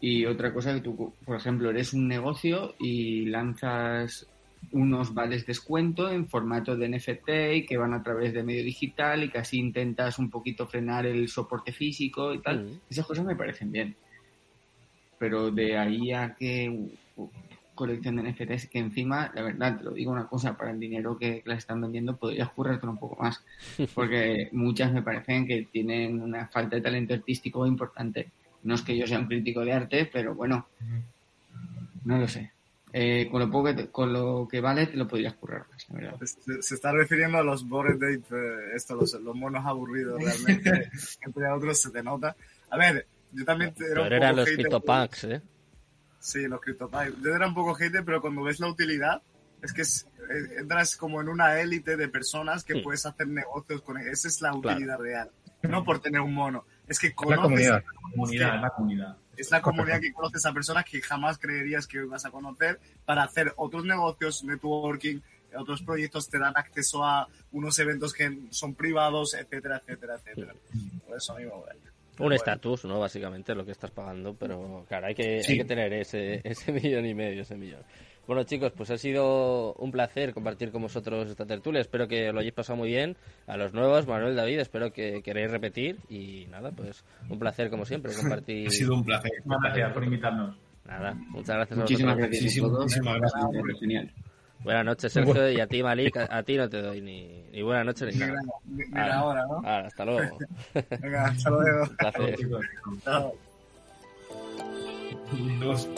Y otra cosa que tú, por ejemplo, eres un negocio y lanzas unos vales descuento en formato de NFT y que van a través de medio digital y casi intentas un poquito frenar el soporte físico y tal. Mm. Esas cosas me parecen bien. Pero de ahí a que colección de NFTs que encima, la verdad, te lo digo una cosa, para el dinero que las están vendiendo podrías currarte un poco más. Porque muchas me parecen que tienen una falta de talento artístico importante. No es que yo sea un crítico de arte, pero bueno, no lo sé. Eh, con, lo poco que te- con lo que vale te lo podrías currar más, la verdad. Se, se está refiriendo a los bored ape, eh, esto, los, los monos aburridos realmente. Entre otros se te nota. A ver, yo también era Pero un eran poco los hater, CryptoPunks, ¿eh? Sí, los CryptoPunks. Yo era un poco hater, pero cuando ves la utilidad, es que es- eh, entras como en una élite de personas que Sí. puedes hacer negocios con Esa es la Claro. utilidad real. No por tener un mono. Es que La conoces comunidad. Comunidad, la comunidad. es la comunidad que conoces a personas que jamás creerías que ibas a conocer para hacer otros negocios, networking, otros proyectos te dan acceso a unos eventos que son privados, etcétera, etcétera, etcétera. Por eso mismo, bueno. Un estatus, ¿no? Básicamente lo que estás pagando, pero claro, hay que, hay que tener ese, ese millón y medio, ese millón. Bueno, chicos, pues ha sido un placer compartir con vosotros esta tertulia. Espero que lo hayáis pasado muy bien. A los nuevos, Manuel, David, espero que queréis repetir. Y nada, pues un placer, como siempre, compartir. Ha sido un placer. Muchas gracias por invitarnos. Nada, muchas gracias a Muchísimas vosotros. gracias muchísimas gracias. Genial. Buenas noches, Sergio, y a ti, Malik, a, a ti no te doy ni, ni buenas noches ni nada. Ni, ni Ahora. la hora, ¿no? Ahora, hasta luego. Venga, hasta luego. Un placer. Chao. Dos.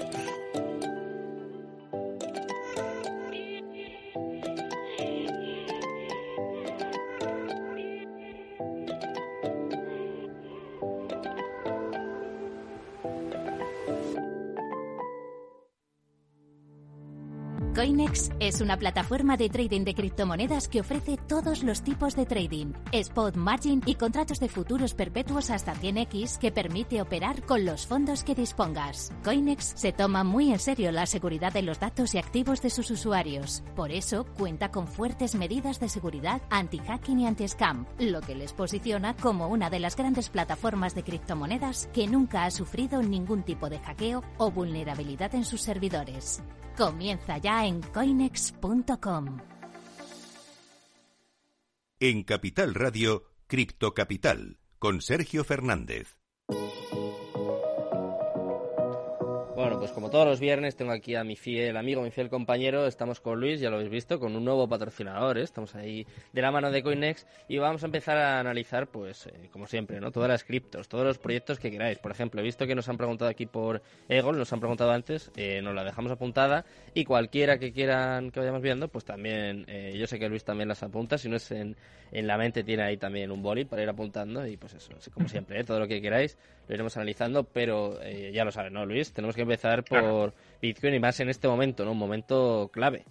Coinex es una plataforma de trading de criptomonedas que ofrece todos los tipos de trading, spot, margin y contratos de futuros perpetuos hasta 100x que permite operar con los fondos que dispongas. Coinex se toma muy en serio la seguridad de los datos y activos de sus usuarios. Por eso cuenta con fuertes medidas de seguridad anti-hacking y anti-scam, lo que les posiciona como una de las grandes plataformas de criptomonedas que nunca ha sufrido ningún tipo de hackeo o vulnerabilidad en sus servidores. Comienza ya en coinex.com. En Capital Radio, Cripto Capital, con Sergio Fernández. Pues como todos los viernes tengo aquí a mi fiel amigo, mi fiel compañero, estamos con Luis, ya lo habéis visto, con un nuevo patrocinador, ¿eh? estamos ahí de la mano de Coinex y vamos a empezar a analizar, pues, eh, como siempre, ¿no? Todas las criptos, todos los proyectos que queráis. Por ejemplo, he visto que nos han preguntado aquí por Egon, nos han preguntado antes, eh, nos la dejamos apuntada y cualquiera que quieran que vayamos viendo, pues también, eh, yo sé que Luis también las apunta, si no es en, en la mente tiene ahí también un boli para ir apuntando y pues eso, como siempre, ¿eh? todo lo que queráis lo iremos analizando, pero eh, ya lo saben, ¿no, Luis? Tenemos que empezar por Bitcoin y más en este momento, ¿no? Un momento clave.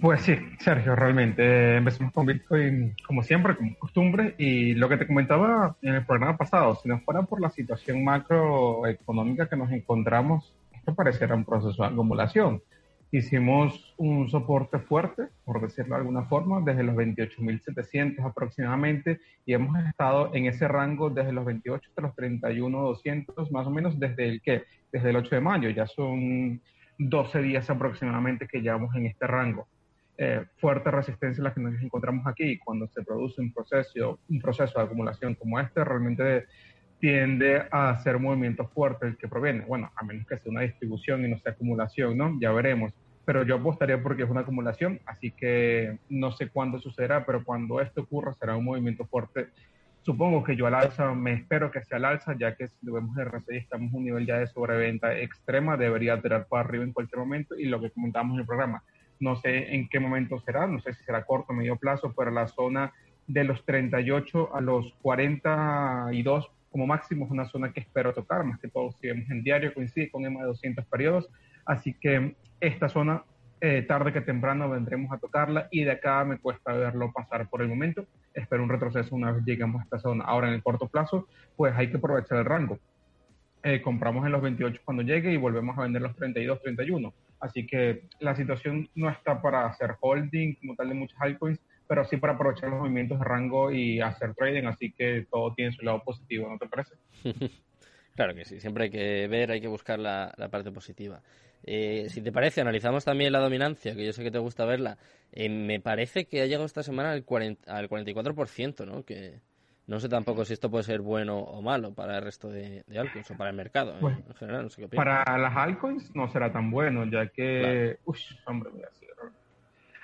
Pues sí, Sergio, realmente. eh, empecemos con Bitcoin como siempre, como costumbre. Y lo que te comentaba en el programa pasado, si no fuera por la situación macroeconómica que nos encontramos, esto pareciera un proceso de acumulación. Hicimos un soporte fuerte, por decirlo de alguna forma, desde los 28.700 aproximadamente, y hemos estado en ese rango desde los 28 hasta los 31.200, más o menos desde el que, desde el 8 de mayo, ya son 12 días aproximadamente que llevamos en este rango eh, fuerte resistencia la que nos encontramos aquí. Cuando se produce un proceso, un proceso de acumulación como este, realmente tiende a ser movimiento fuerte el que proviene. Bueno, a menos que sea una distribución y no sea acumulación, ¿no? Ya veremos. Pero yo apostaría porque es una acumulación, así que no sé cuándo sucederá, pero cuando esto ocurra será un movimiento fuerte. Supongo que yo al alza, me espero que sea al alza, ya que si vemos en RSI estamos en un nivel ya de sobreventa extrema, debería tirar para arriba en cualquier momento y lo que comentamos en el programa, no sé en qué momento será, no sé si será corto o medio plazo, pero la zona de los 38 a los 42 como máximo es una zona que espero tocar, más que todo si vemos en diario coincide con EMA de 200 periodos, así que esta zona eh, tarde que temprano vendremos a tocarla y de acá me cuesta verlo pasar por el momento, espero un retroceso una vez lleguemos a esta zona. Ahora en el corto plazo, pues hay que aprovechar el rango. Eh, compramos en los 28 cuando llegue y volvemos a vender los 32, 31. Así que la situación no está para hacer holding como tal de muchas altcoins, pero sí para aprovechar los movimientos de rango y hacer trading, así que todo tiene su lado positivo, ¿no te parece? Claro que sí, siempre hay que ver, hay que buscar la, la parte positiva. Eh, si te parece, analizamos también la dominancia, que yo sé que te gusta verla. Eh, me parece que ha llegado esta semana al, 40, al 44%, ¿no? Que no sé tampoco si esto puede ser bueno o malo para el resto de, de altcoins o para el mercado ¿eh? Pues, en general. No sé qué opinas. Para las altcoins no será tan bueno, ya que... Uy, hombre, mira, sí,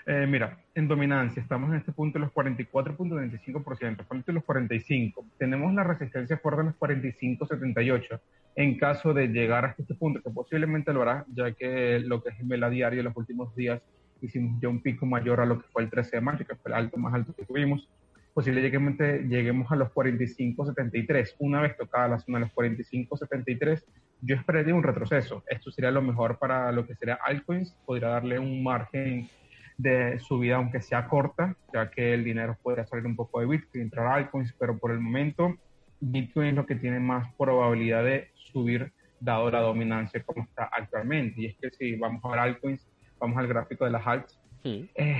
eh, mira, en dominancia estamos en este punto en los 44.25%, ponte los 45. Tenemos la resistencia fuerte en los 45.78. En caso de llegar hasta este punto, que posiblemente lo hará, ya que lo que es el vela diario en los últimos días hicimos ya un pico mayor a lo que fue el 13 de mayo, que fue el alto más alto que tuvimos, posiblemente lleguemos a los 45.73. Una vez tocada la zona de los 45.73, yo esperaría un retroceso. Esto sería lo mejor para lo que sería altcoins, podría darle un margen de subida, aunque sea corta, ya que el dinero podría salir un poco de Bitcoin, entrar a altcoins, pero por el momento Bitcoin es lo que tiene más probabilidad de subir dado la dominancia como está actualmente. Y es que si vamos a ver altcoins, vamos al gráfico de las alts, Mm. eh,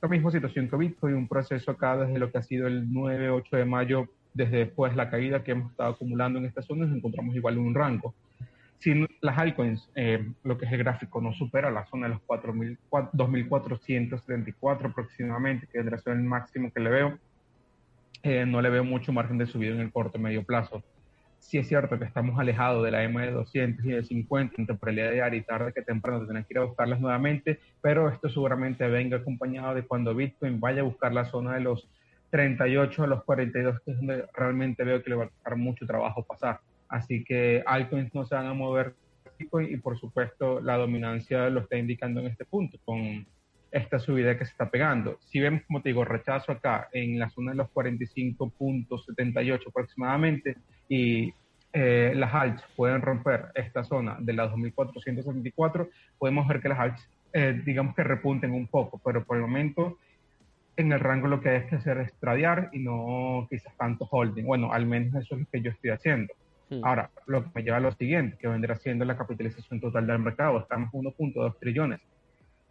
la misma situación que Bitcoin, un proceso acá desde lo que ha sido el 9-8 de mayo, desde después la caída que hemos estado acumulando en esta zona, nos encontramos igual en un rango. Si las altcoins, eh, lo que es el gráfico, no supera la zona de los 4.000 2.474 aproximadamente, que vendrá a ser el máximo que le veo, eh, no le veo mucho margen de subida en el corto medio plazo. sí es cierto que estamos alejados de la EMA de 200 y de 50 en temporalidad diaria y tarde que temprano tenemos que ir a buscarlas nuevamente, pero esto seguramente venga acompañado de cuando Bitcoin vaya a buscar la zona de los 38 a los 42, que es donde realmente veo que le va a costar mucho trabajo pasar. Así que altcoins no se van a mover Bitcoin y por supuesto la dominancia lo está indicando en este punto con esta subida que se está pegando. Si vemos, como te digo, rechazo acá en la zona de los 45.78 aproximadamente y eh, las alts pueden romper esta zona de las 2.474, podemos ver que las alts, eh, digamos que repunten un poco, pero por el momento en el rango lo que hay que hacer es tradear y no quizás tanto holding. Bueno, al menos eso es lo que yo estoy haciendo. Hmm. Ahora, lo que me lleva a lo siguiente, que vendrá siendo la capitalización total del mercado. Estamos 1.2 trillones.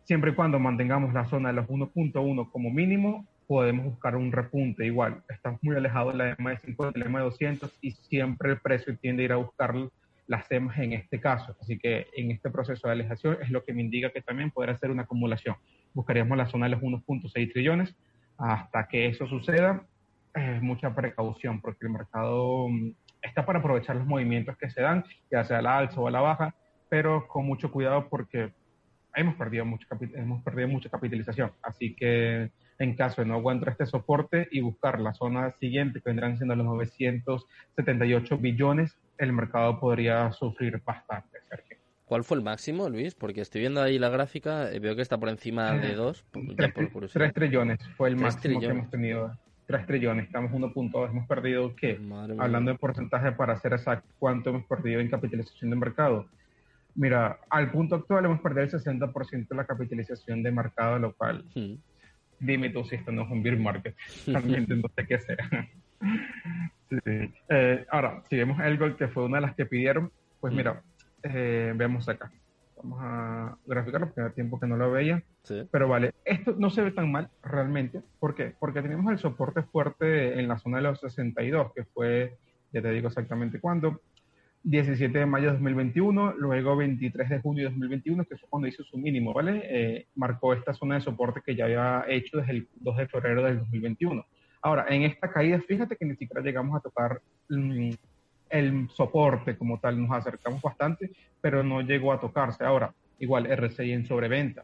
Siempre y cuando mantengamos la zona de los 1.1 como mínimo, podemos buscar un repunte igual. Estamos muy alejados de la EMA de 50, la EMA de 200 y siempre el precio tiende a ir a buscar las EMAs en este caso. Así que en este proceso de alejación es lo que me indica que también podrá ser una acumulación. Buscaríamos la zona de los 1.6 trillones. Hasta que eso suceda, es mucha precaución porque el mercado mm, está para aprovechar los movimientos que se dan, ya sea a la alza o a la baja, pero con mucho cuidado porque hemos perdido, mucho, hemos perdido mucha capitalización. Así que en caso de no aguantar este soporte y buscar la zona siguiente, que vendrán siendo los 978 billones, el mercado podría sufrir bastante, Sergio. ¿Cuál fue el máximo, Luis? Porque estoy viendo ahí la gráfica, y veo que está por encima de 2. 3 trillones fue el máximo que hemos tenido. 3 trillones, estamos 1.2, hemos perdido, ¿qué? Hablando de porcentaje para ser exacto, ¿cuánto hemos perdido en capitalización de mercado? Mira, al punto actual hemos perdido el 60% de la capitalización de mercado, lo cual, hmm. dime tú si esto no es un beer market, realmente no sé qué sea. Eh, ahora, si vemos el gol que fue una de las que pidieron, pues hmm. mira, eh, vemos acá. Vamos a graficarlo porque hace tiempo que no lo veía. Pero vale, esto no se ve tan mal realmente. ¿Por qué? Porque tenemos el soporte fuerte en la zona de los 62, que fue, ya te digo exactamente cuándo, 17 de mayo de 2021, luego 23 de junio de 2021, que es cuando hizo su mínimo, ¿vale? Eh, marcó esta zona de soporte que ya había hecho desde el 2 de febrero del 2021. Ahora, en esta caída, fíjate que ni siquiera llegamos a tocar mm, el soporte como tal, nos acercamos bastante, pero no llegó a tocarse. Ahora, igual RSI en sobreventa.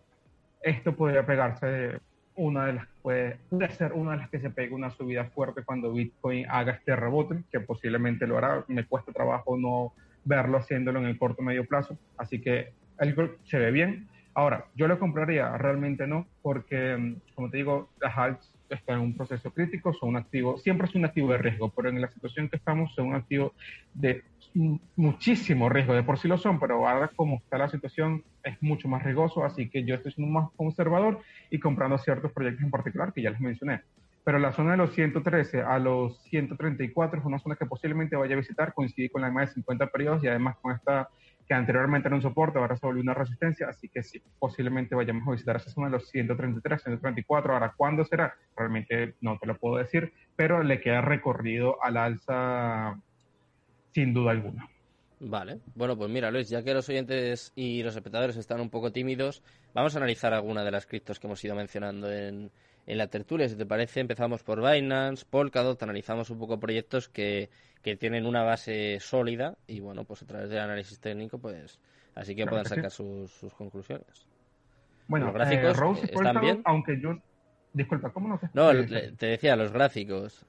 Esto podría pegarse una de las puede, puede ser una de las que se pegue una subida fuerte cuando Bitcoin haga este rebote, que posiblemente lo hará. Me cuesta trabajo no verlo haciéndolo en el corto medio plazo, así que el se ve bien. Ahora, yo lo compraría, realmente no, porque, mm, como te digo, las alts está en un proceso crítico, son un activo, siempre es un activo de riesgo, pero en la situación que estamos son un activo de muchísimo riesgo, de por sí lo son, pero ahora como está la situación es mucho más riesgoso, así que yo estoy siendo más conservador y comprando ciertos proyectos en particular que ya les mencioné. Pero la zona de los 113 a los 134 es una zona que posiblemente vaya a visitar, coincide con la más de 50 periodos y además con esta que anteriormente era un soporte, ahora se volvió una resistencia, así que sí, posiblemente vayamos a visitar esa zona de los 133, 134. Ahora, ¿cuándo será? Realmente no te lo puedo decir, pero le queda recorrido al alza sin duda alguna. Vale, bueno, pues mira, Luis, ya que los oyentes y los espectadores están un poco tímidos, vamos a analizar alguna de las criptos que hemos ido mencionando en, en la tertulia. Si te parece, empezamos por Binance, Polkadot, analizamos un poco proyectos que, que tienen una base sólida y, bueno, pues a través del análisis técnico, pues así que puedan sacar sus, sus, conclusiones. Bueno, los gráficos eh, están bien. Aunque yo. Disculpa, ¿cómo no? No, te decía, los gráficos.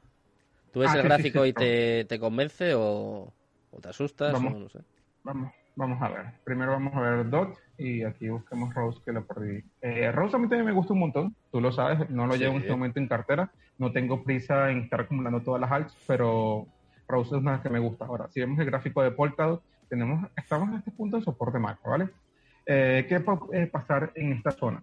¿Tú ves ah, el gráfico y te, te, convence o, o te asustas? Vamos, o no sé? vamos, vamos a ver. Primero vamos a ver DOT y aquí busquemos Rose que lo perdí. Eh, Rose a mí también me gusta un montón, tú lo sabes, no lo llevo en este momento en cartera, no tengo prisa en estar acumulando todas las alts, pero Rose es una que me gusta. Ahora, si vemos el gráfico de Polkadot, tenemos, estamos en este punto de soporte macro, ¿vale? Eh, ¿Qué puede pasar en esta zona?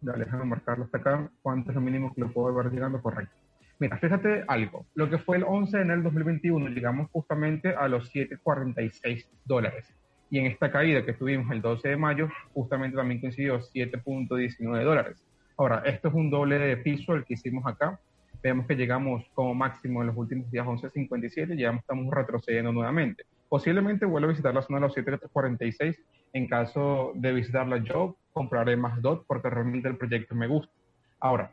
Dale, déjame marcarlo hasta acá, cuánto es lo mínimo que lo puedo ver llegando correcto. Mira, fíjate algo, lo que fue el 11 en el 2021, llegamos justamente a los 7.46 dólares y en esta caída que tuvimos el 12 de mayo, justamente también coincidió 7.19 dólares. Ahora, esto es un doble de piso el que hicimos acá. Vemos que llegamos como máximo en los últimos días 11.57 y ya estamos retrocediendo nuevamente. Posiblemente vuelva a visitar la zona de los 7.46. En caso de visitarla yo, compraré más DOT porque realmente el proyecto me gusta. Ahora,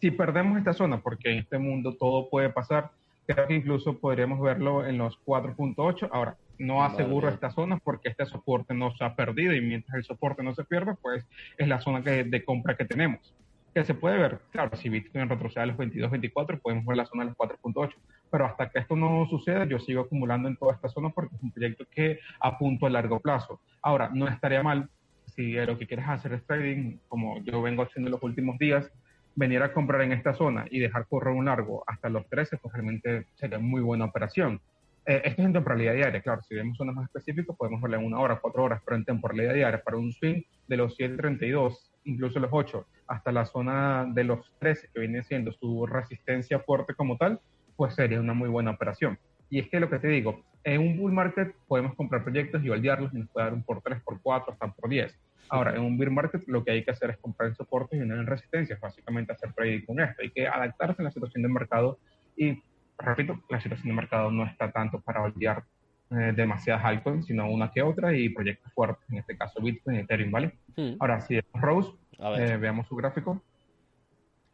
si perdemos esta zona, porque en este mundo todo puede pasar, Creo que incluso podríamos verlo en los 4.8. Ahora, no aseguro esta zona porque este soporte no se ha perdido y mientras el soporte no se pierda, pues es la zona que, de compra que tenemos. Que se puede ver, claro, si Bitcoin retrocede a los 22, 24, podemos ver la zona de los 4.8. Pero hasta que esto no suceda, yo sigo acumulando en toda esta zona porque es un proyecto que apunto a largo plazo. Ahora, no estaría mal si lo que quieres hacer es trading, como yo vengo haciendo en los últimos días, venir a comprar en esta zona y dejar correr un largo hasta los 13, pues realmente sería muy buena operación. Eh, esto es en temporalidad diaria, claro, si vemos zonas más específicas podemos verla en una hora, cuatro horas, pero en temporalidad diaria, para un swing de los 7.32, incluso los 8, hasta la zona de los 13, que viene siendo su resistencia fuerte como tal, pues sería una muy buena operación. Y es que lo que te digo, en un bull market podemos comprar proyectos y holdearlos y nos puede dar un por 3, por 4, hasta por 10. Ahora, en un bear market lo que hay que hacer es comprar en soportes y no en resistencias, básicamente hacer trading con esto. Hay que adaptarse a la situación del mercado y, repito, la situación del mercado no está tanto para holdear eh, demasiadas altcoins, sino una que otra y proyectos fuertes, en este caso Bitcoin y Ethereum, ¿vale? Hmm. Ahora, si es Rose, eh, veamos su gráfico.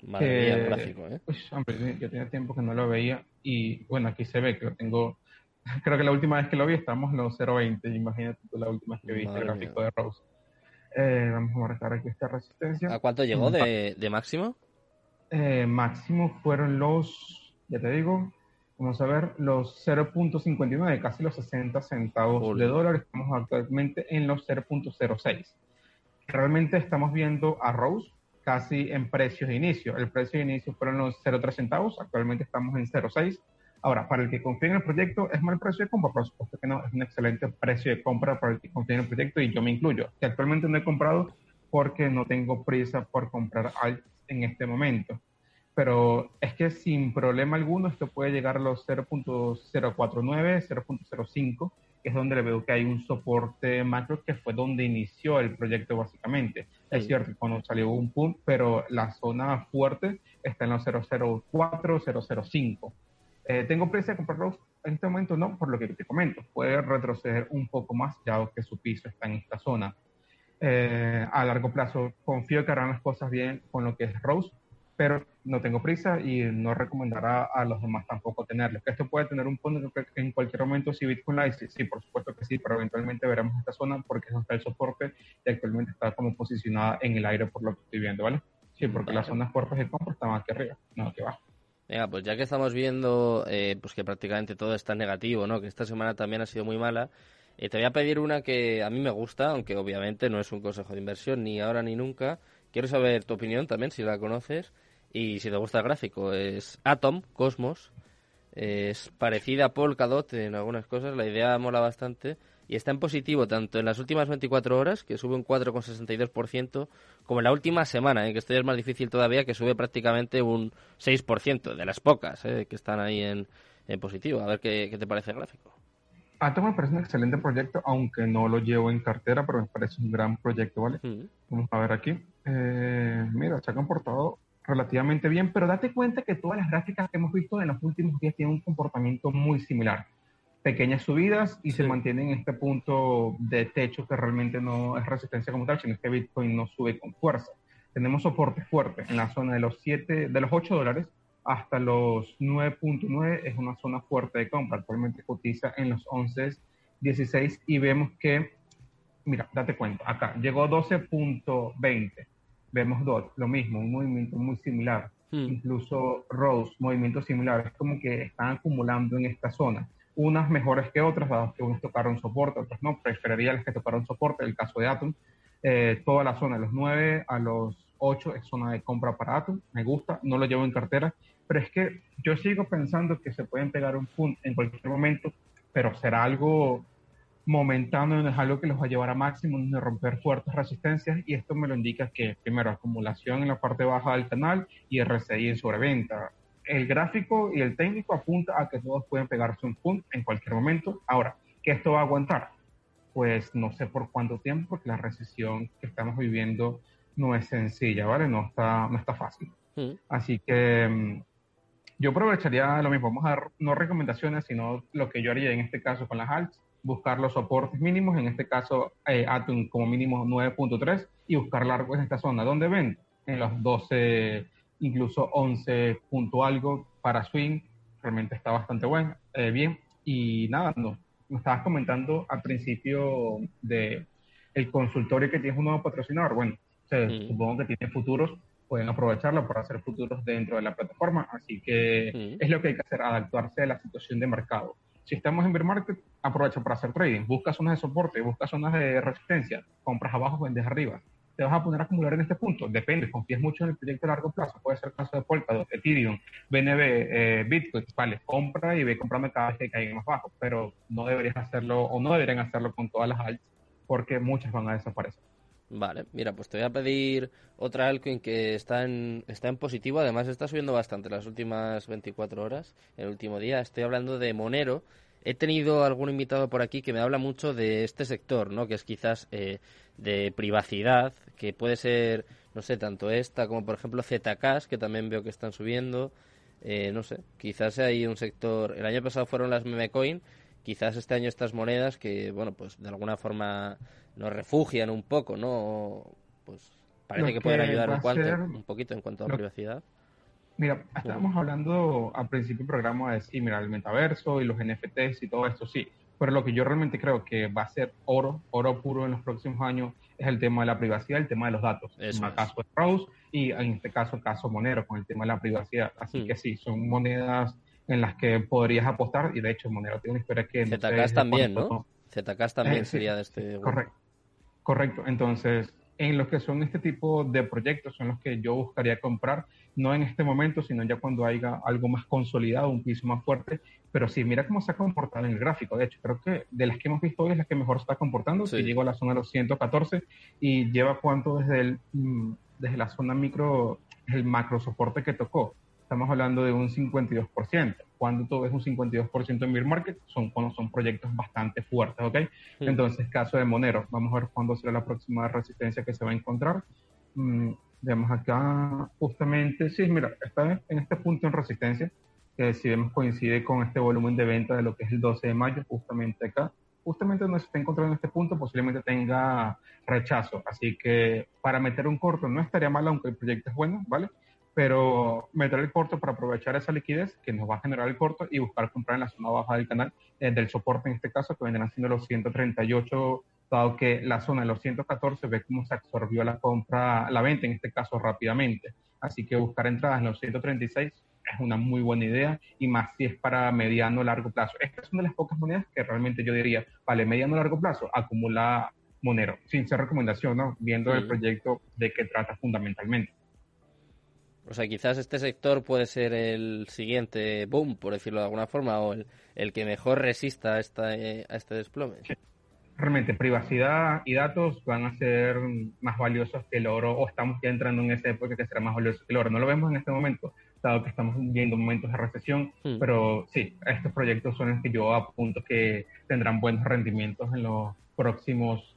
Madre el gráfico, ¿eh? hombre, yo tenía tiempo que no lo veía y, bueno, aquí se ve que lo tengo creo que la última vez que lo vi estamos en los 0.20. Imagínate tú la última vez que viste el gráfico de Rose. Eh, vamos a marcar aquí esta resistencia. ¿A cuánto llegó de, máximo? Eh, máximo fueron los, ya te digo, vamos a ver, los 0.59, casi los 60 centavos de dólar. Estamos actualmente en los 0.06. Realmente estamos viendo a Rose casi en precios de inicio. El precio de inicio fueron los 0.3 centavos, actualmente estamos en 0.6 Ahora, para el que confía en el proyecto, ¿es mal precio de compra? Por supuesto que no, es un excelente precio de compra para el que confía en el proyecto y yo me incluyo, que actualmente no he comprado porque no tengo prisa por comprar alt en este momento. Pero es que sin problema alguno esto puede llegar a los 0.049, 0.05, que es donde le veo que hay un soporte macro que fue donde inició el proyecto básicamente. Es cierto, cuando salió un punto, pero la zona fuerte está en los 004, 005. Eh, ¿Tengo prisa de comprarlo en este momento? No, por lo que te comento. Puede retroceder un poco más, ya que su piso está en esta zona. Eh, a largo plazo, confío que harán las cosas bien con lo que es Rose, pero no tengo prisa y no recomendará a los demás tampoco tenerlo. Que esto puede tener un punto en cualquier momento si Bitcoin la dice, sí, por supuesto que sí, pero eventualmente veremos esta zona porque es está el soporte y actualmente está como posicionada en el aire por lo que estoy viendo, ¿vale? Sí, porque las zonas fuertes de compra están aquí arriba, no aquí abajo. Venga, pues ya que estamos viendo eh, pues que prácticamente todo está negativo, ¿no? Que esta semana también ha sido muy mala. Eh, te voy a pedir una que a mí me gusta, aunque obviamente no es un consejo de inversión ni ahora ni nunca. Quiero saber tu opinión también, si la conoces y si te gusta el gráfico. Es Atom, Cosmos. Es parecida a Polkadot en algunas cosas, la idea mola bastante y está en positivo tanto en las últimas 24 horas, que sube un 4,62%, como en la última semana, ¿eh? que esto es más difícil todavía, que sube prácticamente un 6%, de las pocas ¿eh? que están ahí en, positivo. A ver qué, te parece el gráfico. Atom me parece un excelente proyecto, aunque no lo llevo en cartera, pero me parece un gran proyecto, ¿vale? Vamos a ver aquí. Eh, mira, se ha comportado relativamente bien, pero date cuenta que todas las gráficas que hemos visto en los últimos días tienen un comportamiento muy similar pequeñas subidas y se mantiene en este punto de techo que realmente no es resistencia como tal, sino que Bitcoin no sube con fuerza. Tenemos soporte fuerte en la zona de los 7, de los 8 dólares hasta los 9.9 es una zona fuerte de compra. Actualmente cotiza en los 11, 16 y vemos que, mira, date cuenta, acá llegó 12.20. Vemos DOT, lo mismo, un movimiento muy similar. Hmm. Incluso Rose, movimiento similar. Es como que están acumulando en esta zona unas mejores que otras, dado que unas tocaron soporte, otras no. Preferiría las que tocaron soporte, el caso de Atom. Eh, toda la zona de los 9 a los 8 es zona de compra para Atom, me gusta, no lo llevo en cartera, pero es que yo sigo pensando que se pueden pegar un punto en cualquier momento, pero será algo momentáneo, no es algo que los va a llevar a máximo, de romper fuertes resistencias, y esto me lo indica que primero acumulación en la parte baja del canal y RSI en sobreventa el gráfico y el técnico apunta a que todos pueden pegarse un punto en cualquier momento. Ahora, ¿qué esto va a aguantar? Pues no sé por cuánto tiempo, porque la recesión que estamos viviendo no es sencilla, ¿vale? No está, no está fácil. Mm. Así que mm, yo aprovecharía lo mismo, vamos a dar no recomendaciones, sino lo que yo haría en este caso con las alts, buscar los soportes mínimos, en este caso eh, Atom como mínimo 9.3 y buscar largo en esta zona. ¿Dónde ven? En los 12 incluso 11 punto algo para swing. realmente está bastante bueno, eh, bien. Y nada, no, me estabas comentando al principio de el consultorio que tienes un nuevo patrocinador. Bueno, supongo que tiene futuros, pueden aprovecharlo para hacer futuros dentro de la plataforma. Así que es lo que hay que hacer, adaptarse a la situación de mercado. Si estamos en bear market, aprovecha para hacer trading. Busca zonas de soporte, busca zonas de resistencia, compras abajo, vendes arriba te vas a poner a acumular en este punto? Depende, confías mucho en el proyecto a largo plazo. Puede ser el caso de Polkadot, Ethereum, BNB, eh, Bitcoin. Vale, compra y ve comprando cada vez que caiga más bajo, pero no deberías hacerlo o no deberían hacerlo con todas las alts porque muchas van a desaparecer. Vale, mira, pues te voy a pedir otra altcoin que está en, está en positivo, además está subiendo bastante las últimas 24 horas, el último día. Estoy hablando de Monero, he tenido algún invitado por aquí que me habla mucho de este sector, ¿no? Que es quizás eh, de privacidad, que puede ser, no sé, tanto esta como por ejemplo ZKs, que también veo que están subiendo. Eh, no sé, quizás hay un sector. El año pasado fueron las memecoin, quizás este año estas monedas que, bueno, pues de alguna forma nos refugian un poco, ¿no? Pues parece que, pueden ayudar un, un poquito en cuanto a privacidad. Mira, estábamos hablando al principio del programa de decir, mira, el metaverso y los NFTs y todo esto, sí, pero lo que yo realmente creo que va a ser oro, oro puro en los próximos años es el tema de la privacidad, el tema de los datos. en el caso de Rose y en este caso el caso Monero con el tema de la privacidad. Así mm. que sí, son monedas en las que podrías apostar y de hecho Monero tiene una historia que... ZKs también, ¿no? ZKs también eh, sería de este... Correcto. Correcto. Entonces, en los que son este tipo de proyectos son los que yo buscaría comprar, no en este momento, sino ya cuando haya algo más consolidado, un piso más fuerte. Pero sí, mira cómo se ha comportado en el gráfico. De hecho, creo que de las que hemos visto hoy es la que mejor está comportando, sí. que llegó a la zona de los 114 y lleva cuánto desde, el, mm, desde la zona micro, el macro soporte que tocó estamos hablando de un 52%. Cuando tú ves un 52% en Beer Market, son, cuando son proyectos bastante fuertes, ¿ok? Entonces, caso de Monero, vamos a ver cuándo será la próxima resistencia que se va a encontrar. Mm, vemos acá, justamente, sí, mira, está en este punto en resistencia, que si vemos coincide con este volumen de venta de lo que es el 12 de mayo, justamente acá. Justamente donde se está encontrando en este punto, posiblemente tenga rechazo. Así que para meter un corto no estaría mal, aunque el proyecto es bueno, ¿vale? Pero meter el corto para aprovechar esa liquidez que nos va a generar el corto y buscar comprar en la zona baja del canal eh, del soporte en este caso que vendrán siendo los 138 dado que la zona de los 114 ve cómo se absorbió la compra, la venta en este caso rápidamente. Así que buscar entradas en los 136 es una muy buena idea y más si es para mediano o largo plazo. Esta es una de las pocas monedas que realmente yo diría, vale, mediano o largo plazo, acumula Monero, sin ser recomendación, ¿no? Viendo el proyecto de qué trata fundamentalmente. O sea, quizás este sector puede ser el siguiente boom, por decirlo de alguna forma, o el, el que mejor resista a, esta, eh, a este desplome. Realmente, privacidad y datos van a ser más valiosos que el oro, o estamos ya entrando en esa época que será más valioso que el oro. No lo vemos en este momento, dado que estamos viendo momentos de recesión, hmm. pero sí, estos proyectos son los que yo apunto que tendrán buenos rendimientos en los próximos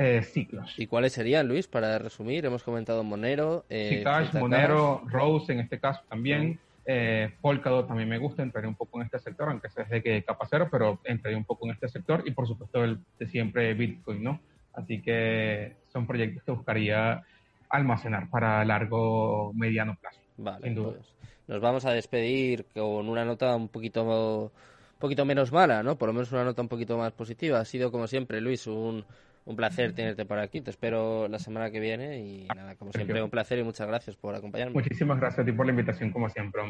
eh, ciclos. ¿Y cuáles serían, Luis, para resumir? Hemos comentado Monero. Eh, Monero, Rose en este caso también. Eh, Polkadot también me gusta, entraré un poco en este sector, aunque sea de que capa cero, pero entraré un poco en este sector y por supuesto el de siempre Bitcoin, ¿no? Así que son proyectos que buscaría almacenar para largo, mediano plazo. Vale, sin duda. Pues nos vamos a despedir con una nota un poquito, un poquito menos mala, ¿no? Por lo menos una nota un poquito más positiva. Ha sido, como siempre, Luis, un, un placer tenerte por aquí. Te espero la semana que viene y nada, como siempre, un placer y muchas gracias por acompañarme. Muchísimas gracias a ti por la invitación, como siempre.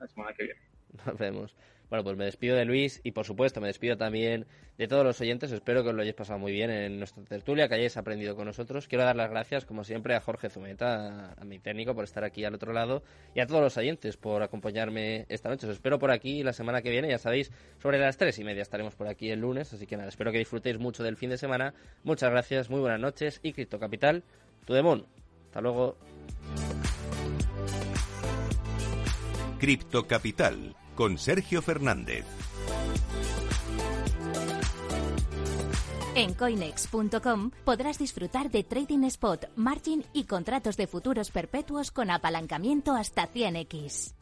La semana que viene. Nos vemos. Bueno, pues me despido de Luis y por supuesto me despido también de todos los oyentes. Espero que os lo hayáis pasado muy bien en nuestra tertulia, que hayáis aprendido con nosotros. Quiero dar las gracias, como siempre, a Jorge Zumeta, a, mi técnico, por estar aquí al otro lado y a todos los oyentes por acompañarme esta noche. Os espero por aquí la semana que viene. Ya sabéis, sobre las tres y media estaremos por aquí el lunes. Así que nada, espero que disfrutéis mucho del fin de semana. Muchas gracias, muy buenas noches y Cripto Capital, tu demon. Hasta luego. Cripto Capital con Sergio Fernández. En coinex.com podrás disfrutar de trading spot, margin y contratos de futuros perpetuos con apalancamiento hasta 100x.